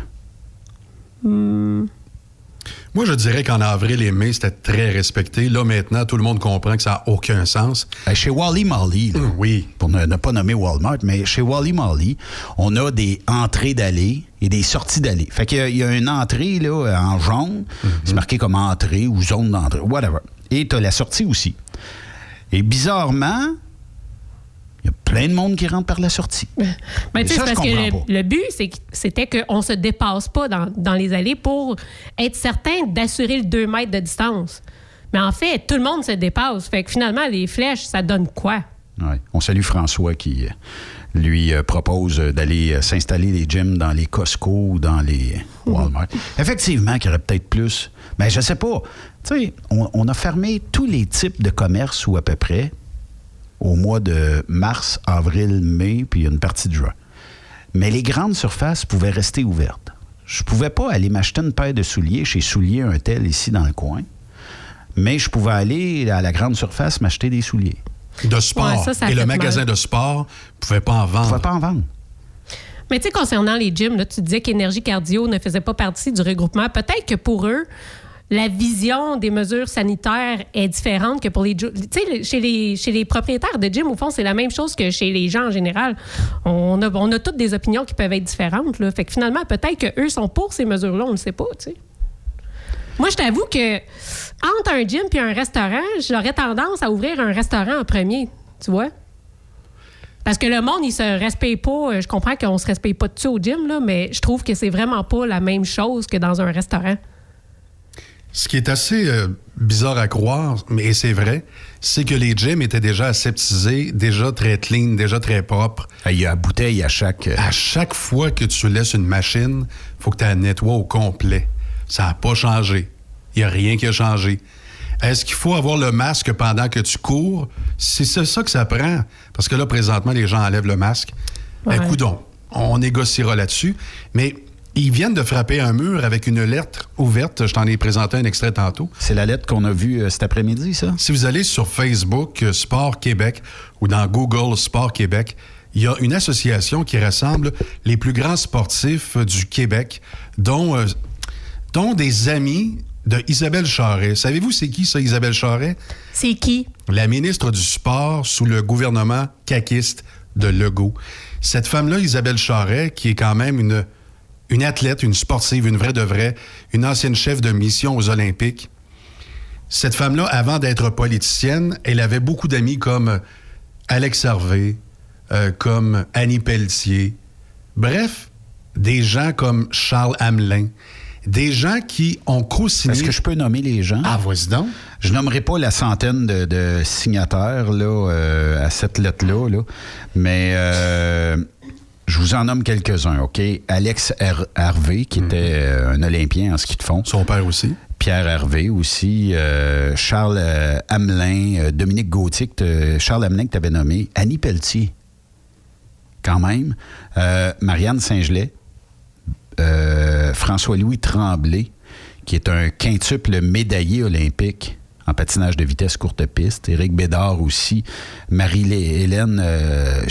Moi, je dirais qu'en avril et mai, c'était très respecté. Là, maintenant, tout le monde comprend que ça n'a aucun sens. Ben, chez Wally Molly, là, oui. pour ne, ne pas nommer Walmart, mais chez Wally Molly, on a des entrées d'allées et des sorties d'allées. Fait qu'il y y, a une entrée là, en jaune, c'est marqué comme entrée ou zone d'entrée, whatever. Et tu as la sortie aussi. Et bizarrement, y a plein de monde qui rentre par la sortie. Mais tu sais, parce que le, le but, c'était qu'on se dépasse pas dans, dans les allées pour être certain d'assurer le 2 mètres de distance. Mais en fait, tout le monde se dépasse. Fait que finalement, les flèches, ça donne quoi? Ouais. On salue François qui euh, lui euh, propose d'aller euh, s'installer des gyms dans les Costco ou dans les Walmart. Effectivement, qu'il y aurait peut-être plus. Mais je sais pas. Tu sais, on, on a fermé tous les types de commerces ou à peu près au mois de mars, avril, mai, puis une partie de juin. Mais les grandes surfaces pouvaient rester ouvertes. Je pouvais pas aller m'acheter une paire de souliers chez Souliers un tel ici dans le coin, mais je pouvais aller à la grande surface m'acheter des souliers. De sport. Ouais, ça, ça et le mal. magasin de sport ne pouvait pas en vendre. pouvait pas en vendre. Mais tu sais, concernant les gyms, là, tu disais qu'Énergie Cardio ne faisait pas partie du regroupement. Peut-être que pour eux, la vision des mesures sanitaires est différente que pour les. Tu sais, le- chez les, propriétaires de gym, au fond, c'est la même chose que chez les gens en général. On a, toutes des opinions qui peuvent être différentes. Là. Fait que finalement, peut-être qu'eux sont pour ces mesures-là, on ne sait pas, tu sais. Moi, je t'avoue que entre un gym et un restaurant, j'aurais tendance à ouvrir un restaurant en premier, tu vois? Parce que le monde, il se respecte pas. Euh, Je comprends qu'on se respecte pas dessus au gym, mais je trouve que c'est vraiment pas la même chose que dans un restaurant. Ce qui est assez euh, bizarre à croire, mais c'est vrai, c'est que les gyms étaient déjà aseptisés, déjà très clean, déjà très propres. Il y a bouteille à chaque... À chaque fois que tu laisses une machine, faut que tu la nettoies au complet. Ça n'a pas changé. Il n'y a rien qui a changé. Est-ce qu'il faut avoir le masque pendant que tu cours? C'est ça ça que ça prend. Parce que là, présentement, les gens enlèvent le masque. Ben, Ouais. coudonc, on négociera là-dessus. Mais ils viennent de frapper un mur avec une lettre ouverte. Je t'en ai présenté un extrait tantôt. C'est la lettre qu'on a vue euh, cet après-midi, ça? Si vous allez sur Facebook euh, Sport Québec ou dans Google Sport Québec, il y a une association qui rassemble les plus grands sportifs euh, du Québec, dont, euh, dont des amis de Isabelle Charret. Savez-vous c'est qui ça, Isabelle Charret? C'est qui? la ministre du Sport sous le gouvernement caquiste de Legault. Cette femme-là, Isabelle Charret, qui est quand même une, une athlète, une sportive, une vraie de vraie, une ancienne chef de mission aux Olympiques. Cette femme-là, avant d'être politicienne, elle avait beaucoup d'amis comme Alex Harvey, euh, comme Annie Pelletier. Bref, des gens comme Charles Hamelin. Des gens qui ont co-signé... Est-ce que je peux nommer les gens? Ah, vas-y donc. Je nommerai pas la centaine de, de signataires là, euh, à cette lettre-là, là, mais euh, je vous en nomme quelques-uns, OK? Alex Her- Hervé, qui était euh, un Olympien en ski de fond. Son père aussi. Pierre Hervé aussi. euh, Charles euh, Hamelin, Dominique Gauthier, Charles Hamelin que tu avais nommé. Annie Pelletier, quand même. Marianne Saint-Gelais. François-Louis Tremblay, qui est un quintuple médaillé olympique en patinage de vitesse courte piste. Éric Bédard aussi. Marie-Hélène euh,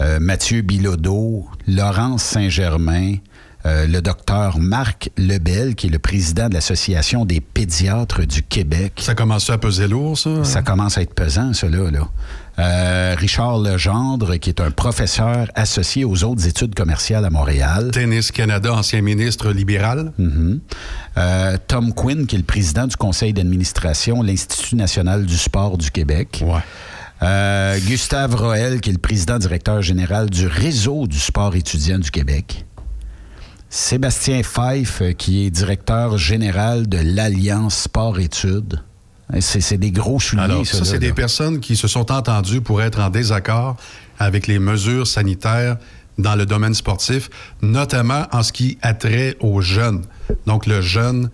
euh, Mathieu Bilodeau. Laurence Saint-Germain. euh, le docteur Marc Lebel, qui est le président de l'Association des pédiatres du Québec. Ça commence à peser lourd, ça? Ça commence à être pesant, cela. Là. Euh, Richard Legendre, qui est un professeur associé aux autres études commerciales à Montréal. Tennis Canada, ancien ministre libéral. Mhm. Euh, Tom Quinn, qui est le président du conseil d'administration, l'Institut national du sport du Québec. Euh, Gustave Roel, qui est le président directeur général du réseau du sport étudiant du Québec. Sébastien Fife, qui est directeur général de l'Alliance Sport-Études. C'est des gros souliers, Alors, ça, c'est des personnes qui se sont entendues pour être en désaccord avec les mesures sanitaires dans le domaine sportif, notamment en ce qui a trait aux jeunes. Donc, le jeune,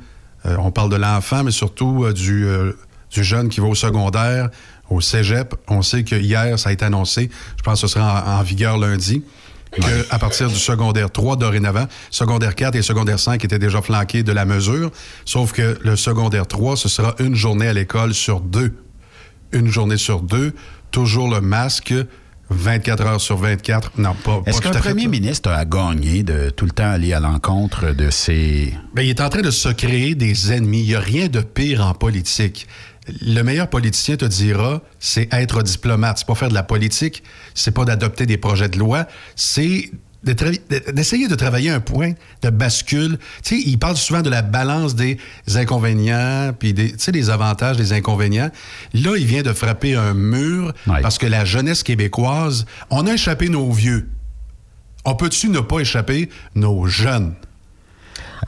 euh, on parle de l'enfant, mais surtout euh, du, euh, du jeune qui va au secondaire, au cégep. On sait que hier, ça a été annoncé, je pense que ce sera en, en vigueur lundi, qu'à partir du secondaire 3 dorénavant, secondaire 4 et secondaire 5 étaient déjà flanqués de la mesure, sauf que le secondaire 3, ce sera une journée à l'école sur deux. Une journée sur deux, toujours le masque, 24 heures sur 24. Non, pas, Est-ce qu'un à fait premier ministre a gagné de tout le temps aller à l'encontre de ses... Ben, il est en train de se créer des ennemis. Il n'y a rien de pire en politique. Le meilleur politicien te dira, c'est être diplomate. C'est pas faire de la politique, c'est pas d'adopter des projets de loi, c'est de tra- de- d'essayer de travailler un point de bascule. Tu sais, il parle souvent de la balance des inconvénients, puis des, tu sais, des avantages, des inconvénients. Là, il vient de frapper un mur parce que la jeunesse québécoise, on a échappé nos vieux. On peut-tu ne pas échapper nos jeunes?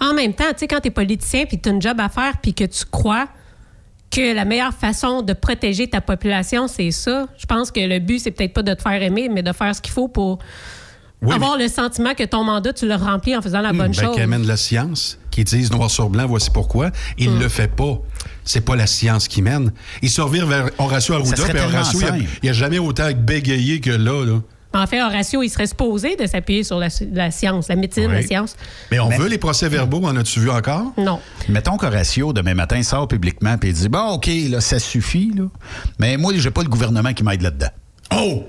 En même temps, tu sais, quand tu es politicien puis tu as une job à faire puis que tu crois que la meilleure façon de protéger ta population, c'est ça, je pense que le but, c'est peut-être pas de te faire aimer, mais de faire ce qu'il faut pour Oui, avoir le sentiment que ton mandat, tu l'as rempli en faisant la bonne Ben, chose. qui amène la science, qui disent noir sur blanc, voici pourquoi. Il Hmm. le fait pas. C'est pas la science qui mène. Il se revire vers Horacio Arruda, serait puis tellement Horacio, il a- simple. il a, jamais autant bégayé que là. là. En fait, Horacio, il serait supposé de s'appuyer sur la, la science, la médecine, la science. Mais on veut les procès-verbaux, en as-tu vu encore? Non. Mettons qu'Horacio, demain matin, sort publiquement et dit Bon, OK, là, ça suffit, là. Mais moi, j'ai pas le gouvernement qui m'aide là-dedans. Oh!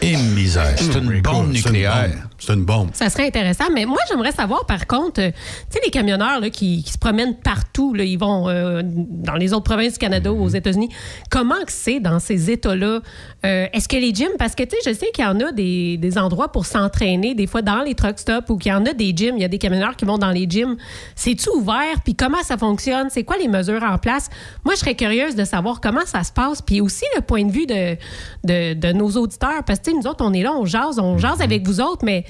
Et misère. C'est une Écoute, bombe une nucléaire. Bombe. C'est une bombe. Ça serait intéressant, mais moi, j'aimerais savoir, par contre, euh, tu sais, les camionneurs là, qui, qui se promènent partout, là, ils vont euh, dans les autres provinces du Canada ou aux États-Unis, comment c'est dans ces États-là? Euh, Est-ce que les gyms, parce que, tu sais, je sais qu'il y en a des, des endroits pour s'entraîner, des fois dans les truck stops, ou qu'il y en a des gyms, il y a des camionneurs qui vont dans les gyms. C'est-tu ouvert? Puis comment ça fonctionne? C'est quoi les mesures en place? Moi, je serais curieuse de savoir comment ça se passe, puis aussi le point de vue de, de, de nos auditeurs, parce que, tu sais, nous autres, on est là, on jase, on jase avec vous autres, mais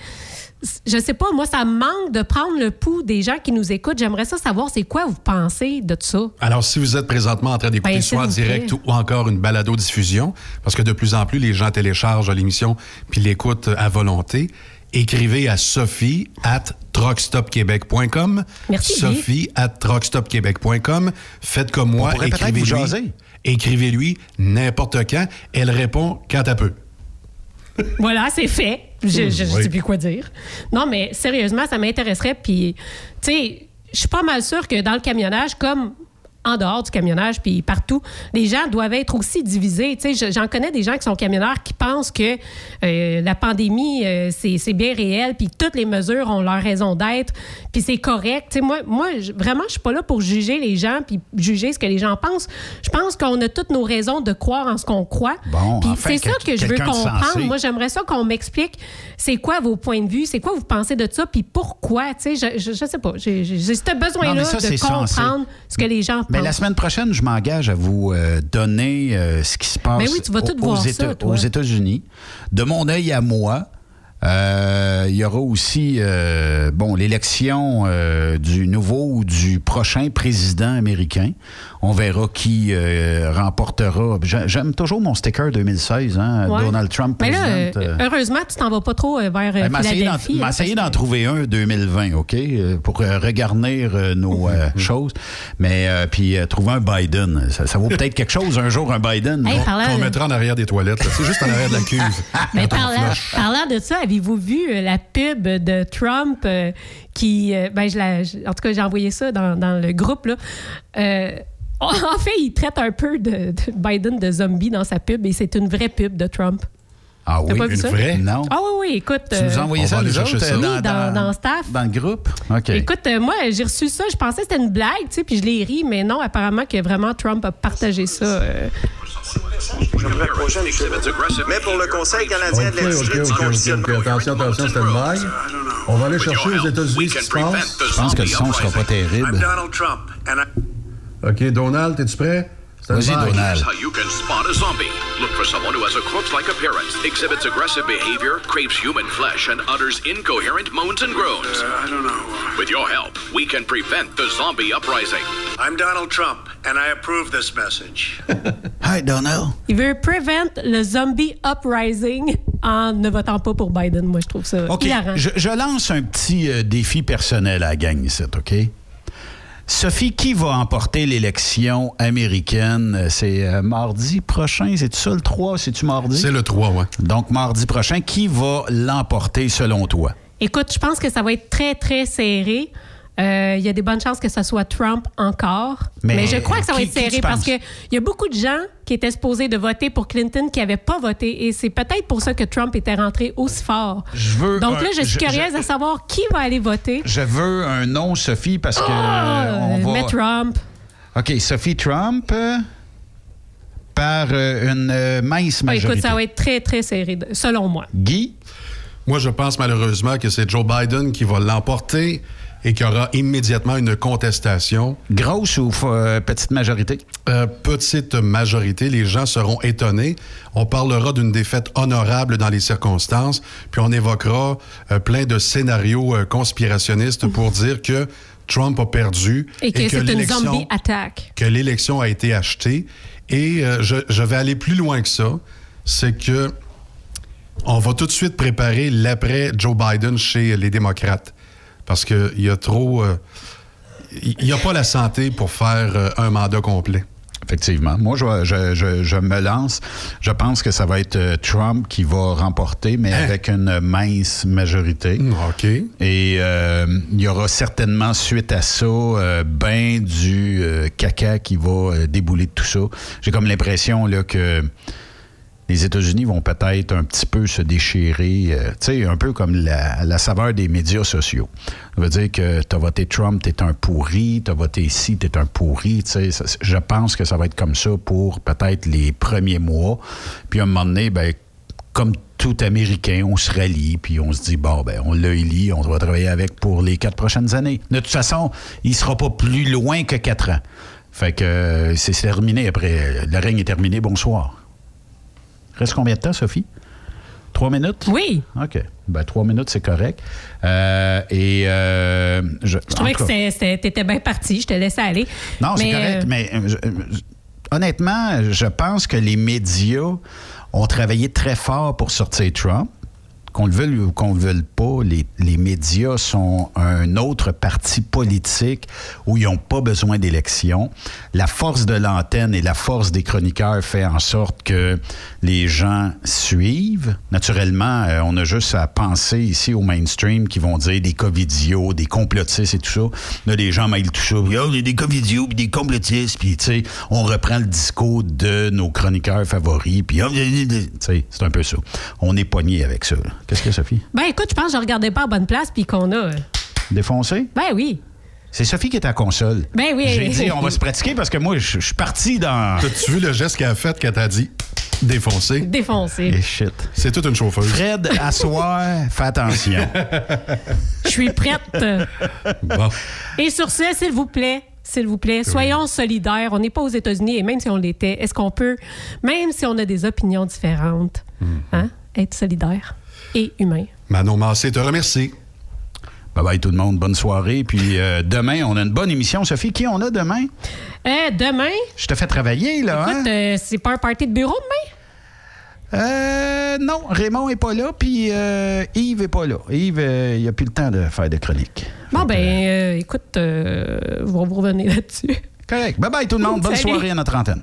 je sais pas, moi, ça me manque de prendre le pouls des gens qui nous écoutent. J'aimerais ça savoir c'est quoi vous pensez de tout ça? Alors, si vous êtes présentement en train d'écouter Ben, soit en direct ou encore une balado-diffusion, parce que de plus en plus, les gens téléchargent l'émission puis l'écoutent à volonté, écrivez à Sophie at truckstopquebec.com. Merci, Guy. Sophie at truckstopquebec.com. Faites comme moi, écrivez-lui. Écrivez-lui n'importe quand. Elle répond quand elle peut. Voilà, c'est fait. Je, je, Oui. sais plus quoi dire. Non, mais sérieusement, ça m'intéresserait. Puis, tu sais, je suis pas mal sûre que dans le camionnage, comme en dehors du camionnage, puis partout, les gens doivent être aussi divisés. Tu sais, je- j'en connais des gens qui sont camionneurs qui pensent que euh, la pandémie, euh, c'est bien réel, puis toutes les mesures ont leur raison d'être, puis c'est correct. Tu sais, moi, moi je- vraiment, je suis pas là pour juger les gens, puis juger ce que les gens pensent. Je pense qu'on a toutes nos raisons de croire en ce qu'on croit. Bon, Puis enfin, c'est ça que je veux comprendre. Moi, j'aimerais ça qu'on m'explique c'est quoi vos points de vue, c'est quoi vous pensez de ça, puis pourquoi? Tu sais, je, je, je sais pas. J'ai ce besoin-là de comprendre ce que les gens Mais la semaine prochaine, je m'engage à vous euh, donner euh, ce qui se passe Mais oui, tu vas tout aux, voir aux ça, Éta- toi. aux États-Unis. De mon œil à moi, euh, il y aura aussi euh, bon l'élection euh, du nouveau ou du prochain président américain. On verra qui euh, remportera. J'a- J'aime toujours mon sticker 2016, hein, Ouais. Donald Trump Mais là, euh, heureusement, tu t'en vas pas trop euh, vers euh, Ben, m'essayer d'en- Philadelphie. m'essayer d'en trouver un 2020, OK? euh, Pour euh, regarnir euh, nos euh, [LAUGHS] choses. Mais euh, puis euh, trouver un Biden. Ça, ça vaut peut-être quelque chose un jour, un Biden. Hey, Qu'on de- mettra en arrière des toilettes. C'est juste en arrière de la cuve. [LAUGHS] Mais parlant, parlant de ça, avez-vous vu euh, la pub de Trump euh, qui. euh, ben, je la- je- en tout cas, j'ai envoyé ça dans, dans le groupe. Là. Euh, [LAUGHS] en fait, il traite un peu de, de Biden de zombie dans sa pub et c'est une vraie pub de Trump. Ah oui, pas vu une ça? vraie? Non. Ah oui, oui, écoute. Tu nous as envoyé ça nous autres, ça. dans, dans- dans staff. Dans le groupe? OK. Écoute, euh, moi, j'ai reçu ça. Je pensais que c'était une blague, tu sais, puis je l'ai ri, mais non, apparemment que vraiment Trump a partagé ça. Mais pour le Conseil canadien de l'industrie du conditionnement. Attention, attention, c'est une. On va aller chercher aux États-Unis ce qui se passe. Je pense que le son sera pas terrible. OK, Donald, es-tu prêt? C'est une Vas-y, blague. How you can spot a zombie. Look for someone who has a corpse-like appearance, exhibits aggressive behavior, craves human flesh, and utters incoherent moans and groans. Uh, I don't know. With your help, we can prevent the zombie uprising. I'm Donald Trump, and I approve this message. [LAUGHS] Hi, Donald. Il veut prevent le zombie uprising en ne votant pas pour Biden. Moi, je trouve ça OK. hilarant. Je, je lance un petit euh, défi personnel à la gang ici, OK? Sophie, qui va emporter l'élection américaine? C'est euh, mardi prochain, c'est ça le 3? C'est-tu mardi? C'est le 3, oui. Donc, mardi prochain, qui va l'emporter selon toi? Écoute, je pense que ça va être très, très serré. Euh, Il y a des bonnes chances que ce soit Trump encore. Mais Mais, je crois que ça va qui- être serré parce qu'il y a beaucoup de gens qui étaient supposés de voter pour Clinton qui n'avaient pas voté. Et c'est peut-être pour ça que Trump était rentré aussi fort. Je veux Donc un- là, je suis je- curieuse à savoir qui va aller voter. Je veux un nom, Sophie, parce que Ah, euh, on va... mais Trump. OK, Sophie Trump euh, par euh, une euh, mince Ah, majorité. écoute, ça va être très, très serré, selon moi. Guy? Moi, je pense malheureusement que c'est Joe Biden qui va l'emporter et qu'il y aura immédiatement une contestation. Grosse ou euh, petite majorité? Euh, petite majorité. Les gens seront étonnés. On parlera d'une défaite honorable dans les circonstances, puis on évoquera euh, plein de scénarios euh, conspirationnistes pour dire que Trump a perdu Et que c'est une l'élection- zombie attaque. que l'élection a été achetée. Et euh, je, je vais aller plus loin que ça. C'est que on va tout de suite préparer l'après Joe Biden chez les démocrates. Parce qu'il y a trop... euh, Il n'y a pas la santé pour faire euh, un mandat complet. Effectivement. Moi, je, je- je- je me lance. Je pense que ça va être euh, Trump qui va remporter, mais avec une mince majorité. OK. Et euh, il y aura certainement, suite à ça, euh, ben du euh, caca qui va débouler de tout ça. J'ai comme l'impression là, que les États-Unis vont peut-être un petit peu se déchirer, euh, tu sais, un peu comme la, saveur des médias sociaux. Ça veut dire que tu as voté Trump, tu es un pourri, tu as voté ici, tu es un pourri, tu sais. Je pense que ça va être comme ça pour peut-être les premiers mois. Puis à un moment donné, ben, comme tout Américain, on se rallie, puis on se dit, bon, ben, on l'a élu, on va travailler avec pour les quatre prochaines années. De toute façon, il sera pas plus loin que quatre ans. Fait que euh, c'est terminé après. Le règne est terminé, bonsoir. Reste combien de temps, Sophie? Trois minutes? Oui. OK. Ben, trois minutes, c'est correct. Euh, et euh, je, Je trouvais que t'étais bien parti. Je te laissais aller. non, c'est correct, euh, mais je- honnêtement, je pense que les médias ont travaillé très fort pour sortir Trump. Qu'on le veuille ou qu'on le veuille pas, les, les médias sont un autre parti politique où ils n'ont pas besoin d'élections. La force de l'antenne et la force des chroniqueurs fait en sorte que les gens suivent. Naturellement, euh, on a juste à penser ici au mainstream qui vont dire des covidios, des complotistes et tout ça. Là, les gens mêlent tout ça. Il y a des covidios, des complotistes, puis tu sais, on reprend le discours de nos chroniqueurs favoris, puis c'est un peu ça. On est pogné avec ça. Qu'est-ce que Sophie? Ben écoute, je pense que je regardais pas à bonne place puis qu'on a. euh, Défoncé? Ben oui. C'est Sophie qui est à la console. Ben oui. J'ai dit, on va se pratiquer parce que moi, je suis parti dans. T'as-tu vu le geste qu'elle a fait quand t'as dit défoncer? Défoncé. Et shit. C'est toute une chauffeuse. Fred, asseoir, fais attention. Je suis prête. Bon. Et sur ce, s'il vous plaît, s'il vous plaît, soyons solidaires. On n'est pas aux États-Unis et même si on l'était, est-ce qu'on peut, même si on a des opinions différentes, hein, être solidaire et humain? Manon Massé te remercie. Bye bye tout le monde, bonne soirée. Puis euh, demain, on a une bonne émission. Sophie, qui on a demain? Euh, demain, Je te fais travailler, là. hein? écoute, euh, c'est pas un party de bureau demain? Euh, non, Raymond est pas là, puis euh, Yves est pas là. Yves, euh, il a plus le temps de faire de chronique. Bon, ben, euh, écoute, euh, on va vous revenir là-dessus. Correct. Bye bye tout le monde. Bonne Salut. soirée à notre antenne.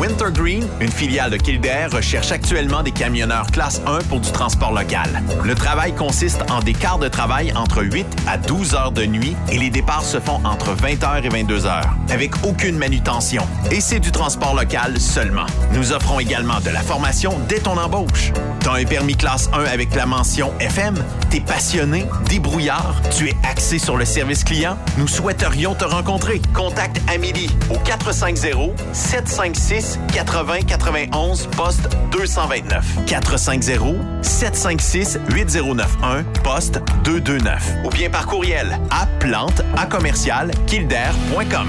Wintergreen, une filiale de Kildare, recherche actuellement des camionneurs classe 1 pour du transport local. Le travail consiste en des quarts de travail entre 8 à 12 heures de nuit et les départs se font entre 20h et 22h, avec aucune manutention. Et c'est du transport local seulement. Nous offrons également de la formation dès ton embauche. T'as un permis classe 1 avec la mention FM? T'es passionné, débrouillard, tu es axé sur le service client? Nous souhaiterions te rencontrer. Contacte Amélie au 450 756 80 91 poste 229. 450 756 8091 poste 229. Ou bien par courriel à plante à commercial kildare.com.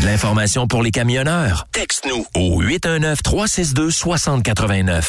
De l'information pour les camionneurs? Texte-nous au 819-362-6089.